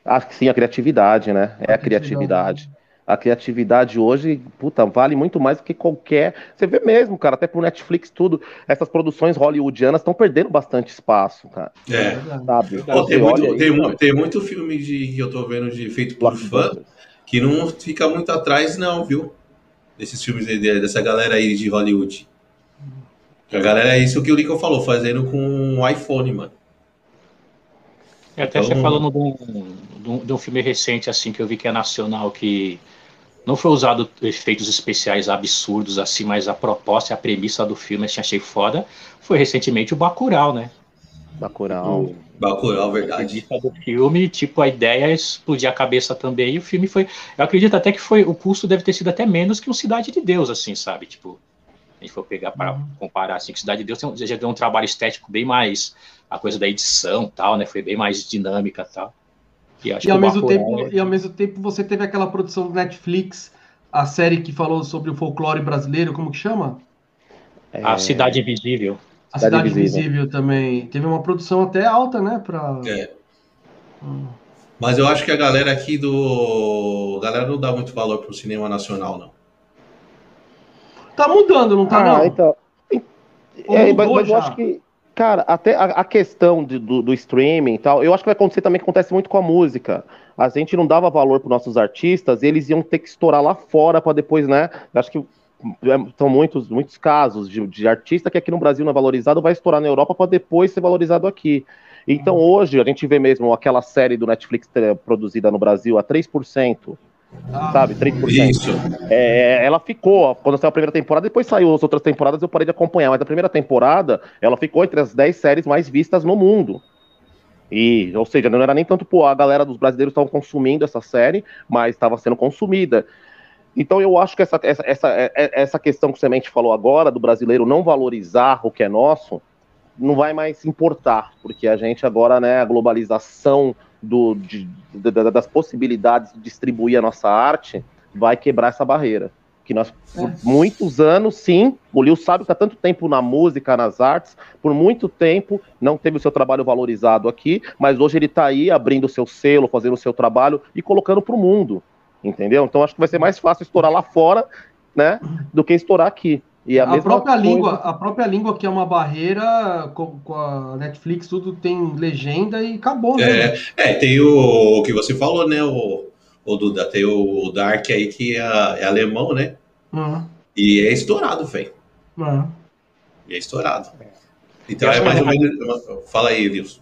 Acho que sim, a criatividade, né? É a criatividade a criatividade hoje, puta, vale muito mais do que qualquer. Você vê mesmo, cara, até pro Netflix, tudo. Essas produções hollywoodianas estão perdendo bastante espaço, cara. É. Sabe? Pô, tem, muito, aí, tem, tem, muito filme de, que eu tô vendo de feito por fã que não fica muito atrás, não, viu? Desses filmes dessa galera aí de Hollywood. A galera é isso que o Lincoln falou, fazendo com um iPhone, mano. Até então... você falando de um, de, um, um filme recente, assim, que eu vi que é nacional, que não foi usado efeitos especiais absurdos assim, mas a proposta e a premissa do filme assim, achei foda. Foi recentemente o Bacurau, né? Bacurau. O Bacurau, verdade. do filme, tipo, a ideia é explodir a cabeça também, e o filme foi... Eu acredito até que foi... O custo deve ter sido até menos que o Cidade de Deus, assim, sabe? Tipo, a gente for pegar para uhum. comparar, assim, que Cidade de Deus tem, já deu um trabalho estético bem mais... A coisa da edição tal, né? Foi bem mais dinâmica tal. E, e ao, mesmo tempo, é... e ao mesmo tempo você teve aquela produção do Netflix, a série que falou sobre o folclore brasileiro, como que chama? É... A Cidade Invisível. A Cidade, Cidade Invisível. Invisível. também. Teve uma produção até alta, né? Pra... É. Hum. Mas eu acho que a galera aqui do. A galera não dá muito valor pro cinema nacional, não. Tá mudando, não tá, ah, não? Então... É, mas, mas eu acho que Cara, até a, a questão de, do, do, streaming e tal, eu acho que vai acontecer também que acontece muito com a música. A gente não dava valor para nossos artistas e eles iam ter que estourar lá fora para depois, né? Eu acho que é, são muitos, muitos casos de, de, artista que aqui no Brasil não é valorizado, vai estourar na Europa para depois ser valorizado aqui. Então hoje a gente vê mesmo aquela série do Netflix eh, produzida no Brasil a 3%. Sabe? 3%. Isso. É, ela ficou, quando saiu a primeira temporada, depois saiu as outras temporadas, eu parei de acompanhar, mas a primeira temporada, ela ficou entre as 10 séries mais vistas no mundo. E, ou seja, não era nem tanto pô, a galera dos brasileiros estavam consumindo essa série, mas estava sendo consumida. Então eu acho que essa, essa, essa, é, é, essa questão que o Semente falou agora, do brasileiro não valorizar o que é nosso, não vai mais importar, porque a gente agora, né, a globalização do, de, das possibilidades de distribuir a nossa arte vai quebrar essa barreira. Que nós, por é. muitos anos, sim, o Lil sabe que está tanto tempo na música, nas artes, por muito tempo não teve o seu trabalho valorizado aqui, mas hoje ele está aí abrindo o seu selo, fazendo o seu trabalho e colocando para o mundo, entendeu? Então acho que vai ser mais fácil estourar lá fora, né, do que estourar aqui. E a, a própria coisa... língua, a própria língua que é uma barreira com, com, a Netflix, tudo tem legenda e acabou, né? É, é tem o, o, que você falou, né? O, o Duda, tem o, Dark aí que é, é alemão, né? Uhum. E é estourado, velho. Uhum. E é estourado. Então é mais ou menos. Fala aí, Wilson.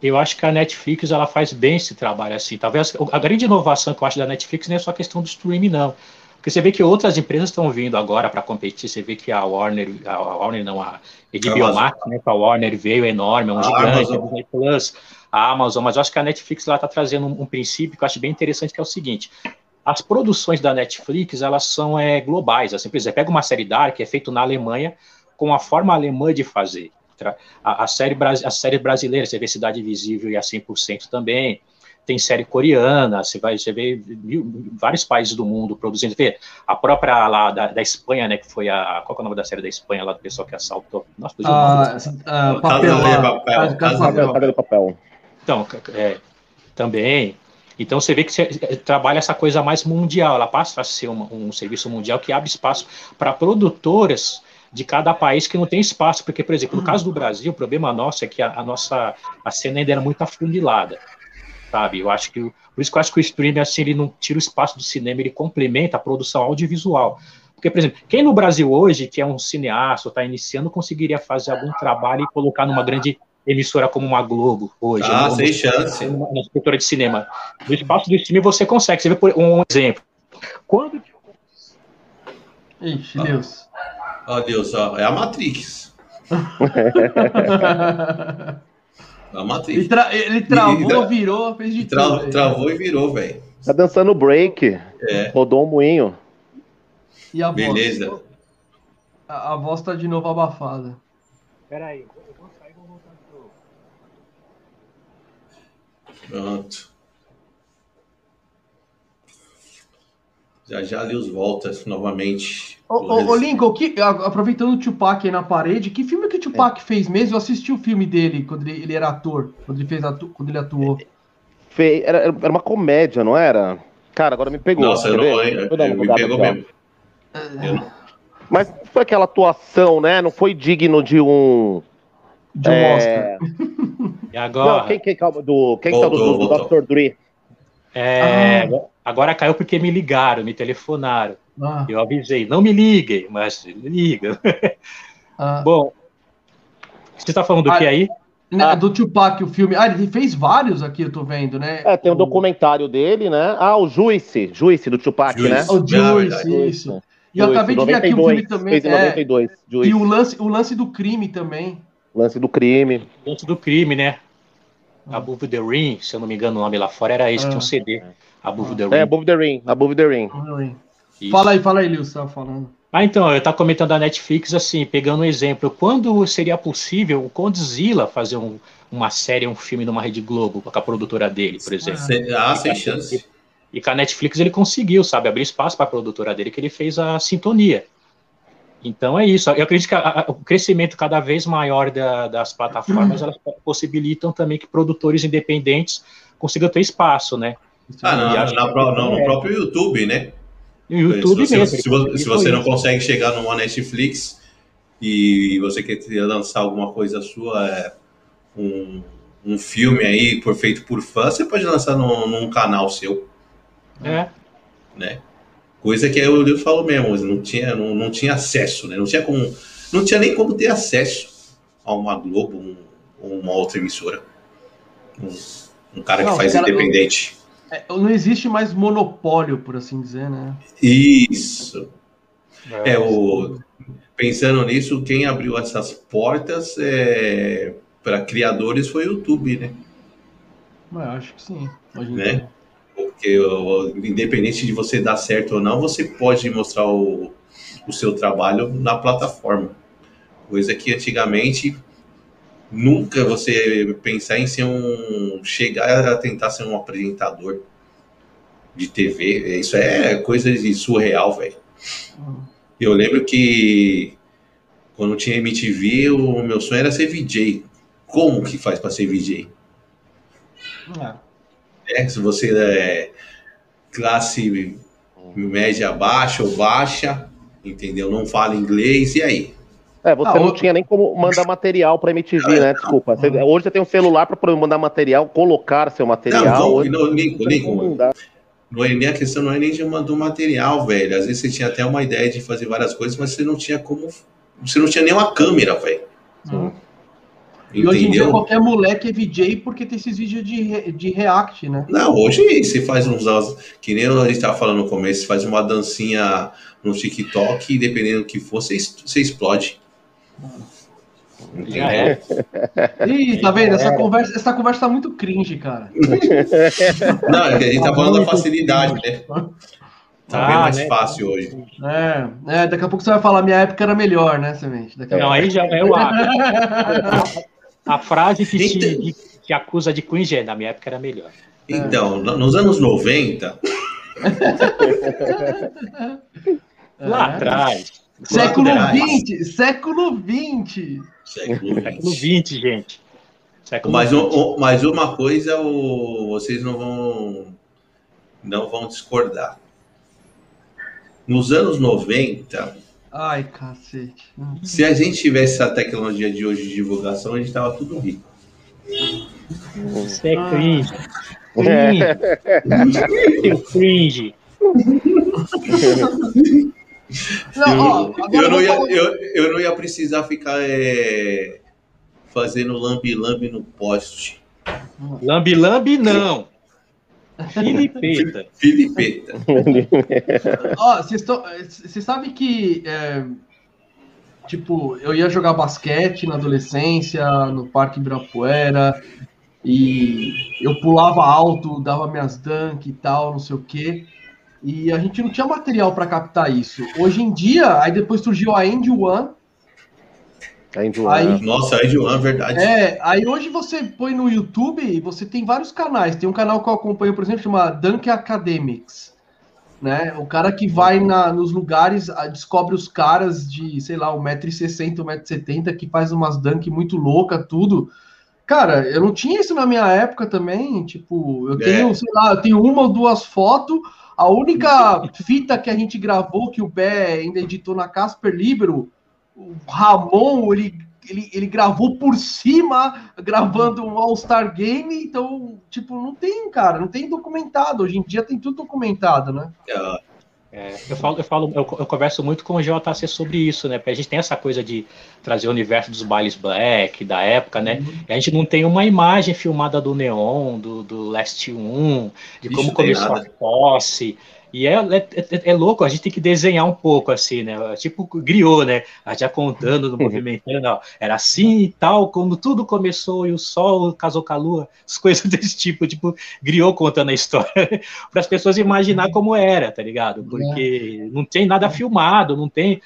Eu acho que a Netflix ela faz bem esse trabalho assim. Talvez a grande inovação que eu acho da Netflix não é só a questão do streaming, não porque você vê que outras empresas estão vindo agora para competir. Você vê que a Warner, a Warner não, a HBO Max, né? A Warner veio enorme, é um a gigante, Amazon. a Plus, a Amazon. Mas eu acho que a Netflix lá está trazendo um, um, princípio que eu acho bem interessante, que é o seguinte: as produções da Netflix elas são é, globais. Assim, por exemplo, pega uma série Dark, é feito na Alemanha, com a forma alemã de fazer. A, a, série, a série brasileira, você vê Cidade Invisível e a 100% também tem série coreana, você vai você vê vários países do mundo produzindo. Vê, a própria lá da, da, Espanha, né, que foi a. Qual é o nome da série da Espanha lá do pessoal que assaltou? Nossa, ah, ah, papel, papel, papel, papel. Então, é, também. Então você vê que você é, trabalha essa coisa mais mundial, ela passa a ser uma, um serviço mundial que abre espaço para produtoras de cada país que não tem espaço, porque, por exemplo, no caso do Brasil, o problema nosso é que a, a nossa a cena ainda era muito afundilada sabe? Eu acho que por isso que eu acho que o streaming assim ele não tira o espaço do cinema, ele complementa a produção audiovisual. Porque, por exemplo, quem no Brasil hoje, que é um cineasta, está iniciando, conseguiria fazer algum trabalho e colocar numa grande emissora como uma Globo hoje? Ah, né? sem chance. Na escritora de cinema. No espaço do streaming você consegue. Você vê por um exemplo. Quando. Ixi, Deus. Ó, oh, Deus, ó. É a Matrix. A matriz. ele, tra- ele travou, E- tra- virou, fez de Tra- tudo. aí. travou e virou, velho. Tá dançando break. É, Rodou um moinho. E a voz? beleza. A, a voz tá de novo abafada. Peraí, eu vou sair e vou voltar de novo. Pronto. Já já ali os voltas novamente. Ô, ô, ô, Lincoln, que, aproveitando o Tupac aí na parede, que filme que o Tupac fez mesmo? Eu assisti o filme dele quando ele, ele era ator, quando ele, fez atu- quando ele atuou. Fe- Era, era uma comédia, não era? Cara, agora me pegou. Nossa, eu não, Deixa eu uma me pegou mesmo. Eu não- Mas foi aquela atuação, né? Não foi digno de um. De um é, Oscar. E agora, Não, quem, quem, calma, do, quem que tá do, Voltou, do, do voltou. Dr. Dre? É, agora caiu porque me ligaram, me telefonaram. Ah, Eu avisei, não me liguem, mas liga. ah. Bom, você tá falando do Ah, que aí? Né, Do Tupac, o filme. Ah, ele fez vários aqui, eu tô vendo, né? É, tem um O- documentário dele, né? Ah, o Juice, Juice do Tupac, Juice. né? O É Juice, verdade. isso. E eu acabei de ver aqui o 92, filme também. Fez em é, 92, Juice. e o lance, o lance do crime também. Lance do crime. Dentro do crime, né? Above the Ring, se eu não me engano, o nome lá fora era esse, Ah. tinha um CD. Above the É, Ring. Above the Ring, Above the Ring. Isso. Fala aí, fala aí, Lil, você tava falando. Ah, então, eu estava comentando da Netflix, assim, pegando um exemplo, quando seria possível o Condzilla fazer um- uma série, um filme numa Rede Globo, com a produtora dele, por exemplo? Cê- Ah, sem chance. E com a Netflix ele conseguiu, sabe, abrir espaço para a produtora dele, que ele fez a sintonia. Então é isso. Eu acredito que a- a- o crescimento cada vez maior da- das plataformas elas possibilitam também que produtores independentes consigam ter espaço, né? Ah, E na- pró- no, no próprio YouTube, né? No YouTube se, mesmo. você, se você- se você não consegue chegar numa Netflix e você quer lançar alguma coisa sua, é, um, um filme aí por, feito por fã, você pode lançar num, num canal seu, É. né? Coisa que o Deus falou mesmo, não tinha, não, não tinha acesso, né? Não tinha como, não tinha nem como ter acesso a uma Globo, um, ou uma outra emissora. Um, um cara Não, que faz cara, independente. É, não existe mais monopólio, por assim dizer, né? Isso. É, o, pensando nisso, quem abriu essas portas é, para criadores foi o YouTube, né? Mas eu acho que sim. Hoje Né? dia. Porque independente de você dar certo ou não, você pode mostrar o, o seu trabalho na plataforma. Coisa que antigamente nunca você pensar em ser um. chegar a tentar ser um apresentador de TV. Isso é coisa de surreal, velho. Eu lembro que quando tinha MTV, o meu sonho era ser VJ. Como que faz para ser VJ? É. É, se você é classe média baixa ou baixa, entendeu? Não fala inglês, e aí? É, você Ah, não outro- tinha nem como mandar material pra MTV, né? Desculpa. Você- hoje você tem um celular poder mandar material, colocar seu material. Não, hoje não, você Lincoln, não é nem a questão não é nem de mandar um material, velho. Às vezes você tinha até uma ideia de fazer várias coisas, mas você não tinha como. Você não tinha nem uma câmera, velho. Sim. E hoje em dia qualquer moleque é VJ porque tem esses vídeos de, de react, né? Não, hoje você faz uns. Que nem a gente tava falando no começo, você faz uma dancinha no TikTok e dependendo do que for, você, você explode. Já é. Ih, tá vendo? Essa conversa, essa conversa tá muito cringe, cara. Não, é que a gente tá falando da facilidade, né? Tá bem Ah, mais né? fácil hoje. É, é, daqui a pouco você vai falar, minha época era melhor, né, Semente? Daqui a Não, aí já é o a, a frase que te, que te acusa de cringe é, na minha época era melhor. Então, no- nos anos 90, Lá É. atrás. Século Lá atrás. XX, século XX. século Século XX. Gente. Século Mas, um- mas uma coisa o- vocês não vão, não vão discordar. Nos anos 90, Ai, cacete. se a gente tivesse a tecnologia de hoje de divulgação, a gente tava tudo rico. Isso é cringe. Cringe. Seu cringe. Não, ó, eu, agora eu não ia, eu, eu não ia precisar ficar é, fazendo lambi-lambi no poste. Lambi lambi não. Filipeta. Filipeta. Ó, vocês sabem que é, tipo, eu ia jogar basquete na adolescência, no Parque Ibirapuera, e eu pulava alto, dava minhas dunk e tal, não sei o quê. E a gente não tinha material para captar isso. Hoje em dia, aí depois surgiu a End One. A End One. Aí, Nossa, a One, verdade. É, aí hoje você põe no YouTube e você tem vários canais. Tem um canal que eu acompanho, por exemplo, chama Dunk Academics. Né? O cara que vai na, nos lugares, descobre os caras de, sei lá, 1,60m, 1,70m, que faz umas dunk muito louca, tudo. Cara, eu não tinha isso na minha época também. Tipo, eu tenho, é. sei lá, eu tenho uma ou duas fotos a única fita que a gente gravou, que o Bé ainda editou na Casper Libero, o Ramon, ele, ele, ele gravou por cima, gravando um All-Star Game, então, tipo, não tem, cara, não tem documentado. Hoje em dia tem tudo documentado, né? É. Eu falo, eu, falo eu, eu, converso muito com o JC sobre isso, né? Porque a gente tem essa coisa de trazer o universo dos bailes black da época, né? Uhum. A gente não tem uma imagem filmada do Neon, do, do Last 1, de Bicho como começou a posse. E é, é, é, é, louco, a gente tem que desenhar um pouco, assim, né? Tipo, griou, né? Já contando, movimentando, ó, era assim e tal, quando tudo começou e o sol casou com a lua, as coisas desse tipo, tipo, griou contando a história, para as pessoas imaginar como era, tá ligado? Porque não tem nada filmado, não tem.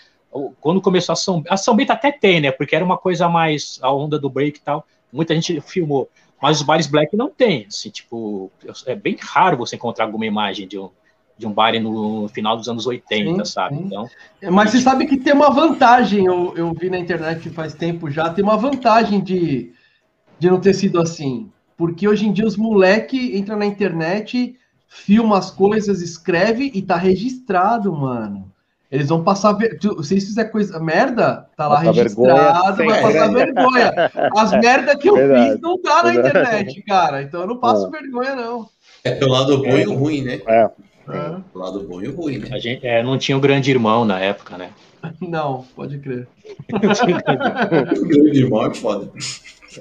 Quando começou a São a São Bento até tem, né? Porque era uma coisa mais a onda do break e tal, muita gente filmou. Mas os bares black não tem, assim, tipo, é bem raro você encontrar alguma imagem de um de um bar no final dos anos 80, sim, sabe? Sim. Então, é, Mas você sabe que tem uma vantagem, eu, eu vi na internet faz tempo já, tem uma vantagem de, de não ter sido assim. Porque hoje em dia os moleque entram na internet, filma as coisas, escreve e tá registrado, mano. Eles vão passar. Ver... Se eles fizerem coisa merda, tá lá registrado, vergonha, vai passar vergonha. As merdas que eu Verdade. fiz não tá na Verdade. internet, cara. Então eu não passo vergonha, não. É pelo lado bom é. e o ruim, né? É. É. O lado bom e o ruim, né? A gente é, não tinha o um grande irmão na época, né? Não, pode crer. o grande irmão é foda.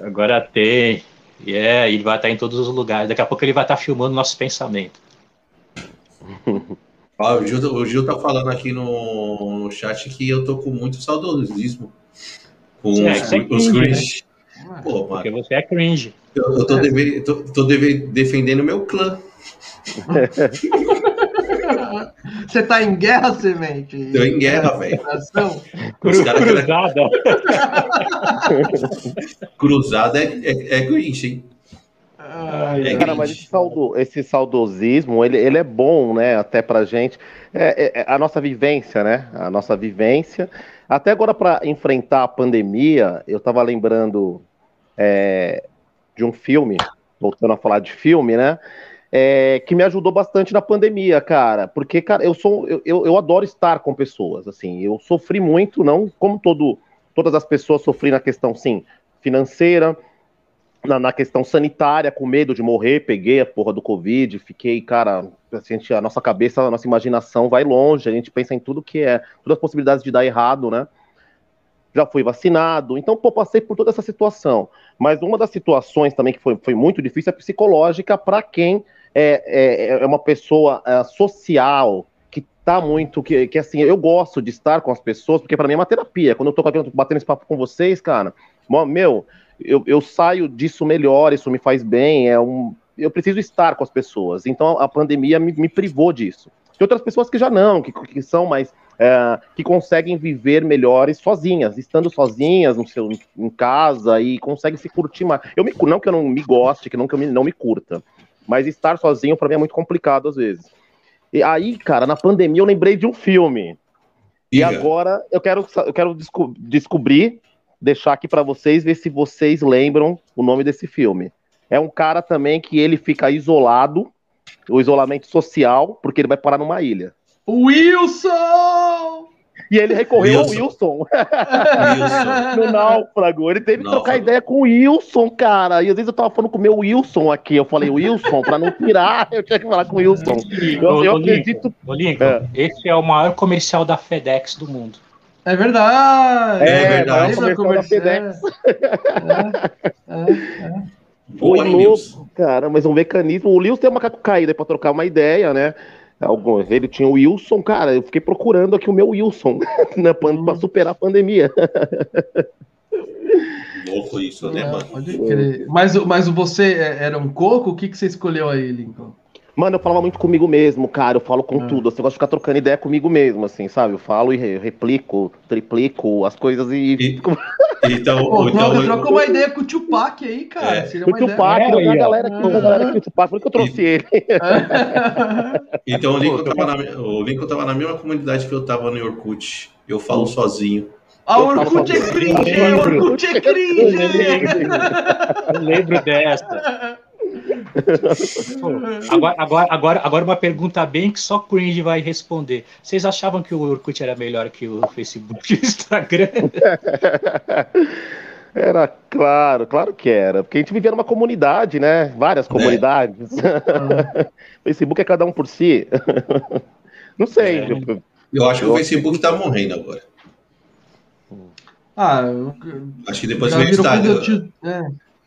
Agora tem. E é, ele vai estar em todos os lugares. Daqui a pouco ele vai estar filmando nosso pensamento. Ah, o, Gil, o Gil tá falando aqui no, no chat que eu tô com muito saudosismo com é, os, é os cringe. Né? Pô, Porque você é cringe. Eu, eu tô, deve, tô, tô deve, defendendo meu clã. Você tá em guerra, Semente? Tô em guerra, velho. Cruz, cruzada. cruzada é, é, é Grinch, hein? é cara, mas esse, saudo, esse saudosismo, ele, ele é bom, né, até pra gente. É, é, é a nossa vivência, né? A nossa vivência. Até agora, para enfrentar a pandemia, eu tava lembrando é, de um filme, voltando a falar de filme, né? É, que me ajudou bastante na pandemia, cara. Porque, cara, eu sou. Eu, eu, adoro estar com pessoas. Assim, eu sofri muito, não como todo, todas as pessoas sofri na questão, sim, financeira, na, na, questão sanitária, com medo de morrer, peguei a porra do Covid, fiquei, cara, a, gente, a nossa cabeça, a nossa imaginação vai longe, a gente pensa em tudo que é, todas as possibilidades de dar errado, né? Já fui vacinado, então, pô, passei por toda essa situação. Mas uma das situações também que foi, foi muito difícil é psicológica para quem é, é, é uma pessoa é, social, que tá muito, que, que assim, eu gosto de estar com as pessoas, porque para mim é uma terapia. Quando eu tô batendo esse papo com vocês, cara, meu, eu, eu saio disso melhor, isso me faz bem, é um, eu preciso estar com as pessoas. Então a pandemia me, me privou disso. Tem outras pessoas que já não, que, que são mais. É, que conseguem viver melhores sozinhas, estando sozinhas no seu, em casa e conseguem se curtir mais. Eu me, não que eu não me goste, que não que eu me, não me curta, mas estar sozinho para mim é muito complicado às vezes. E aí, cara, na pandemia eu lembrei de um filme. E agora eu quero, eu quero desco descobrir, deixar aqui para vocês, ver se vocês lembram o nome desse filme. É um cara também que ele fica isolado, o isolamento social, porque ele vai parar numa ilha. Wilson! E ele recorreu Wilson. ao Wilson. Wilson. no náufrago. Ele teve que náufrago. trocar ideia com o Wilson, cara. E às vezes eu tava falando com o meu Wilson aqui. Eu falei, Wilson, pra não tirar, eu tinha que falar com o Wilson. Eu, eu acredito. Lincoln, é. Esse é o maior comercial da FedEx do mundo. É verdade. É, é verdade. É o comercial da FedEx. É, é, é. Boa, louco, cara, mas um mecanismo. O Lewis tem uma macaco caído pra trocar uma ideia, né? Ele tinha o Wilson, cara, eu fiquei procurando aqui o meu Wilson né, pra, Hum. superar a pandemia. Louco isso, né, mano? pode crer. Mas, mas você é- era um coco? O que, que você escolheu aí, Lincoln? Mano, eu falava muito comigo mesmo, cara. Eu falo com Ah. tudo. Assim, eu gosto de ficar trocando ideia comigo mesmo, assim, sabe? Eu falo e re- replico, triplico as coisas e. E- Então, Pô, então, troca, troca uma ideia com o Tupac aí, cara. É. Seria O. Tupac, É, a aí, ó. galera aqui, a galera aqui, o Tupac, por que eu trouxe ele. então o, Lincoln tava na, o Lincoln tava na mesma comunidade que eu tava no Orkut. Eu falo sozinho. Ah, o Eu Orkut é cringe! O Orkut é cringe! Eu lembro dessa. Agora, agora, agora, agora uma pergunta bem que só cringe vai responder. Vocês achavam que o Orkut era melhor que o Facebook e o Instagram? Era claro, claro que era. Porque a gente vivia numa comunidade, né? Várias comunidades. Facebook é cada um por si. Não sei. É. eu- Eu acho que o Facebook tá morrendo agora. Ah, eu- Acho que depois veio o Instagram. é.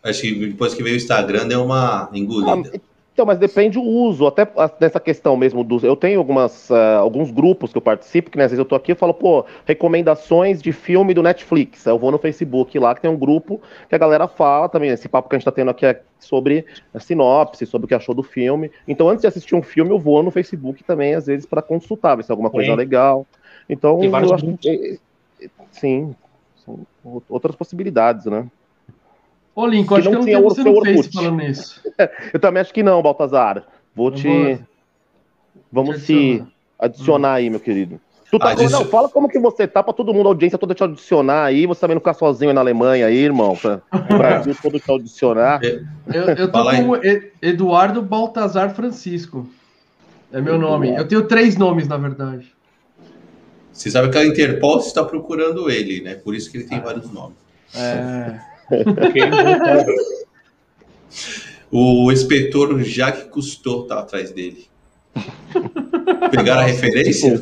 Acho que depois que veio o Instagram deu uma engolida. Ah, Então, mas depende o uso, até dessa questão mesmo dos. Eu tenho algumas, ah, alguns grupos que eu participo, que né, às vezes eu tô aqui e falo, pô, recomendações de filme do Netflix. Aí Eu vou no Facebook lá, que tem um grupo que a galera fala também. Esse papo que a gente tá tendo aqui é sobre a sinopse, sobre o que achou do filme. Então, antes de assistir um filme, eu vou no Facebook também, às vezes, para consultar, ver se é alguma coisa Sim. legal. Então, Tem vários eu acho grupos. que. Sim, são outras possibilidades, né? Ô, Lincoln, Que acho que não eu não tinha você seu no Face Orkut. falando nisso. Eu também acho que não, Baltazar. Vou te. vou- Vamos te se adicionar. adicionar aí, meu querido. Tu tá, Adiciona- não, fala como que você tá pra todo mundo, a audiência toda te adicionar aí. Você também não ficar sozinho aí na Alemanha aí, irmão. Pra, o Brasil todo te adicionar. Eu, eu tô Fala aí. com o E- Eduardo Baltazar Francisco. É meu nome. Eu tenho três nomes, na verdade. Você sabe que a Interpol está procurando ele, né? Por isso que ele tem vários nomes. É. O inspetor Jacques Cousteau tá atrás dele. Pegaram a referência?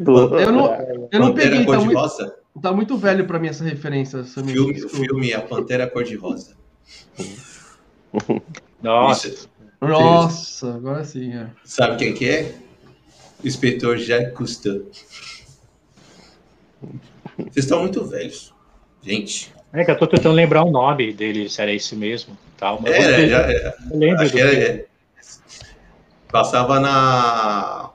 Eu não, eu não Pantera peguei, tá muito, Cor-de-Rosa? tá muito velho pra mim essa referência. Filme, o filme A Pantera Cor-de-Rosa. Nossa, Isso- Nossa, agora sim. É. Sabe quem que é? O inspetor Jacques Cousteau. Vocês estão muito velhos. Gente. É que eu tô tentando lembrar o nome dele, se era esse mesmo. Tal, mas eu, Era, já, era. eu lembro Acho que era, filme. é. Passava na.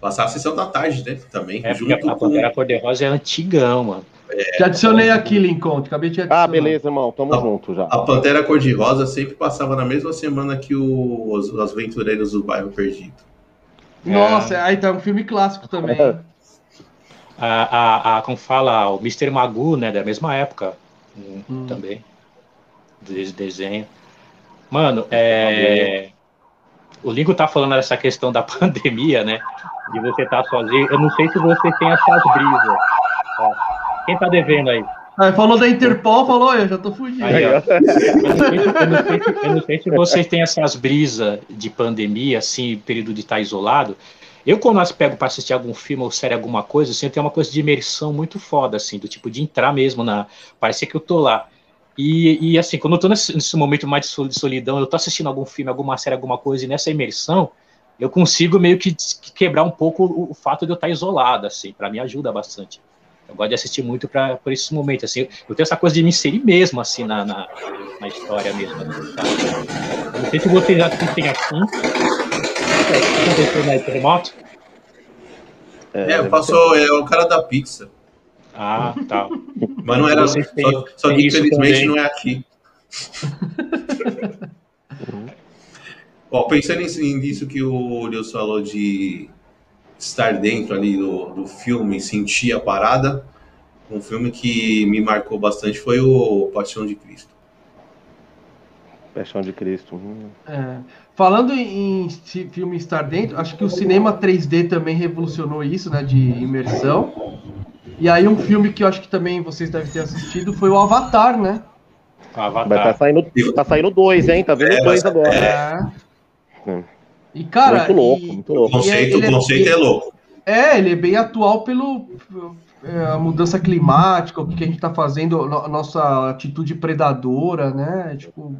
Passava a sessão da tarde, né? Também. É, junto a com. Pantera Cor-de-Rosa é antigão, mano. Te adicionei aqui, Lincoln. Acabei de te adicionar. Ah, beleza, irmão. Tamo Ah, junto já. A Pantera Cor-de-Rosa sempre passava na mesma semana que o- os, os Aventureiros do Bairro Perdido. Nossa, aí tá um filme clássico também. A, a, a, como fala, o Mr. Magoo, né, da mesma época hum, Hum. também, desse desenho. Mano, é, o Lincoln tá falando dessa questão da pandemia, né, de você estar sozinho. Eu não sei se você tem essas brisas. Ó, quem tá devendo aí? Aí falou da Interpol, falou, eu já tô fugindo. Aí, ó. Eu não sei se- eu não sei se- eu não sei se vocês têm essas brisas de pandemia, assim, período de estar isolado. Eu, quando nós pego para assistir algum filme ou série, alguma coisa, assim, eu tenho uma coisa de imersão muito foda, assim, do tipo de entrar mesmo na. Parecer que eu tô lá. E, e assim, quando eu tô nesse, nesse momento mais de sol- de solidão, eu tô assistindo algum filme, alguma série, alguma coisa, e nessa imersão, eu consigo meio que quebrar um pouco o, o fato de eu estar isolado, assim, para mim ajuda bastante. Eu gosto de assistir muito pra, por esses momentos, assim. Eu tenho essa coisa de me inserir mesmo, assim, na, na, na história mesmo. Assim, sabe? Eu Não sei se vocês já sentem assim. Que aconteceu na terremoto? É, passou, é o cara da pizza. Ah, tá. Mas não era. Só só tem que isso infelizmente também. não é aqui. Ó, pensando em- nisso que o Deus falou de estar dentro ali do, do filme, sentir a parada, um filme que me marcou bastante foi o Paixão de Cristo. Paixão de Cristo. Hum. É. Falando em filme estar dentro, acho que o cinema 3D também revolucionou isso, né, de imersão. E aí um filme que eu acho que também vocês devem ter assistido foi o Avatar, né? O Vai tá Avatar. saindo, tá saindo dois, hein? Tá vendo É, dois mas- agora. É. Hum. E cara, muito louco, e- muito O louco. conceito, ele é- o conceito é louco. É, ele é bem atual pelo é, a mudança climática, o que que a gente tá fazendo, a nossa atitude predadora, né? Tipo,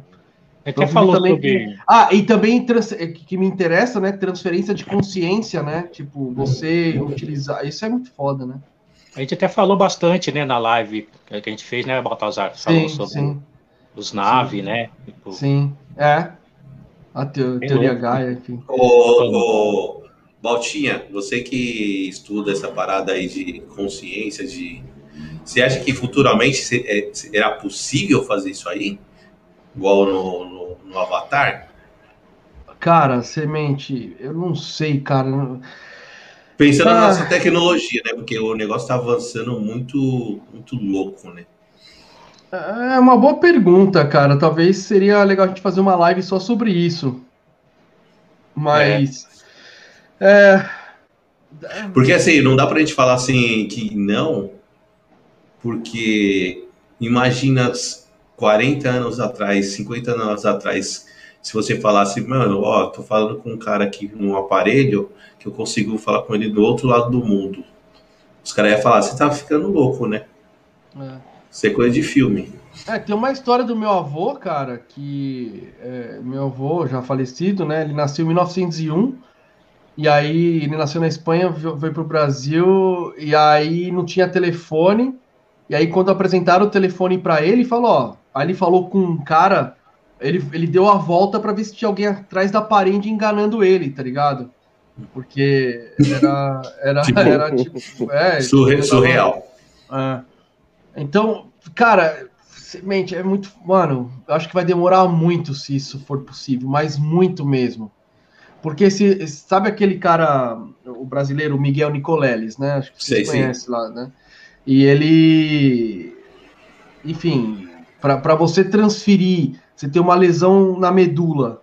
Até falou também sobre. que- Ah, e também trans- é, que me interessa, né? Transferência de consciência, né? Tipo, você utilizar. Isso é muito foda, né? A gente até falou bastante, né, na live que a gente fez, né, Baltazar? Falou Sim, sobre sim, os nave, né? Tipo, sim. É. A teo- teoria louco. Gaia, enfim. Ô, ô, Baltinha, você que estuda essa parada aí de consciência, de. Você acha que futuramente se- é, será possível fazer isso aí? Igual no, no, no Avatar? Cara, semente, eu não sei, cara. Pensando na Ah. nossa tecnologia, né? Porque o negócio tá avançando muito, muito louco, né? É uma boa pergunta, cara. Talvez seria legal a gente fazer uma live só sobre isso. Mas. É. Porque assim, não dá pra gente falar assim que não, porque imagina 40 anos atrás, 50 anos atrás, se você falasse, mano, ó, tô falando com um cara aqui num aparelho que eu consigo falar com ele do outro lado do mundo. Os caras iam falar, você tá ficando louco, né? é. Isso é coisa de filme. É, tem uma história do meu avô, cara, que é, meu avô já falecido, né? Ele nasceu em 1901 e aí ele nasceu na Espanha, veio veio pro Brasil e aí não tinha telefone. E aí quando apresentaram o telefone pra ele, falou, ó, aí ele falou com um cara, ele, ele deu a volta pra ver se tinha alguém atrás da parede enganando ele, tá ligado? Porque era era Tipo, era tipo, é, Surre- surreal. é. Então, cara, semente é muito. Mano, eu acho que vai demorar muito se isso for possível, mas muito mesmo. Porque se sabe aquele cara, o brasileiro Miguel Nicoleles, né? Acho que Sei, vocês sim. lá, né? E ele, enfim, para você transferir, você tem uma lesão na medula,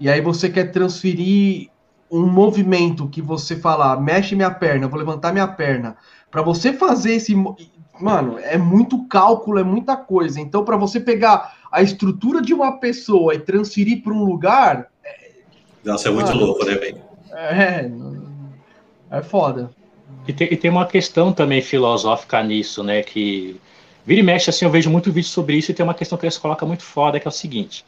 e aí você quer transferir um movimento que você fala, mexe minha perna, vou levantar minha perna. Para você fazer esse, mano, é muito cálculo, é muita coisa. Então, para você pegar a estrutura de uma pessoa e transferir para um lugar, Nossa, é muito Mano. louco, né, velho? é, é foda. E tem, e tem uma questão também filosófica nisso, né? Que vira e mexe, assim, eu vejo muito vídeo sobre isso e tem uma questão que eles colocam muito foda, que é o seguinte.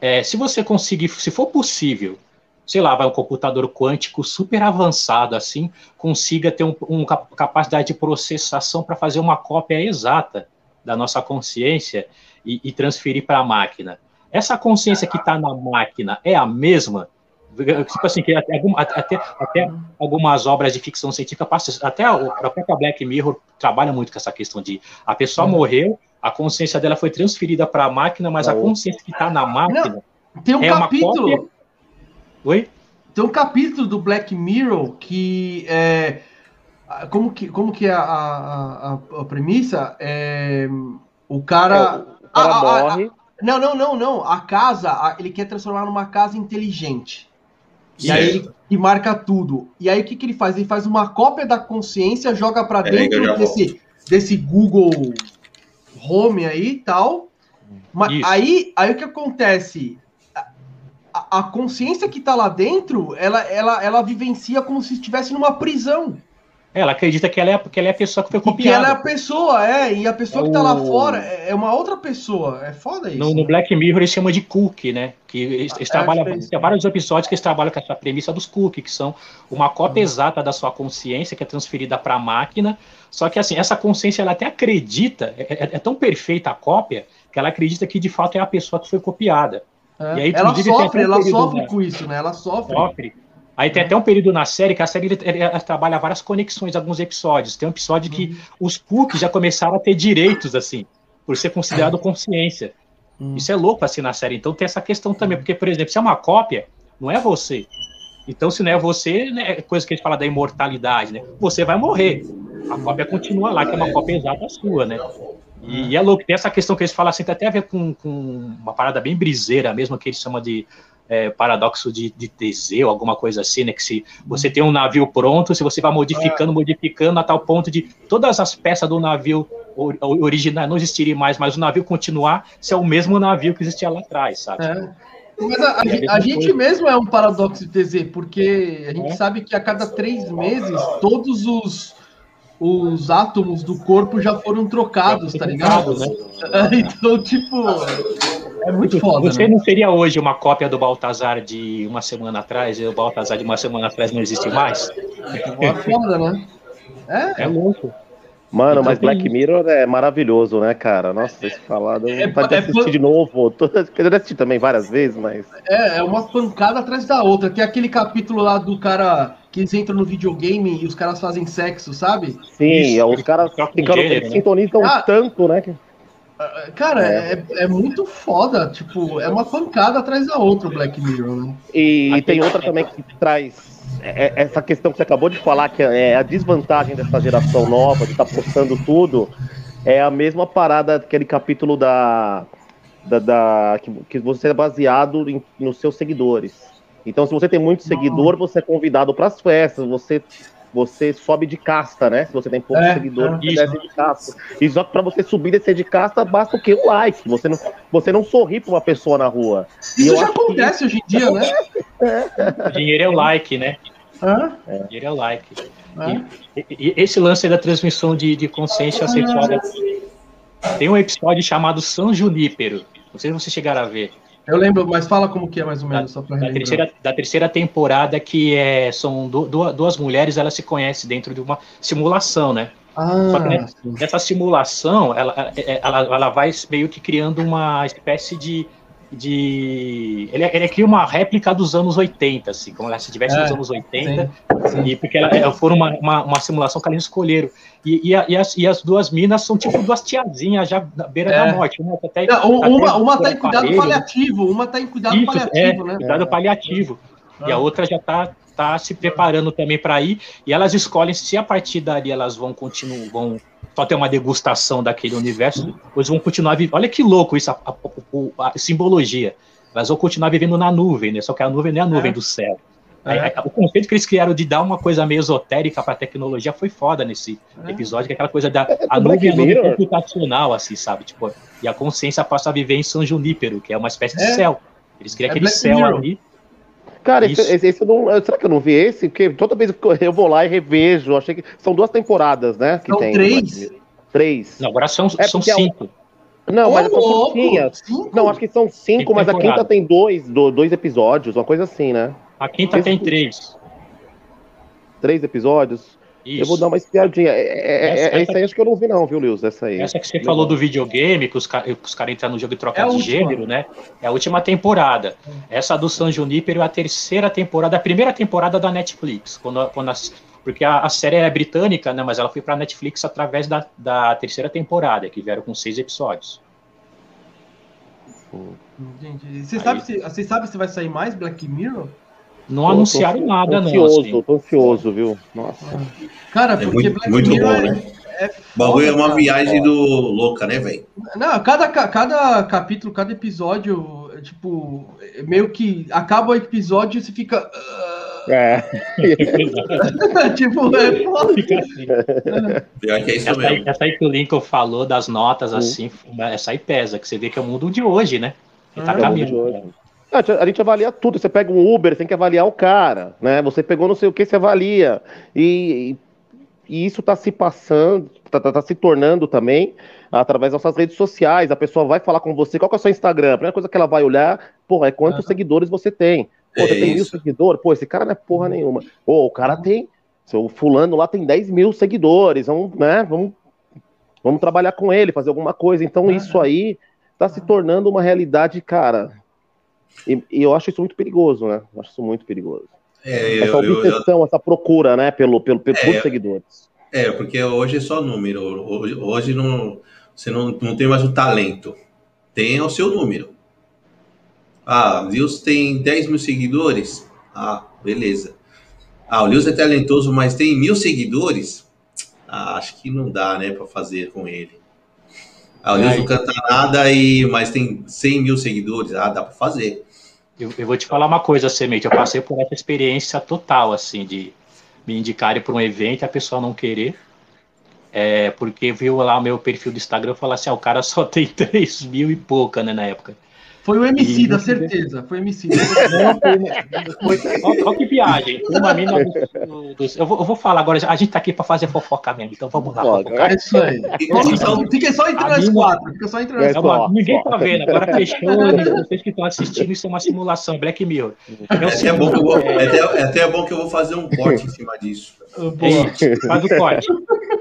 É, se você conseguir, se for possível, sei lá, vai um computador quântico super avançado, assim, consiga ter uma um, cap- capacidade de processação para fazer uma cópia exata da nossa consciência e, e transferir para a máquina. Essa consciência que está na máquina é a mesma? Tipo assim, que até, até, até algumas obras de ficção científica, passa- até a própria Black Mirror trabalha muito com essa questão de a pessoa morreu, a consciência dela foi transferida para a máquina, mas a consciência que está na máquina Tem um é capítulo. cópia. Oi? Tem um capítulo do Black Mirror que é. Como que, como que é a, a, a- a premissa? É, o cara. É, o cara Ah, ah, ah, morre. Não, não, não, não. A casa, ele quer transformar numa casa inteligente. E aí que marca tudo. E aí o que, que ele faz? Ele faz uma cópia da consciência, joga pra É, dentro desse, desse Google Home aí e tal. Mas aí, aí o que acontece? A- A, consciência que tá lá dentro, ela, ela, ela vivencia como se estivesse numa prisão. Ela acredita que ela é, que ela é a pessoa que foi E que ela é a copiada. pessoa, é. E a pessoa que tá lá O- fora é é uma outra pessoa. É foda isso. No, no né? Black Mirror eles chamam de cookie, né? Que eles, eles É, trabalham, é tem vários episódios que eles trabalham com essa premissa dos cookies, que são uma cópia Uhum. exata da sua consciência que é transferida para a máquina. Só que assim, essa consciência ela até acredita, é, é- é tão perfeita a cópia que ela acredita que de fato é a pessoa que foi copiada. É. E aí, ela sofre, ela período, sofre né? com isso, né? Ela sofre. Sofre. Aí tem até um período na série que a série ela trabalha várias conexões, alguns episódios. Tem um episódio que Uhum. os cookies já começaram a ter direitos, assim, por ser considerado consciência. Hum. Isso é louco assim na série. Então tem essa questão também, porque, por exemplo, se é uma cópia, não é você. Então, se não é você, né, é coisa que a gente fala da imortalidade, né? Você vai morrer. A cópia continua lá, que é uma cópia exata sua, né? E, e é louco, tem essa questão que eles falam assim, tem até a ver com, com uma parada bem briseira mesmo, que eles chamam de é, paradoxo de, de Teseu, alguma coisa assim, né? Que se você tem um navio pronto, se você vai modificando, modificando, a tal ponto de todas as peças do navio or- original não existirem mais, mas o navio continuar ser o mesmo navio que existia lá atrás, sabe? É. Mas a, a- É a mesma a gente mesmo é um paradoxo de TZ, porque a gente É. sabe que a cada três meses todos os, os átomos do corpo já foram trocados, tá ligado? né? Então, tipo, É muito foda, Você né? não seria hoje uma cópia do Baltazar de uma semana atrás, e o Baltazar de uma semana atrás não existe mais? É foda, né? É, É louco. Mano, Então mas tem Black Mirror é maravilhoso, né, cara? Nossa, esse falado, É, vontade de é assistir pan- de novo. Tô- Eu assisti também várias vezes, mas. é, é uma pancada atrás da outra. Tem aquele capítulo lá do cara que eles entram no videogame e os caras fazem sexo, sabe? Sim, Isso, os caras um ficam, né? sintonizam Ah. tanto, né? que- Cara, É. é, é muito foda. Tipo, é uma pancada atrás da outra o Black Mirror, né? E, Aqui- tem outra também que traz é- é- essa questão que você acabou de falar, que é a desvantagem dessa geração nova, de estar postando tudo, é a mesma parada daquele capítulo da. da, da- que, que você é baseado em- nos seus seguidores. Então, se você tem muito seguidor, você é convidado para as festas, você. Você sobe de casta, né? Se você tem pouco É, seguidor, é. desce de casta. E só que para você subir e descer de casta, basta o quê? O like. Você não, você não sorri para uma pessoa na rua. Isso já acho que- acontece hoje em dia, né? O dinheiro é o like, né? Hã? O dinheiro é like. E, e esse lance da transmissão de, de consciência sexual. Tem um episódio chamado São Junípero. Não sei se vocês chegaram a ver. Eu lembro, mas fala como que é mais ou menos, só pra Da relembrar. terceira, da terceira temporada, que é, são du- duas mulheres, elas se conhecem dentro de uma simulação, né? Só que, Ah, né, sim. Nessa simulação, ela, ela, ela vai meio que criando uma espécie de. De ele, ele cria uma réplica dos anos 80, assim, como se estivesse É, nos anos 80. sim, sim. E porque ela, ela foram uma, uma, uma simulação que eles escolheram. E, e, a- e as, e as duas minas são tipo duas tiazinhas já na beira É. da morte. Uma, tá até, Não, uma, até uma tá em cuidado aparelho, né? paliativo, uma tá em cuidado Isso, paliativo, é, né? cuidado paliativo. E a Ah. outra já tá, tá se preparando também para ir. E elas escolhem se a partir dali elas vão continuar, vão só ter uma degustação daquele universo, eles vão continuar vivendo. Olha que louco isso, a, a- a- a simbologia. Elas vão continuar vivendo na nuvem, né? Só que a nuvem não é a nuvem É. do céu. É. O conceito que eles criaram de dar uma coisa meio esotérica para a tecnologia foi foda nesse É. episódio, que é aquela coisa da nuvem é a nuvem Mirror. computacional, assim, sabe? Tipo, e a consciência passa a viver em São Junípero, que é uma espécie de É. céu. Eles criam É aquele Black céu Mirror. ali. Cara, esse, esse- esse eu não. Será que eu não vi esse? Porque toda vez que eu vou lá e revejo, achei que. São duas temporadas, né? Que São tem, três? Três. Não, agora são, É são a- cinco. Não, mas Ô, são louco, curtinhas. cinco? Não, acho que são cinco, Cinco mas a temporadas. quinta tem dois, do- dois episódios, uma coisa assim, né? A quinta tem três. Três episódios. Isso. Eu vou dar uma espiadinha. É, é, é- Essa- é- essa aí acho que eu não vi, não, viu, Lewis? Essa aí. Essa que você Legal. falou do videogame, que os, que os caras entram no jogo e trocam É a de última. gênero, né? É a última temporada. Essa do San Junípero é a terceira temporada, a primeira temporada da Netflix. Quando, quando as- porque a, a série é britânica, né? Mas ela foi pra Netflix através da, da terceira temporada, que vieram com seis episódios. Gente, você Aí- sabe, se, você sabe se vai sair mais Black Mirror? Não Tô- anunciaram tô- nada, tô não. ansioso, assim. tô ansioso, viu? Nossa. Cara, É porque muito, Black muito Mirror bom, é, né? é O bagulho é uma cara. viagem do louca, né, velho? Não, cada, ca- cada capítulo, cada episódio, é, tipo, é meio que acaba o episódio e você fica. ah, É. tipo, é foda. Fica assim. Pior que é isso Essa aí, mesmo. essa aí que o Lincoln falou das notas, Uhum. assim, essa aí pesa, que você vê que é o mundo de hoje, né? Ele tá Ah, É o mundo de caminhando. Ah, A gente avalia tudo. Você pega um Uber, tem que avaliar o cara, né? Você pegou não sei o que, você avalia. E, e isso está se passando, está se tornando também através das nossas redes sociais. A pessoa vai falar com você, qual que é o seu Instagram? A primeira coisa que ela vai olhar, porra, é quantos seguidores você tem. Pô, É você tem mil seguidores? Pô, esse cara não é porra nenhuma. Pô, o cara tem. Seu fulano lá tem 10 mil seguidores. Vamos, né? Vamos, vamos trabalhar com ele, fazer alguma coisa. Então, isso aí está se tornando uma realidade, cara. E, e eu acho isso muito perigoso, né? Eu acho isso muito perigoso. É, essa eu, eu- eu- obsessão, essa procura, né, pelo, pelo, pelo É, seguidores. é, porque hoje é só número. Hoje, hoje não, você não, não tem mais o talento. Tem o seu número. Ah, o Lewis tem 10 mil seguidores. Ah, beleza. Ah, o Lewis é talentoso, mas tem mil seguidores. Ah, acho que não dá, né, pra fazer com ele. Ah, o Lewis não canta nada, e, mas tem 100 mil seguidores. Ah, dá pra fazer. Eu, eu vou te falar uma coisa, Semente. Eu passei por essa experiência total, assim, de me indicarem para um evento e a pessoa não querer. É, porque viu lá o meu perfil do Instagram e falou assim: ah, o cara só tem 3 mil e pouca, né, na época. Foi o MC, da certeza. Foi o MC. Olha que viagem. Uma mina do, do, eu, vou, eu, vou, falar agora. A gente tá aqui pra fazer fofoca mesmo, então vamos lá. Fofocar. É isso aí. Então, fica só entre nós quatro. Fica só entre nós quatro. Ninguém tá vendo. Agora fechou. Vocês que estão assistindo, isso é uma simulação. Black Mirror. É, é, bom que eu vou, é, até, é até bom que eu vou fazer um corte em cima disso. É isso, faz o corte.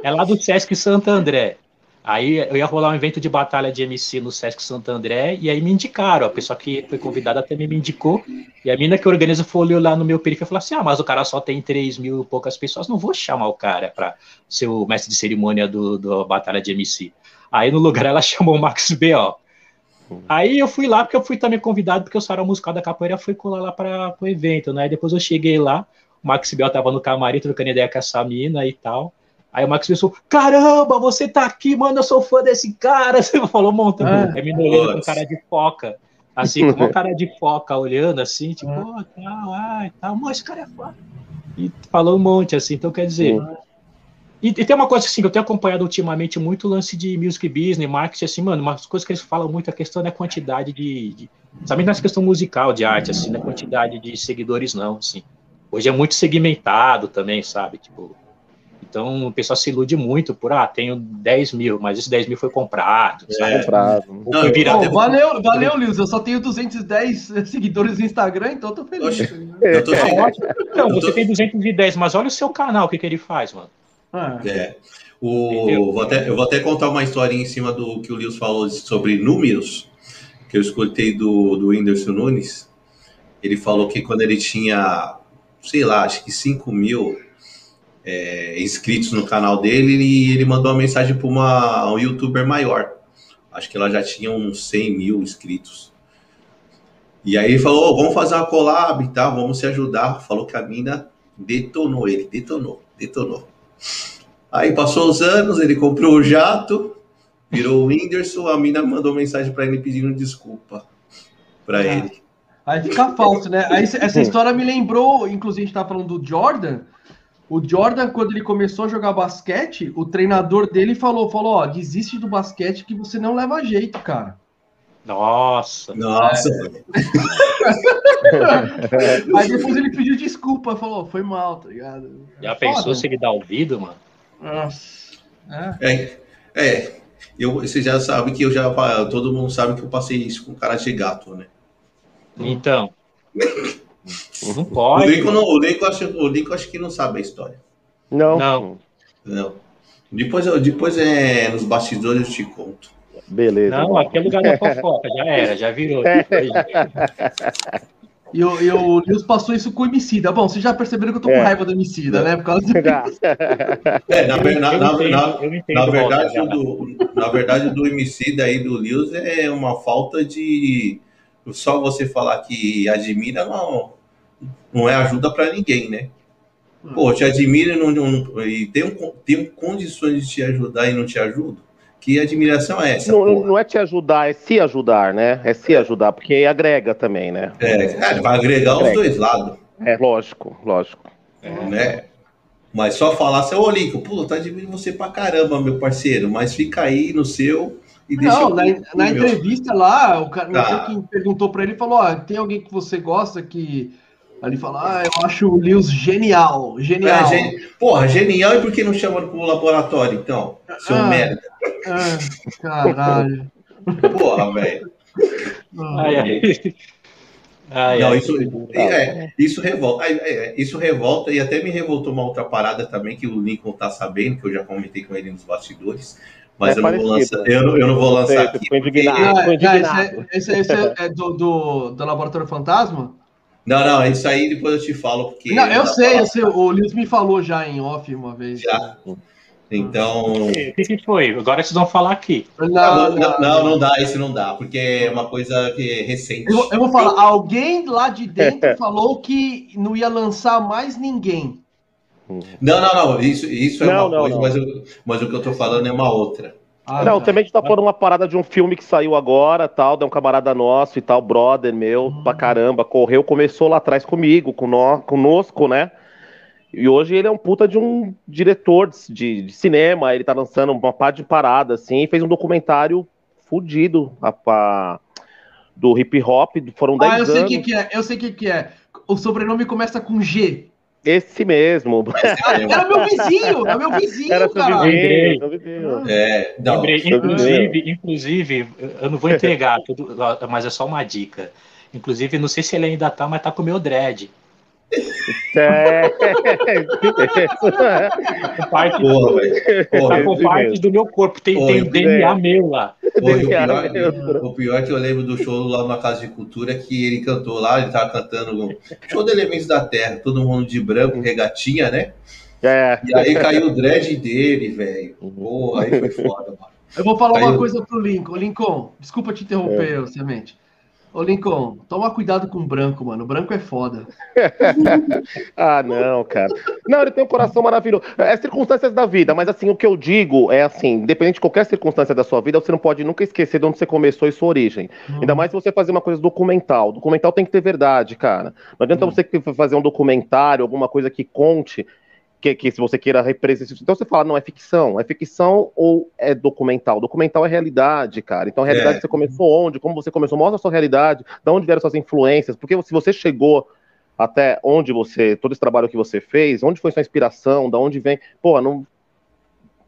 É lá do Sesc Santo André. Aí eu ia rolar um evento de batalha de MC no Sesc Santo André, e aí me indicaram. A pessoa que foi convidada também me indicou. E a mina que organiza foi lá no meu perfil e falou assim: Ah, mas o cara só tem 3 mil e poucas pessoas, não vou chamar o cara para ser o mestre de cerimônia do, do Batalha de MC. Aí no lugar ela chamou o Max B.O. Aí eu fui lá porque eu fui também convidado, porque o Sarau Musical da Capoeira foi colar lá para o evento, né? Depois eu cheguei lá, o Max Bel tava no camarim trocando ideia com essa mina e tal. Aí o Max pensou, caramba, você tá aqui, mano, eu sou fã desse cara. Você falou um montão. Ah, é me olhando com cara de foca. Assim, com uma cara de foca, olhando assim, tipo, ah. oh, tal, ai, tal, mas esse cara é foda. E falou um monte, assim, então quer dizer. E, e, tem uma coisa assim que eu tenho acompanhado ultimamente muito lance de music business, marketing, assim, mano, uma coisa que eles falam muito, a questão da quantidade de. de sabe, nessa questão musical de arte, assim, na quantidade de seguidores, não, assim. Hoje é muito segmentado também, sabe? Tipo, então o pessoal se ilude muito por, ah, tenho 10 mil, mas esse 10 mil foi comprado. É, comprado. Não, foi virado. Oh, valeu, valeu, Lils. Eu só tenho 210 seguidores no Instagram, então eu tô feliz. eu tô feliz. Não, você tem 210, mas olha o seu canal, o que, que ele faz, mano. Ah. É. O, vou até, eu vou até contar uma história em cima do que o Lils falou sobre números, que eu escutei do, do Whindersson Nunes. Ele falou que quando ele tinha, sei lá, acho que 5 mil é, inscritos no canal dele e ele mandou uma mensagem para uma um youtuber maior. Acho que ela já tinha uns 100 mil inscritos. E aí ele falou: oh, vamos fazer uma collab e tal, vamos se ajudar. Falou que a mina detonou ele, detonou, detonou. Aí passou os anos, ele comprou o jato, virou o Whindersson, a mina mandou mensagem para ele pedindo desculpa para ah, ele. Aí fica falso, né? Aí, essa história me lembrou, inclusive a gente tá falando do Jordan, o Jordan, quando ele começou a jogar basquete, o treinador dele falou: falou, ó, desiste do basquete que você não leva jeito, cara. Nossa. Nossa. É. Aí depois ele pediu desculpa, falou, foi mal, tá ligado? Já pensou Foda. se ele dá ouvido, mano? Nossa. É. é, é. Eu, você já sabe que eu já. Todo mundo sabe que eu passei isso com cara de gato, né? Então. Não pode. O Lincoln, não, o, Lincoln acho, o Lincoln acho que não sabe a história. Não. Não. Não. Depois, depois é, nos bastidores eu te conto. Beleza. Não, aqui é lugar da fofoca, já era, já virou. E o, e o passou isso com o Emicida. Bom, vocês já perceberam que eu tô com é. raiva do Emicida, né? Por causa do... É, na, na, na, na, verdade, do, na verdade, do Emicida aí do Lewis é uma falta de só você falar que admira não, não é ajuda para ninguém, né? Pô, te admira e, não, não, e tem, um, tem condições de te ajudar e não te ajuda? Que admiração é essa? Não, não, é te ajudar, é se ajudar, né? É se ajudar, porque agrega também, né? É, é vai agregar agrega. os dois lados. É, lógico, lógico. É, né? Mas só falar assim, ô pô, tá admirando você pra caramba, meu parceiro, mas fica aí no seu e não, na, na entrevista lá, o cara, não sei tá. quem perguntou para ele, falou: ó, tem alguém que você gosta que. Ele falou, ah, eu acho o Lewis genial, genial. É, gen... Porra, genial e por que não chama pro laboratório, então? Seu ah, merda. Ah, caralho. Porra, velho. Ai, ai. Ai, não, isso, é, isso revolta. É, isso revolta e até me revoltou uma outra parada também que o Lincoln tá sabendo, que eu já comentei com ele nos bastidores. Mas é eu, não vou lançar, eu, eu, não vou lançar sei, aqui. Foi indignado, porque... indignado. esse, esse, esse, é do, do, do Laboratório Fantasma? Não, não, isso aí depois eu te falo. Porque não, eu sei, eu sei, o Lins me falou já em off uma vez. Já. Então. O que, que, foi? Agora vocês vão falar aqui. Não não, não, não, não, dá, isso não dá, porque é uma coisa que é recente. Eu, eu vou falar, alguém lá de dentro falou que não ia lançar mais ninguém. Não, não, não. Isso, isso é não, uma não, coisa, não. Mas, eu, mas o que eu tô falando é uma outra. Ah, não, tá. também a gente tá falando uma parada de um filme que saiu agora, tal, de um camarada nosso e tal, brother meu, uhum. pra caramba, correu, começou lá atrás comigo, com nós, conosco, né? E hoje ele é um puta de um diretor de, de cinema, ele tá lançando uma parte de parada, assim, e fez um documentário fudido a, a, do hip hop, foram 10 Ah, eu anos. sei o que, que é, eu sei o que, que é. O sobrenome começa com G. Esse mesmo. Era meu vizinho, é meu vizinho, Era cara. Lembrei. vizinho, seu vizinho. É, não. Lembrei, inclusive, inclusive, eu não vou entregar, tudo, mas é só uma dica. Inclusive, não sei se ele ainda tá, mas tá com o meu dread. É. Parte, Porra, velho. Porra, tá com partes mesmo. do meu corpo. Tem, Pô, tem DNA meu lá. E o, pior, o pior é que eu lembro do show lá na Casa de Cultura que ele cantou lá, ele tava cantando show de Elementos da Terra, todo mundo de branco, regatinha, né? É. E aí caiu o dread dele, velho. Pô, aí foi foda, mano. Eu vou falar Aí uma coisa pro Lincoln. Lincoln, desculpa te interromper, ô Semente. Ô, Lincoln, toma cuidado com o branco, mano. O branco é foda. Ah, não, cara. Não, ele tem um coração maravilhoso. É circunstâncias da vida, mas assim, o que eu digo é assim, independente de qualquer circunstância da sua vida, você não pode nunca esquecer de onde você começou e sua origem. Ainda mais se você fazer uma coisa documental. Documental tem que ter verdade, cara. Não adianta Hum. você fazer um documentário, alguma coisa que conte. Que, que se você queira representar. Então você fala, não, é ficção. É ficção ou é documental? Documental é realidade, cara. Então a realidade É. você começou onde? Como você começou? Mostra a sua realidade, de onde vieram suas influências. Porque se você chegou até onde você, todo esse trabalho que você fez, onde foi sua inspiração, da onde vem, pô, não.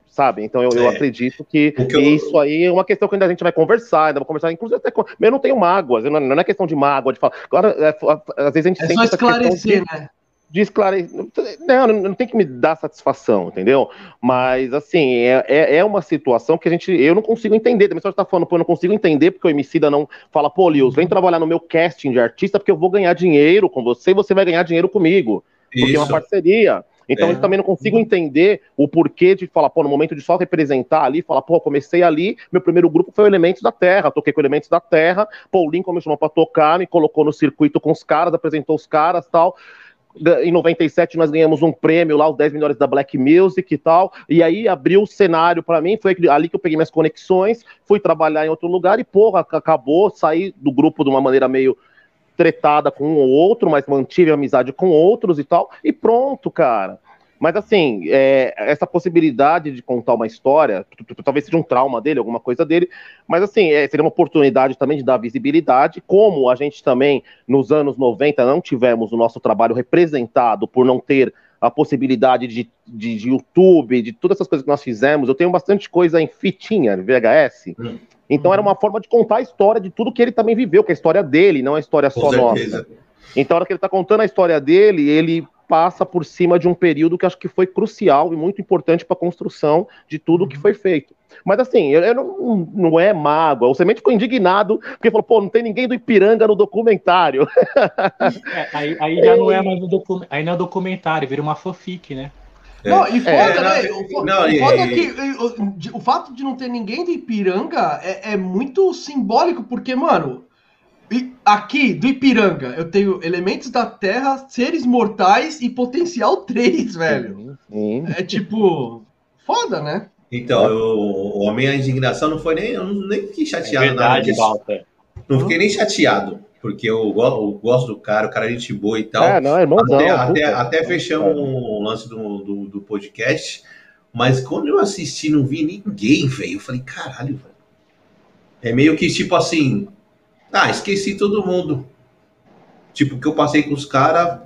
Sabe? Então eu, eu É. acredito que eu- isso aí é uma questão que ainda a gente vai conversar, ainda vai conversar, inclusive até com. Eu não tenho mágoas, não, não é questão de mágoa, de falar. Agora, é, às vezes a gente É só esclarecer, de- né? De esclarecer. Não, não, tem que me dar satisfação, entendeu? Mas, assim, é, é, é uma situação que a gente. Eu não consigo entender. Também só está falando, pô, eu não consigo entender porque o Emicida não fala, pô, Lios, vem trabalhar no meu casting de artista porque eu vou ganhar dinheiro com você e você vai ganhar dinheiro comigo. Porque é uma Isso. parceria. Então É. eu também não consigo entender o porquê de falar, pô, no momento de só representar ali, falar, pô, comecei ali, meu primeiro grupo foi o Elementos da Terra, toquei com Elementos da Terra, pô, o Lincoln me chamou pra tocar, me colocou no circuito com os caras, apresentou os caras tal. Em 97 nós ganhamos um prêmio lá, os 10 melhores da Black Music e tal, e aí abriu o cenário pra mim, foi ali que eu peguei minhas conexões, fui trabalhar em outro lugar e, porra, ac- acabou, saí do grupo de uma maneira meio tretada com um ou outro, mas mantive amizade com outros e tal, e pronto, cara. Mas assim, é, essa possibilidade de contar uma história, talvez seja um trauma dele, alguma coisa dele, mas assim, é, seria uma oportunidade também de dar visibilidade, como a gente também, nos anos 90, não tivemos o nosso trabalho representado por não ter a possibilidade de, de, de YouTube, de todas essas coisas que nós fizemos. Eu tenho bastante coisa em fitinha, VHS. Hum. Então era uma forma de contar a história de tudo que ele também viveu, que é a história dele, não a história Com só nossa. certeza. Então, a hora que ele está contando a história dele, ele passa por cima de um período que acho que foi crucial e muito importante para a construção de tudo que foi feito. Mas assim, eu, eu não, não é mágoa. O Semente ficou indignado porque falou, pô, não tem ninguém do Ipiranga no documentário. É, aí, aí já não é mais um docu... aí não é documentário, vira uma fanfic, né? É. Não, e foda, né? O, não, o foda é que o, de- o fato de não ter ninguém do Ipiranga é, é muito simbólico, porque, mano, aqui do Ipiranga eu tenho elementos da Terra, seres mortais e potencial 3, velho. Sim. É tipo. Foda, né? Então, eu, o homem, a indignação não foi nem. Eu nem fiquei É chateado nada verdade. Walter. Não fiquei nem chateado, porque eu, eu gosto do cara, o cara é gente boa e tal. É, não, irmãozão. até, até, até fechamos o lance do, do, do podcast, mas quando eu assisti, não vi ninguém, velho. Eu falei, caralho, velho. É meio que tipo assim. Ah, esqueci todo mundo. Tipo, que eu passei com os caras,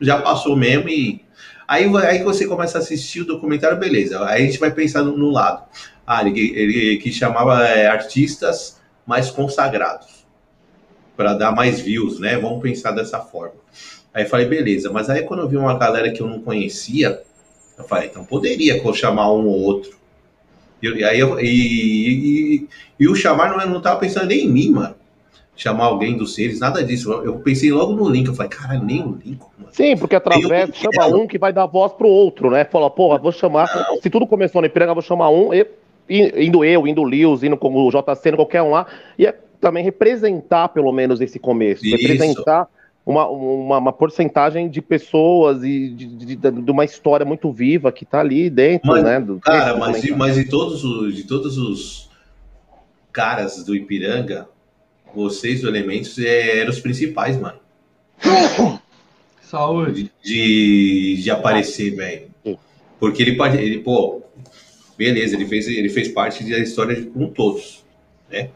já passou mesmo e. Aí, aí você começa a assistir o documentário, beleza. Aí a gente vai pensar no, no lado. Ah, ele, ele que chamava é, artistas mais consagrados. Para dar mais views, né? Vamos pensar dessa forma. Aí falei, beleza. Mas aí quando eu vi uma galera que eu não conhecia, eu falei, então poderia chamar um ou outro. E, aí eu, e, e, e o chamar não, eu não tava pensando nem em mim, mano. Chamar alguém dos seres, nada disso. Eu, pensei logo no link. Eu falei, caralho, nem o link, mano. Sim, porque através Eu- chama um que vai dar voz pro outro, né? Fala, porra, vou chamar. Se tudo começou no Ipiranga, vou chamar um, e- indo eu, indo o Lewis, indo como o JC, indo qualquer um lá, e é também representar pelo menos esse começo. Isso. Representar uma, uma, uma porcentagem de pessoas e de, de, de- de uma história muito viva que tá ali dentro, Mas, né? Do, Cara, mas, documentário. mas de todos os de todos os caras do Ipiranga, vocês do Elementos é, eram os principais, mano. Saúde. De, de, aparecer, velho. Sim. Porque ele. Ele, pô, beleza, ele fez, ele fez parte da história de, com todos, né?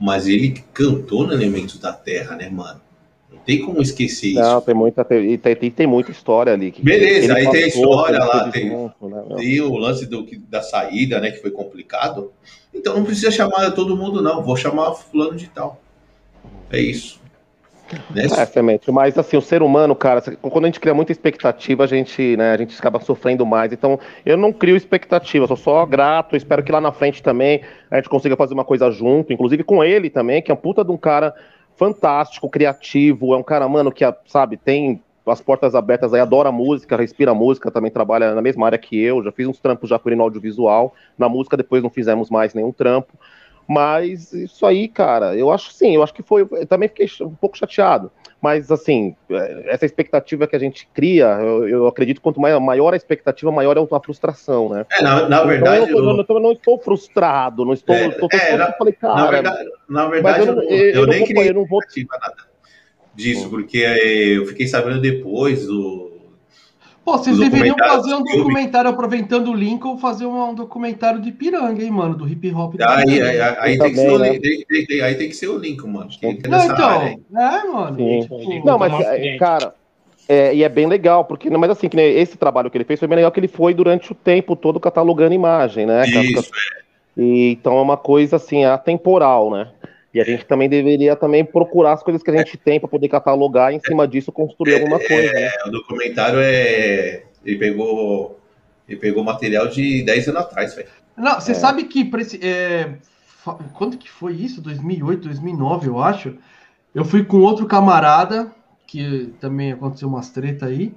mas ele cantou no Elementos da Terra, né, mano? Não tem como esquecer isso. Não, tem muita, tem, tem, tem muita história ali. que Beleza, ele aí tem a história lá, tem- junto, né? Tem o lance do, da saída, né, que foi complicado. Então não precisa chamar todo mundo, não. Vou chamar fulano de tal. É isso. Né? É, semente, mas assim, o ser humano, cara, quando a gente cria muita expectativa, a gente, né, a gente acaba sofrendo mais. Então, eu não crio expectativa, sou só grato, espero que lá na frente também a gente consiga fazer uma coisa junto, inclusive com ele também, que é um puta de um cara fantástico, criativo, é um cara, mano, que, sabe, tem as portas abertas aí, adora música, respira música, também trabalha na mesma área que eu, já fiz uns trampos já com ele no audiovisual, na música depois não fizemos mais nenhum trampo, mas isso aí, cara, eu acho sim, eu acho que foi. Eu também fiquei um pouco chateado. Mas, assim, é, essa expectativa que a gente cria, eu, eu acredito que quanto maior, maior a expectativa, maior é a frustração, né? É, na, na Então, verdade, eu, eu- eu, eu não estou frustrado, não estou. É, estou, é, na- falei, cara, na verdade, na verdade eu, eu, nem vou, criei eu não vou. disso, porque é, eu fiquei sabendo depois do. Pô, vocês deveriam fazer um documentário, aproveitando o Lincoln, fazer um, um documentário de piranga, hein, mano? Do hip hop. Aí, aí, aí Eu tem que ser o, também, né? Tem- tem- tem- aí tem que ser o Lincoln, mano. que ele tá Não, então, área é, mano. Sim. tipo, Não, mas, é, frente. cara, é, e é bem legal, porque, mas assim, que nem esse trabalho que ele fez foi bem legal que ele foi durante o tempo todo catalogando imagem, né? Isso, E, então é uma coisa assim, atemporal, né? E a gente também deveria também procurar as coisas que a gente tem para poder catalogar e em cima disso construir alguma coisa. Né? é, o documentário é. Ele pegou. Ele pegou material de 10 anos atrás, velho. Não, É. você sabe que esse, é, quando que foi isso? 2008, 2009, eu acho. Eu fui com outro camarada que também aconteceu umas treta aí,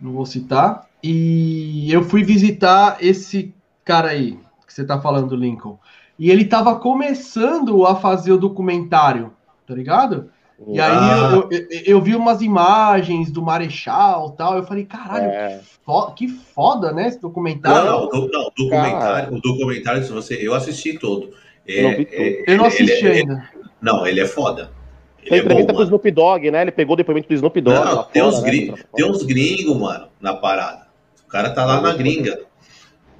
não vou citar, e eu fui visitar esse cara aí que você tá falando, Lincoln. E ele tava começando a fazer o documentário, tá ligado? E aí Ah. eu, eu, eu vi umas imagens do Marechal e tal, eu falei, caralho, É, fo- que foda, né, esse documentário. Não, não, não, o documentário, o documentário, se você. Eu assisti todo. É, Eu não é- Eu não ele- assisti ele- ainda. Não, ele é foda. Ele Tem é bom, entrevista com o. Snoop Dogg, né? Ele pegou o depoimento do Snoop Dogg. Não, tem, fora, uns né? gringos, tem uns gringos, mano, na parada. O cara tá lá na gringa.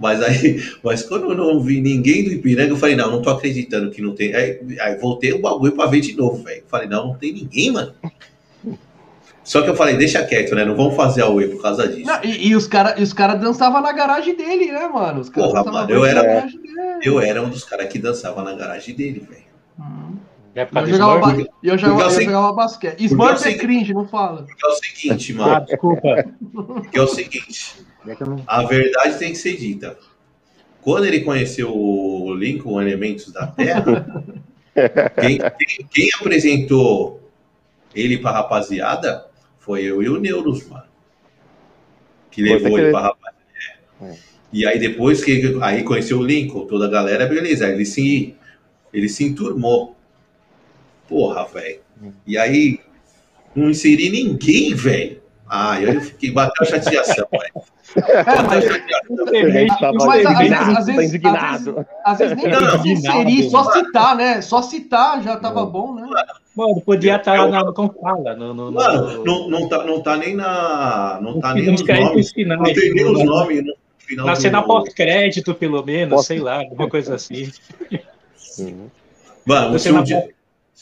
Mas aí, mas quando eu não vi ninguém do Ipiranga, eu falei, não, não tô acreditando que não tem. Aí, aí voltei o bagulho pra ver de novo, velho. Falei, não, não tem ninguém, mano. Só que eu falei, deixa quieto, né? Não vamos fazer a UE por causa disso. Não, e, e os caras os cara dançavam na garagem dele, né, mano? Os caras Porra, mano, eu era-. Eu era um dos caras que dançava na garagem dele, velho. Hum. Época Eu jogava, ba- eu jogava, porque eu eu sei- jogava basquete. eu Smurf sei é cringe, não fala. Que é o seguinte, Ah, mano. desculpa. Que é o seguinte. É A verdade tem que ser dita. Quando ele conheceu o Lincoln, Elementos da Terra, quem, quem- quem apresentou ele pra rapaziada foi eu e o Neuros, mano. Que levou ele pra rapaziada. É. E aí depois que aí conheceu o Lincoln, toda a galera, beleza. Aí ele se, ele se enturmou. Porra, velho. E aí não inseri ninguém, velho. Ah, aí eu fiquei, bateu a chateação, velho. É, às vezes- tá indignado. às vezes nem Não, não. inserir, só citar, né? Só citar já tava bom, né? Mano, podia estar lá na como fala. No, no, no- Mano, não, não, tá, não tá nem na. Não tá nem nos nomes. finais. Não tem nem os no- nomes no final Na do- cena pós-crédito, pelo menos, Pós- sei lá, alguma coisa assim. Mano, se um dia,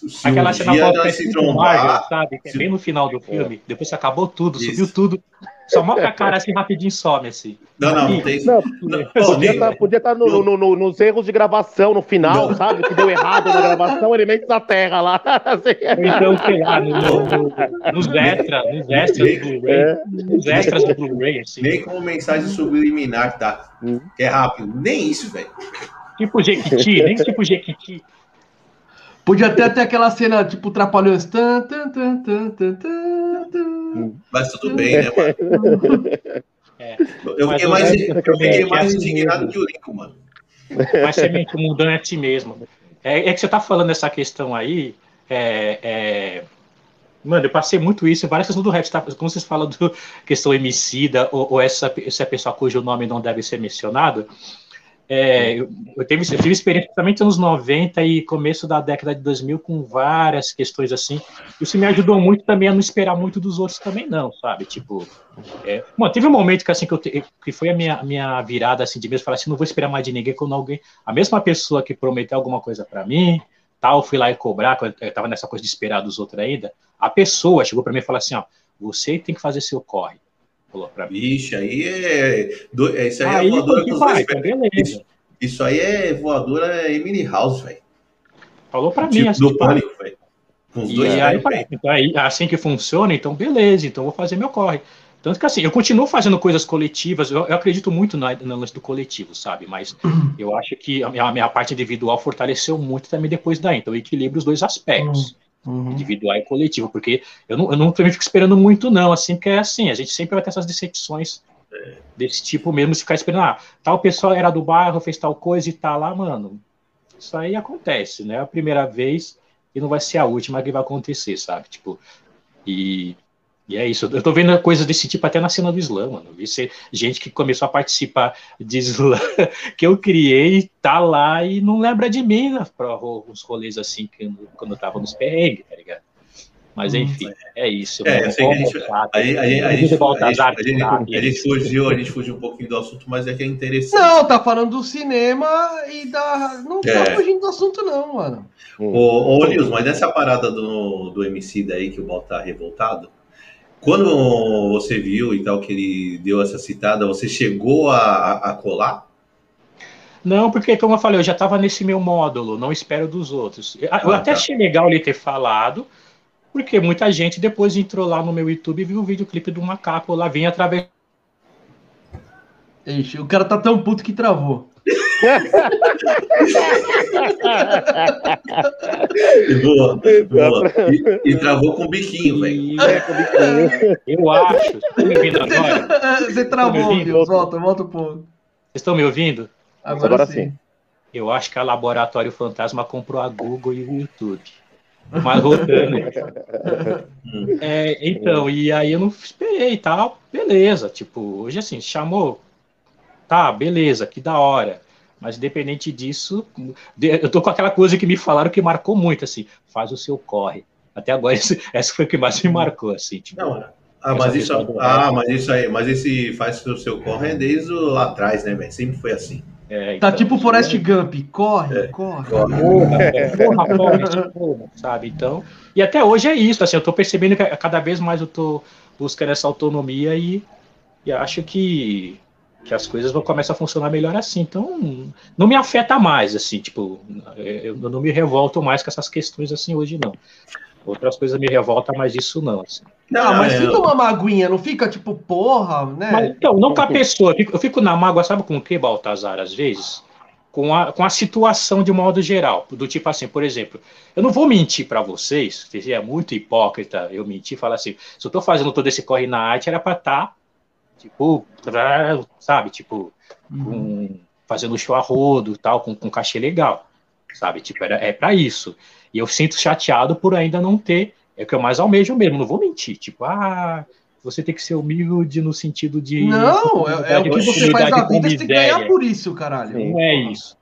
se Aquela cena pós-crédito se trombar, sabe? Que é se- bem no final do filme. Depois que acabou tudo, Isso. subiu tudo. Só mostra a cara assim rapidinho some assim. Não, não, não tem isso. Não, Não, Podia estar podia tá no- no- no- nos erros de gravação no final, Não. sabe? Que deu errado na gravação, elementos da Terra lá. Assim. Ou então, sei lá, no, no- no- nos extras, nos extras do Blu-ray. É. Nos extras do Blu-ray, assim. nem como mensagem subliminar, tá? Hum. Que é rápido. Nem isso, velho. Tipo Jequiti, nem tipo Jequiti. Podia até ter aquela cena, tipo, trapalhões. Tan, tan, tan, tan, tan, tan, tan. Mas tudo bem, né, mano? É. Eu fiquei o mais, eu fiquei é mais assim indignado que o Lincoln, mano. Mas semente mudando é a ti mesmo. É, é que você tá falando essa questão aí. É, é- Mano, eu passei muito isso em várias questões do rap. Tá? Como vocês falam do questão emicida, ou, ou essa, essa pessoa cujo nome não deve ser mencionado. É, eu, eu, tive, eu tive experiência principalmente nos 90 e começo da década de 2000 com várias questões assim. Isso me ajudou muito também a não esperar muito dos outros também, não, sabe? Tipo, é, teve um momento que assim que, eu que foi a minha, minha virada assim de mesmo falar assim, não vou esperar mais de ninguém quando alguém, a mesma pessoa que prometeu alguma coisa para mim, tal, fui lá e cobrar, quando eu tava nessa coisa de esperar dos outros ainda, a pessoa chegou para mim e falou assim, ó, você tem que fazer seu corre. Falou pra mim. Vixe, aí é. do- é- Isso aí, Aí, é voadora que com vai, dois pés. beleza. Isso, isso aí é voadora Emily House, velho. Falou pra mim, Tipo, assim, do pânico, velho. Com os E dois aí, pés, então, aí, assim que funciona, então beleza, então vou fazer meu corre. Tanto que assim, eu continuo fazendo coisas coletivas, eu, eu acredito muito na- no lance do coletivo, sabe? Mas eu acho que a minha, a minha parte individual fortaleceu muito também depois daí. Então eu equilibro os dois aspectos, Uhum. individual e coletivo, porque eu não, eu não também fico esperando muito, não, assim, porque é assim, a gente sempre vai ter essas decepções desse tipo mesmo, se ficar esperando, ah, tal pessoa era do bairro, fez tal coisa e tá lá, mano. Isso aí acontece, né? É a primeira vez e não vai ser a última que vai acontecer, sabe? Tipo, e, e é isso. Eu tô vendo coisas desse tipo até na cena do slam, mano. Vi ser gente que começou a participar de slam que eu criei, tá lá e não lembra de mim né, para os rolês assim que eu- quando eu tava nos perrengues, tá ligado? Mas enfim, é isso. É, mano. eu sei que a gente- Vamos voltar. A, gente- gente- a, gente, a, fugiu, a gente fugiu um pouquinho do assunto, mas é que é interessante. Não, tá falando do cinema e da. Não tá É. fugindo do assunto, não, mano. Ô, ô Nils, mas essa parada do, do MC daí que o Bal tá revoltado, quando você viu e tal que ele deu essa citada, você chegou a, a- colar? Não, porque, como eu falei, eu já estava nesse meu módulo, não espero dos outros. Eu, eu Ah, até tá. achei legal ele ter falado, porque muita gente depois entrou lá no meu YouTube e viu o videoclipe do macaco lá, vinha através. Ixi, o cara tá tão puto que travou. Boa, boa. E, e travou com o biquinho, velho. E eu acho. Agora? Você travou? Deus. Volta, volta um pouco. Vocês estão me ouvindo? Agora, Agora sim. sim. Eu acho que a Laboratório Fantasma comprou a Google e o YouTube. Mas voltando. É, então, e aí eu não esperei e tal, beleza. Tipo, hoje assim, chamou, tá, beleza, que da hora. Mas independente disso, eu tô com aquela coisa que me falaram que marcou muito, assim, faz o seu corre. Até agora, esse- essa foi o que mais me marcou, assim, tipo. Não, ah, mas isso, ah, mas isso aí, mas esse faz o seu corre é desde lá atrás, né, velho? Sempre foi assim. é, Tá então, tipo Forrest é, Gump. Corre, É. corre. Corre. Porra, porra, porra, porra, sabe? Então, e até hoje é isso, assim, eu tô percebendo que cada vez mais eu tô buscando essa autonomia e, e acho que, que as coisas vão começar a funcionar melhor assim. Então, não me afeta mais, assim, tipo, eu não me revolto mais com essas questões assim hoje, não. Outras coisas me revoltam, mas isso não, assim. Não, mas é, fica uma maguinha, não fica tipo, porra, né? Mas, então, não com a pessoa. Eu fico, na mágoa, sabe com o que, Baltazar, às vezes? Com a, com a situação de modo geral. Do tipo assim, por exemplo, eu não vou mentir para vocês, seria muito hipócrita eu mentir e falar assim, se eu tô fazendo todo esse corre na arte, era para estar, tipo, sabe, tipo, Uhum. com- fazendo show a rodo tal, com, com cachê legal, sabe? Tipo, era, é para isso. E eu sinto chateado por ainda não ter, é o que eu mais almejo mesmo, não vou mentir, tipo, ah, você tem que ser humilde no sentido de. Não, é, é o que você faz na com vida, você tem que ganhar por isso, caralho. Não é isso.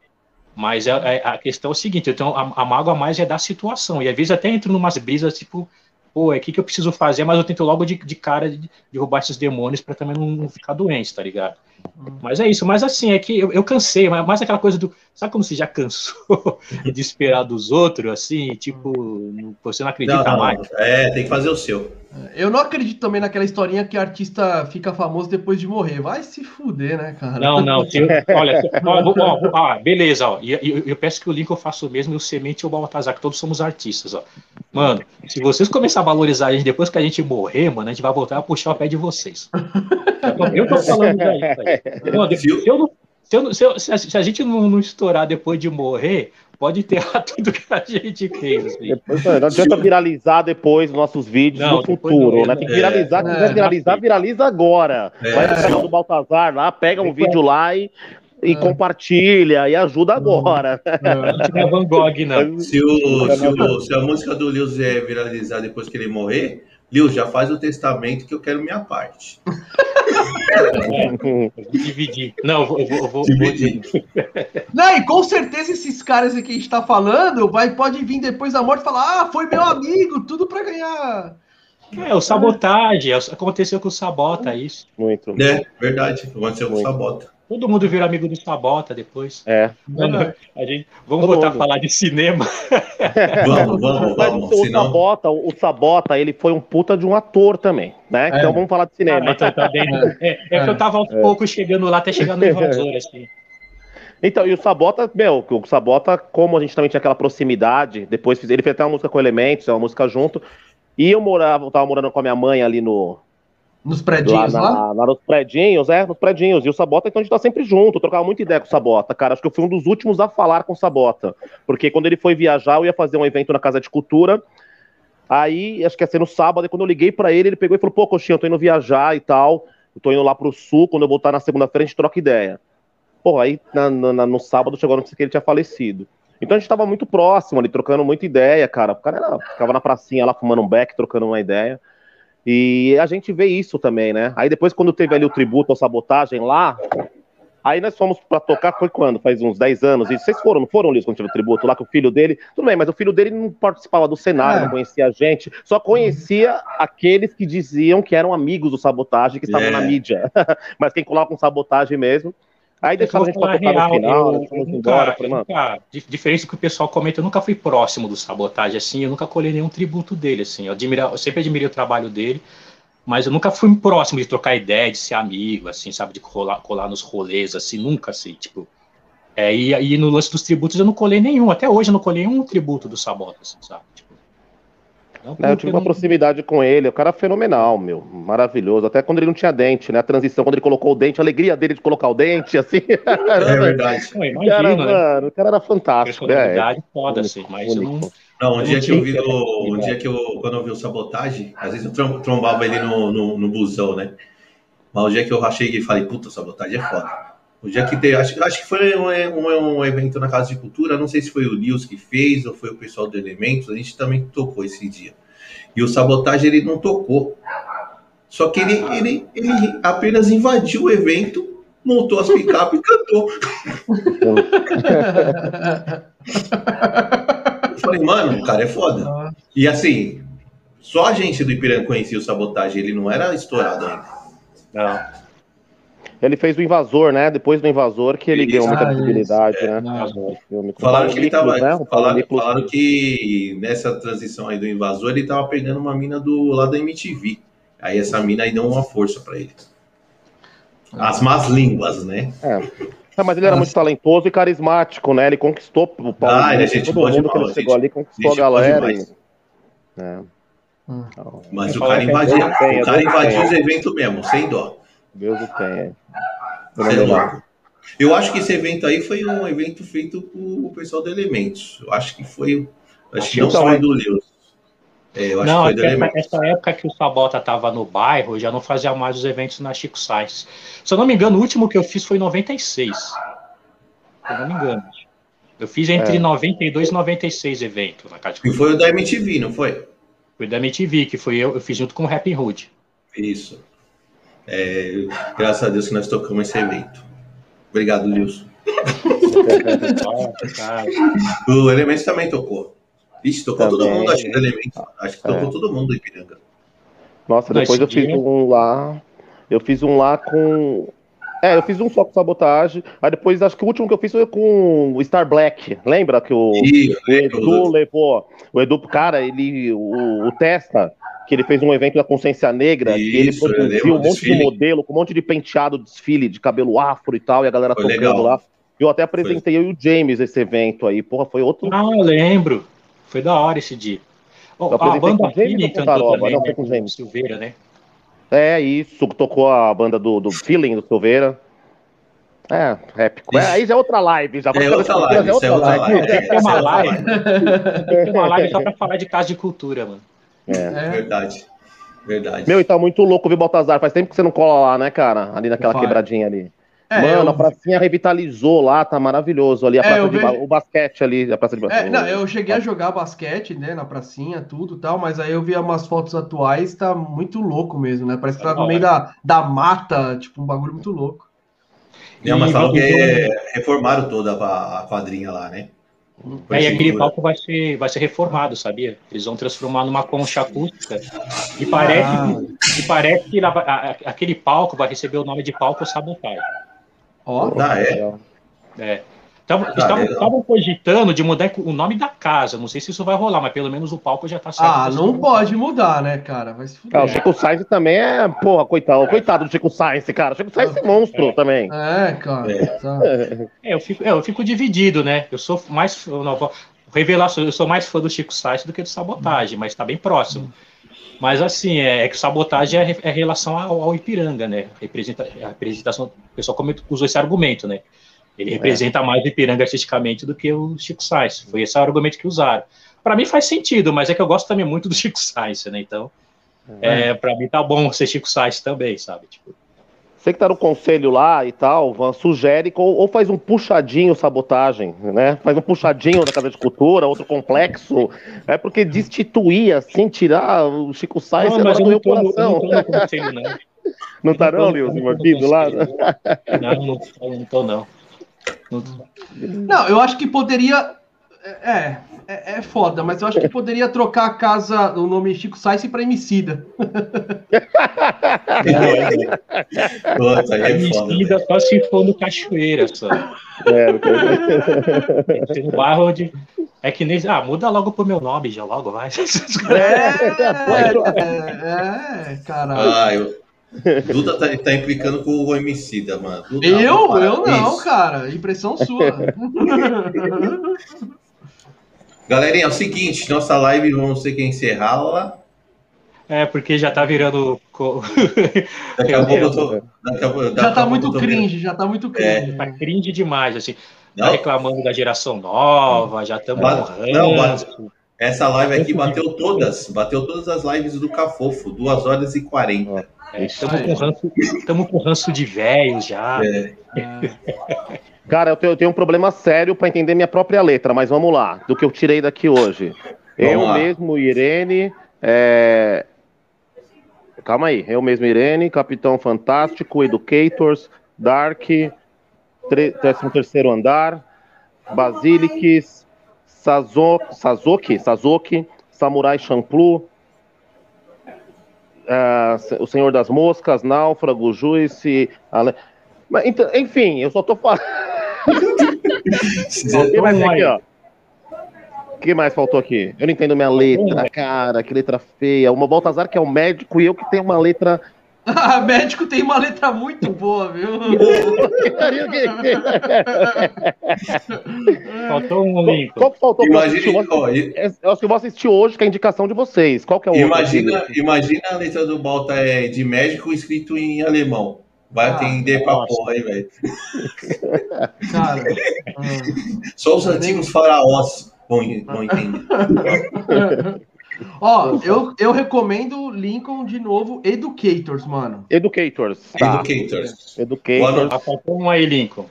Mas é- é- a questão é o seguinte, eu tenho, a, a mágoa mais é da situação. E às vezes até entro numas brisas, tipo, pô, é o que, que eu preciso fazer, mas eu tento logo de, de cara de derrubar esses demônios pra também não, não ficar doente, tá ligado? Mas é isso, mas assim, é que eu, eu cansei, mas mais aquela coisa do. Sabe como você já cansou de esperar dos outros, assim, tipo, não- você não acredita Não, não, mais? é, tem que fazer o seu. Eu não acredito também naquela historinha que artista fica famoso depois de morrer. Vai se fuder, né, cara? Não, não. se eu- olha, ó, ó, vou- ah, beleza, ó. E e- eu, peço que o link eu faço o mesmo e o Semente e o Baltazar, que todos somos artistas, ó. Mano, se vocês começarem a valorizar a gente depois que a gente morrer, mano, a gente vai voltar a puxar o pé de vocês. Eu tô, eu tô falando já isso aí. Mano, se, eu não- se eu se eu- se a gente não, não estourar depois de morrer, pode enterrar tudo que a gente fez. assim. Depois, não adianta viralizar depois os nossos vídeos Não, no futuro, não, né? não. Tem que viralizar, se É. quiser viralizar, viraliza agora. É. Vai no canal do Baltazar lá, pega um vídeo lá e, e É. compartilha e ajuda agora. Não é Van Gogh, não. Se, o, se, o- se a música do Lewis é viralizar depois que ele morrer, Lewis, já faz o testamento que eu quero minha parte. É, eu vou dividir. Não, eu vou, eu vou, Dividir. Não, e com certeza esses caras aqui que a gente tá falando vai, pode vir depois da morte e falar: ah, foi meu amigo, tudo pra ganhar. É, o sabotagem, é aconteceu com o Sabota, isso. Muito. É, verdade. Aconteceu com o. Sabota. Todo mundo vira amigo do Sabota depois. É. Verdade. A gente, vamos Todo voltar a mundo. falar de cinema. Vamos, vamos, Mas vamos. o, Senão, Sabota, o Sabota, ele foi um puta de um ator também, né? É. Então vamos falar de Ah, cinema. então tá dentro. É, é que eu tava aos poucos chegando lá, até chegar no invasor, assim. Então, e o Sabota, meu, o Sabota, como a gente também tinha aquela proximidade, depois ele fez até uma música com Elementos, uma música junto, e eu morava, eu tava morando com a minha mãe ali no, Nos lá, predinhos lá? na- lá nos predinhos, é, nos predinhos, e o Sabota, então a gente tá sempre junto, eu trocava muita ideia com o Sabota, cara, acho que eu fui um dos últimos a falar com o Sabota, porque quando ele foi viajar, eu ia fazer um evento na Casa de Cultura, aí, acho que ia ser no sábado, e quando eu liguei pra ele, ele pegou e falou, pô, Coxinha, eu tô indo viajar e tal, eu tô indo lá pro sul, quando eu voltar na segunda-feira a gente troca ideia. Pô, aí na- na- no sábado chegou a notícia que ele tinha falecido. Então a gente tava muito próximo ali, trocando muita ideia, cara. O cara era- ficava na pracinha lá fumando um beck, trocando uma ideia. E a gente vê isso também, né? Aí depois, quando teve ali o tributo ao sabotagem lá, aí nós fomos pra tocar, foi quando? Faz uns 10 anos. E vocês foram, não foram, Liz, quando teve o tributo lá, que o filho dele. Tudo bem, mas o filho dele não participava do cenário, É. não conhecia a gente, só conhecia aqueles que diziam que eram amigos do sabotagem, que estavam É. na mídia. mas quem colava com sabotagem mesmo. Aí deixaram a gente pra tocar no real, final, eu, fomos embora. Falei, nunca, di- diferente do que o pessoal comenta, eu nunca fui próximo do sabotagem, assim, eu nunca colhei nenhum tributo dele, assim, eu, admira, eu sempre admirei o trabalho dele, mas eu nunca fui próximo de trocar ideia, de ser amigo, assim, sabe, de colar, colar nos rolês, assim, nunca, assim, tipo, é, e, e no lance dos tributos eu não colei nenhum, até hoje eu não colei um tributo do Sabota, assim, sabe, tipo, não né, eu tive uma proximidade com ele, o cara é fenomenal, meu, maravilhoso. Até quando ele não tinha dente, né? A transição, quando ele colocou o dente, a alegria dele de colocar o dente, assim. é verdade. Não, imagina, cara, né, mano, o cara era fantástico. É, personalidade foda, assim, único, mas eu não... Não, um dia que eu vi no, um dia que eu, quando eu vi o sabotagem, às vezes eu trom- trombava ele no, no, no busão, né? Mas o dia que eu rachei e falei, puta, sabotagem é foda. O dia que teve, acho, acho que foi um, um, evento na Casa de Cultura, não sei se foi o Nils que fez ou foi o pessoal do Elementos, a gente também tocou esse dia. E o sabotagem ele não tocou. Só que ele, ele, ele apenas invadiu o evento, montou as picapes e cantou. Eu falei, mano, o cara é foda. E assim, só a gente do Ipiranga conhecia o sabotagem, ele não era estourado ainda. Não. Ele fez o Invasor, né? Depois do Invasor que ele Isso. ganhou muita Ah, visibilidade, isso. né? Não. O filme. Falaram o que ele tava. Né? O falaram, falaram que nessa transição aí do invasor ele tava pegando uma mina do lá da MTV. Aí essa mina aí deu uma força pra ele. As más línguas, né? É, mas ele era muito talentoso e carismático, né? Ele conquistou o Paulo Ah, ele é gente todo mundo que demais, ele chegou gente- ali, conquistou a galera. E... É. Hum. Então, Mas o Fala cara que é invadia. O cara invadia os eventos mesmo, sem dó. Deus o tenha. É. Eu acho que esse evento aí foi um evento feito por o pessoal do Elementos. Eu acho que foi. Acho que não Então, foi é. do Lewis. É, eu acho Não, que é foi do que essa, Elementos. essa época que o Sabota tava no bairro, eu já não fazia mais os eventos na Chico Sainz. Se eu não me engano, o último que eu fiz foi em 96. Se eu não me engano. Eu fiz entre É. 92 e 96 eventos na Casa de E foi o da MTV, não foi? Foi da MTV, que foi eu, eu fiz junto com o Rap Hood. Isso. É, graças a Deus que nós tocamos esse evento. Obrigado, cara. O Elementos também tocou. Ixi, tocou todo Também. mundo, acho que do Elementos. Acho que tocou É. todo mundo do Ipiranga. Nossa, depois eu fiz um lá. Eu fiz um lá com. É, eu fiz um só com sabotagem. Aí depois acho que o último que eu fiz foi com o Star Black. Lembra que o, E, o Edu levou. O Edu, cara, ele. O, o Testa, que ele fez um evento da consciência negra, que ele Isso, eu produziu um monte de desfile. modelo, com um monte de penteado, desfile de cabelo afro e tal, e a galera Foi tocando legal. lá. Eu até apresentei eu e o James esse evento aí. Porra, foi outro. Ah, eu lembro. Foi da hora esse dia. Oh, Eu a apresentei banda o cantou também, Não, né, foi com o com o James. Silveira, né? É isso, que tocou a banda do, do Feeling, do Silveira. É, épico. É, aí já é outra live, já. É outra live, isso é outra live. Tem que ter uma live. Tem que ter uma live só pra falar de casa de cultura, mano. É. É. Verdade. Verdade. Meu, e tá muito louco, viu, Baltazar? Faz tempo que você não cola lá, né, cara? Ali naquela Vai. quebradinha ali. É, Mano, eu- a pracinha revitalizou lá, tá maravilhoso ali. A É, praça de vejo- o basquete ali, a praça de É, basquete. não, eu cheguei a jogar basquete, né, na pracinha, tudo e tal, mas aí eu vi umas fotos atuais, tá muito louco mesmo, né? Parece que tá no meio da, da mata, tipo, um bagulho muito louco. Não, mas falam que é- reformaram toda a, quadrinha lá, né? Foi É, e aquele palco vai ser, vai ser reformado, sabia? Eles vão transformar numa concha acústica. E parece, Ah. que, e parece que a- a- aquele palco vai receber o nome de palco sabotagem. Ó, Ah, é? É. Estavam Ah, estavam- legal. estavam cogitando de mudar o nome da casa. Não sei se isso vai rolar, mas pelo menos o palco já tá certo. ah, não pode mudar, né, cara? Vai se Ah, o fuder. Chico Sainz também é, porra, coitado, coitado do Chico Sainz, cara. O Chico Sainz é monstro também. É, cara. É. tá. É, eu fico, é, eu fico dividido, né? Eu sou mais. eu Não, vou revelar, eu sou mais fã do Chico Sainz do que do Sabotagem, mas tá bem próximo. Mas assim, é, é que Sabotagem é, é relação ao, ao Ipiranga, né? Representa, a representação. O pessoal comentou- usou esse argumento, né? Ele representa mais o Ipiranga artisticamente do que o Chico Sainz. Foi esse o argumento que usaram. Para mim faz sentido, mas é que eu gosto também muito do Chico Sainz, né? Então, é, para mim tá bom ser Chico Sainz também, sabe? Tipo, Você que tá no conselho lá e tal, Van, sugere ou, ou faz um puxadinho sabotagem, né? Faz um puxadinho da Casa de Cultura, outro complexo. É porque destituir, assim, tirar o Chico Sainz, não, você mas vai eu não tô, no- eu coração. não tô no conselho, não. Não tá não, no envolvido lá? Não, não tô, não tô, não. Não. Não, eu acho que poderia. É, é, é foda, mas eu acho que poderia trocar a casa, o nome Chico Sainz pra Emicida. Puta, aí é foda. Emicida só se for no Cachoeira, só. É, Tem que ser no bairro onde... É que nem... Ah, muda logo pro meu nome já, logo, vai. É, é, é, caralho. Ah, eu... Duda tá, tá implicando com o homicida, mano. Duda, Eu? Eu não, isso. cara. Impressão sua. Galerinha, é o seguinte, nossa live vamos ter que encerrá-la. É, porque já tá virando... Daqui a pouco eu tô. Daqui a, daqui Já a tá muito tô cringe, já tá muito cringe. Tá cringe demais, assim. Tá Não, reclamando da geração nova, já estamos não, essa live aqui bateu todas. Bateu todas as lives do Cafofo. 2 horas e 40. Estamos É, com ranço, tamo com ranço de velhos já. É. Cara, eu tenho, eu tenho um problema sério pra entender minha própria letra, mas vamos lá, do que eu tirei daqui hoje. Vamos eu lá. mesmo, Irene. é, Calma aí, eu mesmo, Irene, Capitão Fantástico, Educators, Dark, 13 andar, Basilics, Sazo... Sazoki, Sazoki, Samurai Champloo, ah, O Senhor das Moscas, Náufrago, Juice. Ale... Mas, então, enfim, eu só tô falando. O que mais aqui, ó? O que mais faltou aqui? Eu não entendo minha letra, cara, que letra feia. Uma Baltazar que é o médico e eu que tenho uma letra. Ah, médico tem uma letra muito boa, viu? Faltou um link. Qual que faltou? Imagina, ó, eu acho que eu vou assistir hoje, que é a indicação de vocês. Qual que é o outro? imagina, imagina a letra do Balta é de médico escrito em alemão. Vai Ah, atender pra nossa. porra aí, velho. Cara. hum. Só os antigos faraós vão, vão entender. Ó, eu, eu recomendo Lincoln de novo, Educators, mano. Educators. Tá. Educators. Educators. Ah, faltou um aí, Lincoln.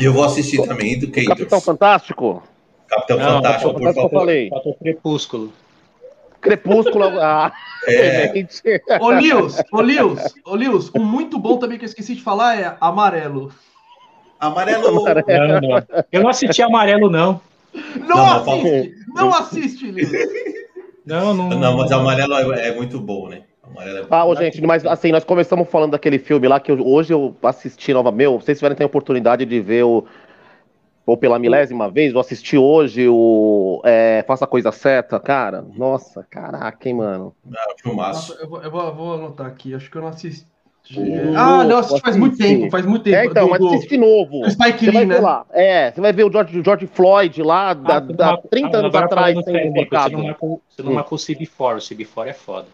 E eu vou assistir também, O Educators. Capitão Fantástico? Capitão Não, Fantástico, Capitão por Fantástico eu favor. falei. Faltou Crepúsculo. Crepúsculo. Ah, É, gente. Ô, Lils, ô, Lils, ô, um muito bom também que eu esqueci de falar é Amarelo. amarelo. Não, não. Eu não assisti Amarelo, não. Não, Não, assiste! Não assiste, Lils. Não, não. Não, mas amarelo é, é muito bom, né? Amarelo é bom. Ah, ô, gente, mas assim, nós começamos falando daquele filme lá que eu- hoje eu assisti nova. Meu, vocês tiverem ter a oportunidade de ver o. Ou pela milésima vez, eu assisti hoje o. é, Faça a Coisa Certa, cara. Nossa, caraca, hein, mano. Ah, filmaço. Nossa, eu, vou, eu vou- eu vou anotar aqui, acho que eu não assisti. Ô, Ah, não, assisti faz muito tempo, faz muito tempo. É, então, do, mas assiste de novo. do Spike Lee, né? lá. É, você vai ver o George, George Floyd lá, da, Ah, você não da marcou- 30 anos agora atrás, sendo Lincoln, Você não marcou o CB4, o CB4 é foda.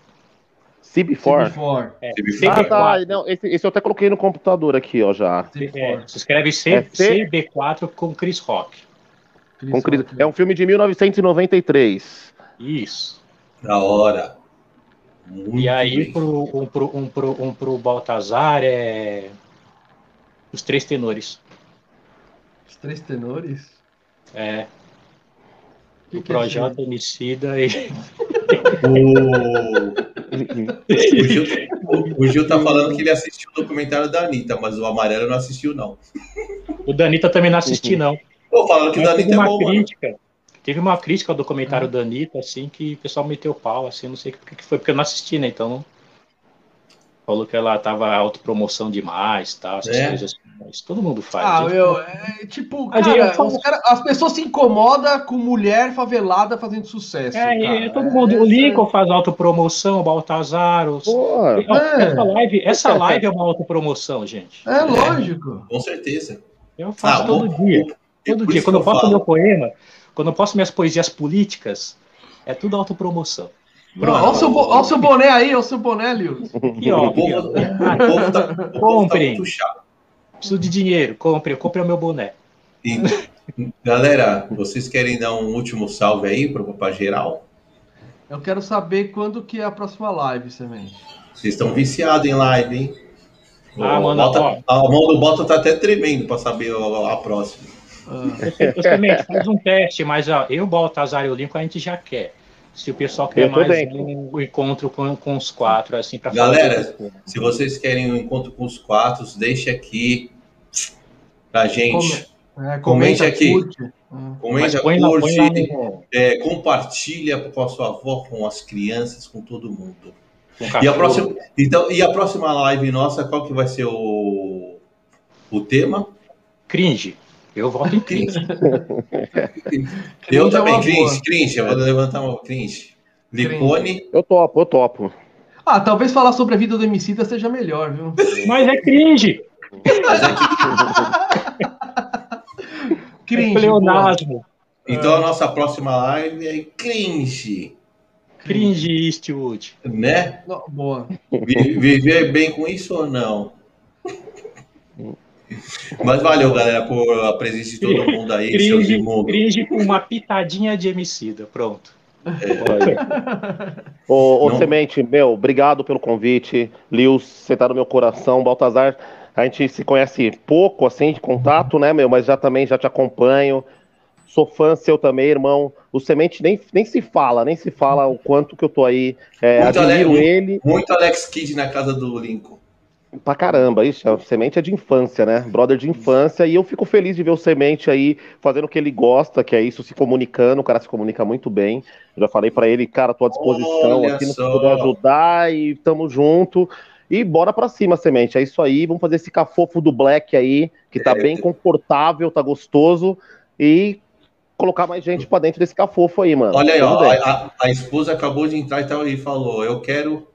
CB4. CB4. É, CB4. Ah, tá. CB4. Não, esse, esse eu até coloquei no computador aqui, ó, já. É, CB4. se escreve C, É C- CB4 com Chris Rock. Com Chris- É um filme de 1993. Isso. Da hora. Muito E aí, bem. pro, um, pro, um, pro, um pro Baltazar é. Os Três Tenores. Os três tenores? É. Que O que é isso Projota Emicida e. O, o, Gil, o Gil tá falando que ele assistiu o documentário da Anitta, mas o amarelo não assistiu, não. O Danita também não assisti, não. Pô, falando que o Mas da teve Anitta é uma bom, mano. crítica. Teve uma crítica ao documentário da Anitta, assim, que o pessoal meteu pau, assim, não sei o que, que foi, porque eu não assisti, né? Então. falou que ela tava autopromoção demais, tal, essas É. coisas assim. Mas todo mundo faz. Ah, gente. meu, é tipo, cara, eu falo- os cara- as pessoas se incomodam com mulher favelada fazendo sucesso. É, cara. todo mundo. É, o Lincoln faz autopromoção, o Baltazar. Os... Pô, Ó, É. Essa, live, essa live é uma autopromoção, gente. É lógico. Com certeza. Eu faço Ah, todo bom, dia. bom. Todo dia. Quando eu que eu posto falo. meu poema, quando eu posto minhas poesias políticas, é tudo autopromoção. Pronto, Olha o seu, bo- olha o seu boné aí, olha o seu boné, Lewis. Aqui, ó. O povo, ó. o povo tá, o povo tá muito chato. Preciso de dinheiro. Compre, compre o meu boné. E, galera, vocês querem dar um último salve aí pra geral? Eu quero saber quando que é a próxima live, Semente. Vocês estão viciados em live, hein? Ah, O mano, Bota- ó. a mão do Bota tá até tremendo pra saber a, a próxima. Ah, faz um teste, mas ó, eu, Baltazar e o Lincoln, a gente já quer. Se o pessoal quer mais dentro. um encontro com, com os quatro, assim, pra Galera, Se vocês querem um encontro com os quatro, deixe aqui pra gente. é, Comente comenta, aqui. curte. Comenta, põe lá, põe lá curte, é, compartilha com a sua avó, com as crianças, com todo mundo. no E a próxima, então, e a próxima live nossa, qual que vai ser o, o tema? Cringe. Eu voto em cringe. Eu Cringe é também, boa. cringe, eu vou levantar uma cringe. Licone, eu topo, eu topo. Ah, talvez falar sobre a vida do Emicida seja melhor, viu? Mas é cringe. Cringe, é pleonasmo. então a nossa próxima live é cringe, Cringe Eastwood. né? boa. Viver bem com isso ou não? Mas valeu, galera, por a presença de todo mundo aí, seus Cringe, imundos. cringe com uma pitadinha de homicida. Pronto. Ô, ô Não. Semente, meu, obrigado pelo convite. Lius, você tá no meu coração. Baltazar, a gente se conhece pouco, assim, de contato, né, meu? Mas já também já te acompanho. Sou fã seu também, irmão. O Semente nem, nem se fala, nem se fala o quanto que eu tô aí. É, Muito admiro alegre. ele Muito Alex Kidd na casa do Lincoln. Pra caramba. Isso, a Semente é de infância, né? Brother de infância. E eu fico feliz de ver o Semente aí fazendo o que ele gosta, que é isso, se comunicando. O cara se comunica muito bem. Eu já falei pra ele, cara, tô à disposição Olha aqui, só. puder ajudar e tamo junto. E bora pra cima, Semente. É isso aí. Vamos fazer esse cafofo do Black aí, que tá É. bem confortável, tá gostoso. E colocar mais gente pra dentro desse cafofo aí, mano. Olha aí, ó, a, a- a esposa acabou de entrar e, tal, e falou: Eu quero,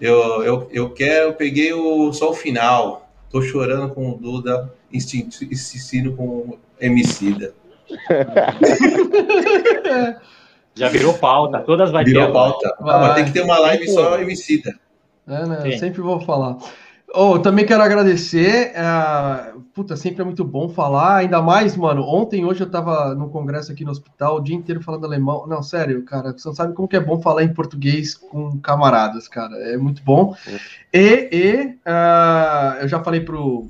eu, eu, eu quero, eu peguei o, só o final. Tô chorando com o Duda, insistindo com o Emicida. Já virou pauta. Todas vai Virou ter agora. pauta. Vai. Ah, mas tem que ter uma live só Emicida. É, né? Sempre vou falar. Oh, também quero agradecer. é, Puta, sempre é muito bom falar. Ainda mais, mano. Ontem, hoje eu tava no congresso aqui no hospital, o dia inteiro falando alemão. Não, sério, cara. Você não sabe como que é bom falar em português com camaradas, cara. É muito bom. E, e ah, eu já falei pro,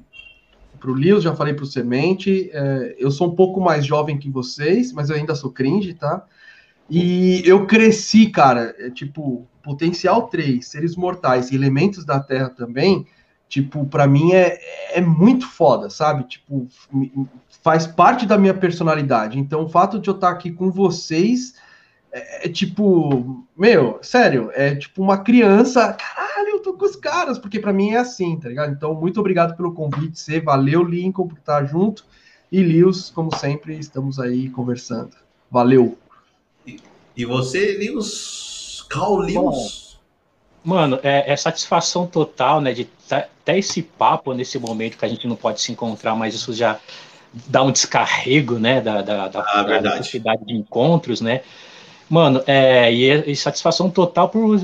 pro Lewis, já falei pro Semente. é, eu sou um pouco mais jovem que vocês, mas eu ainda sou cringe, tá? E eu cresci, cara, é, tipo, Potencial 3, Seres Mortais Elementos da Terra também, tipo, pra mim é, é muito foda, sabe? Tipo, faz parte da minha personalidade. Então, o fato de eu estar aqui com vocês é, é tipo, meu, sério, é tipo uma criança, caralho, eu tô com os caras, porque pra mim é assim, tá ligado? Então, muito obrigado pelo convite, você, valeu, Lincoln, por estar junto, e Lewis, como sempre, estamos aí conversando. Valeu. E você, Lewis, Carl Lewis. Mano, é, é satisfação total, né? De tá- até esse papo nesse momento que a gente não pode se encontrar, mas isso já dá um descarrego, né? Da, da, da, Ah, da necessidade de encontros, né? Mano, é, e, é- e satisfação total por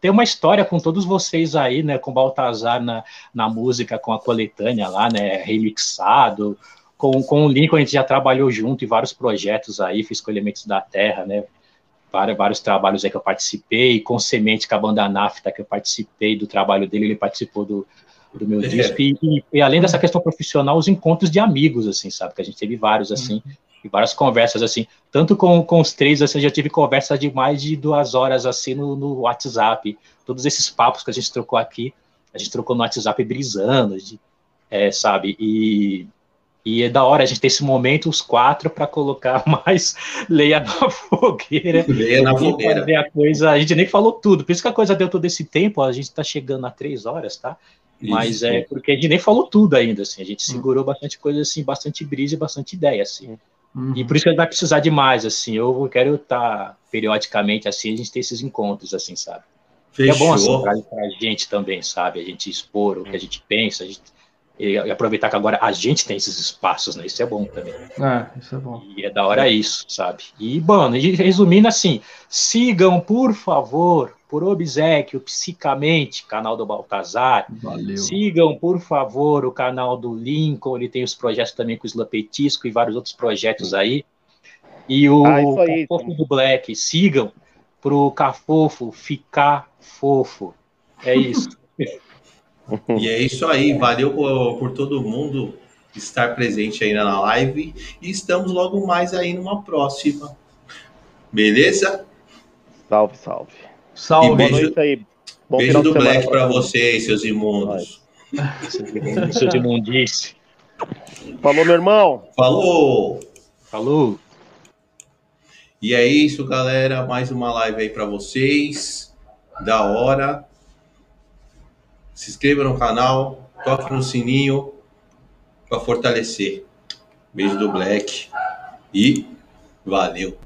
ter uma história com todos vocês aí, né? Com o Baltazar na, na música, com a coletânea lá, né? Remixado. Com, com o Lincoln a gente já trabalhou junto em vários projetos aí, fiz com Elementos da Terra, né? Vários, vários trabalhos aí que eu participei, com Semente, com a banda Nafta, que eu participei do trabalho dele, ele participou do, do meu É. disco, e, e- e além dessa questão profissional, os encontros de amigos, assim, sabe, que a gente teve vários, assim, e várias conversas, assim, tanto com, com os três, assim, eu já tive conversa de mais de duas horas, assim, no, no WhatsApp, todos esses papos que a gente trocou aqui, a gente trocou no WhatsApp brisando, de- é, sabe, e E é da hora a gente ter esse momento, os quatro, para colocar mais leia na fogueira. Leia na fogueira. Fazer a, coisa, a gente nem falou tudo, por isso que a coisa deu todo esse tempo, a gente está chegando a três horas, tá? Mas Isso. é porque a gente nem falou tudo ainda, assim, a gente segurou bastante coisa, assim, bastante brisa e bastante ideia, assim. Uhum. E por isso que vai precisar de mais, assim, eu quero estar periodicamente, assim, a gente ter esses encontros, assim, sabe? Que é bom, assim, Fechou. pra, pra gente também, sabe? A gente expor o que a gente pensa, a gente, e, e aproveitar que agora a gente tem esses espaços, né? Isso é bom também. É, isso é bom. E é da hora isso, sabe? E, mano, e resumindo assim, sigam, por favor, por obsequio, psicamente, canal do Baltazar. Valeu. Sigam, por favor, o canal do Lincoln, ele tem os projetos também com o Isla Petisco e vários outros projetos aí. E o Ah, aí. Cafofo do Black, sigam pro Cafofo ficar fofo. É isso. E é isso aí. Valeu por, por todo mundo estar presente aí na live. E estamos logo mais aí numa próxima. Beleza? Salve, salve. Salve. E Boa beijo- noite aí. Bom Beijo final de do semana Black mundo. vocês, seus imundos. Seu de imundice. Falou, meu irmão. Falou! Falou. E é isso, galera. Mais uma live aí pra vocês. Da hora. Se inscreva no canal, toque no sininho para fortalecer. Beijo do Black e valeu.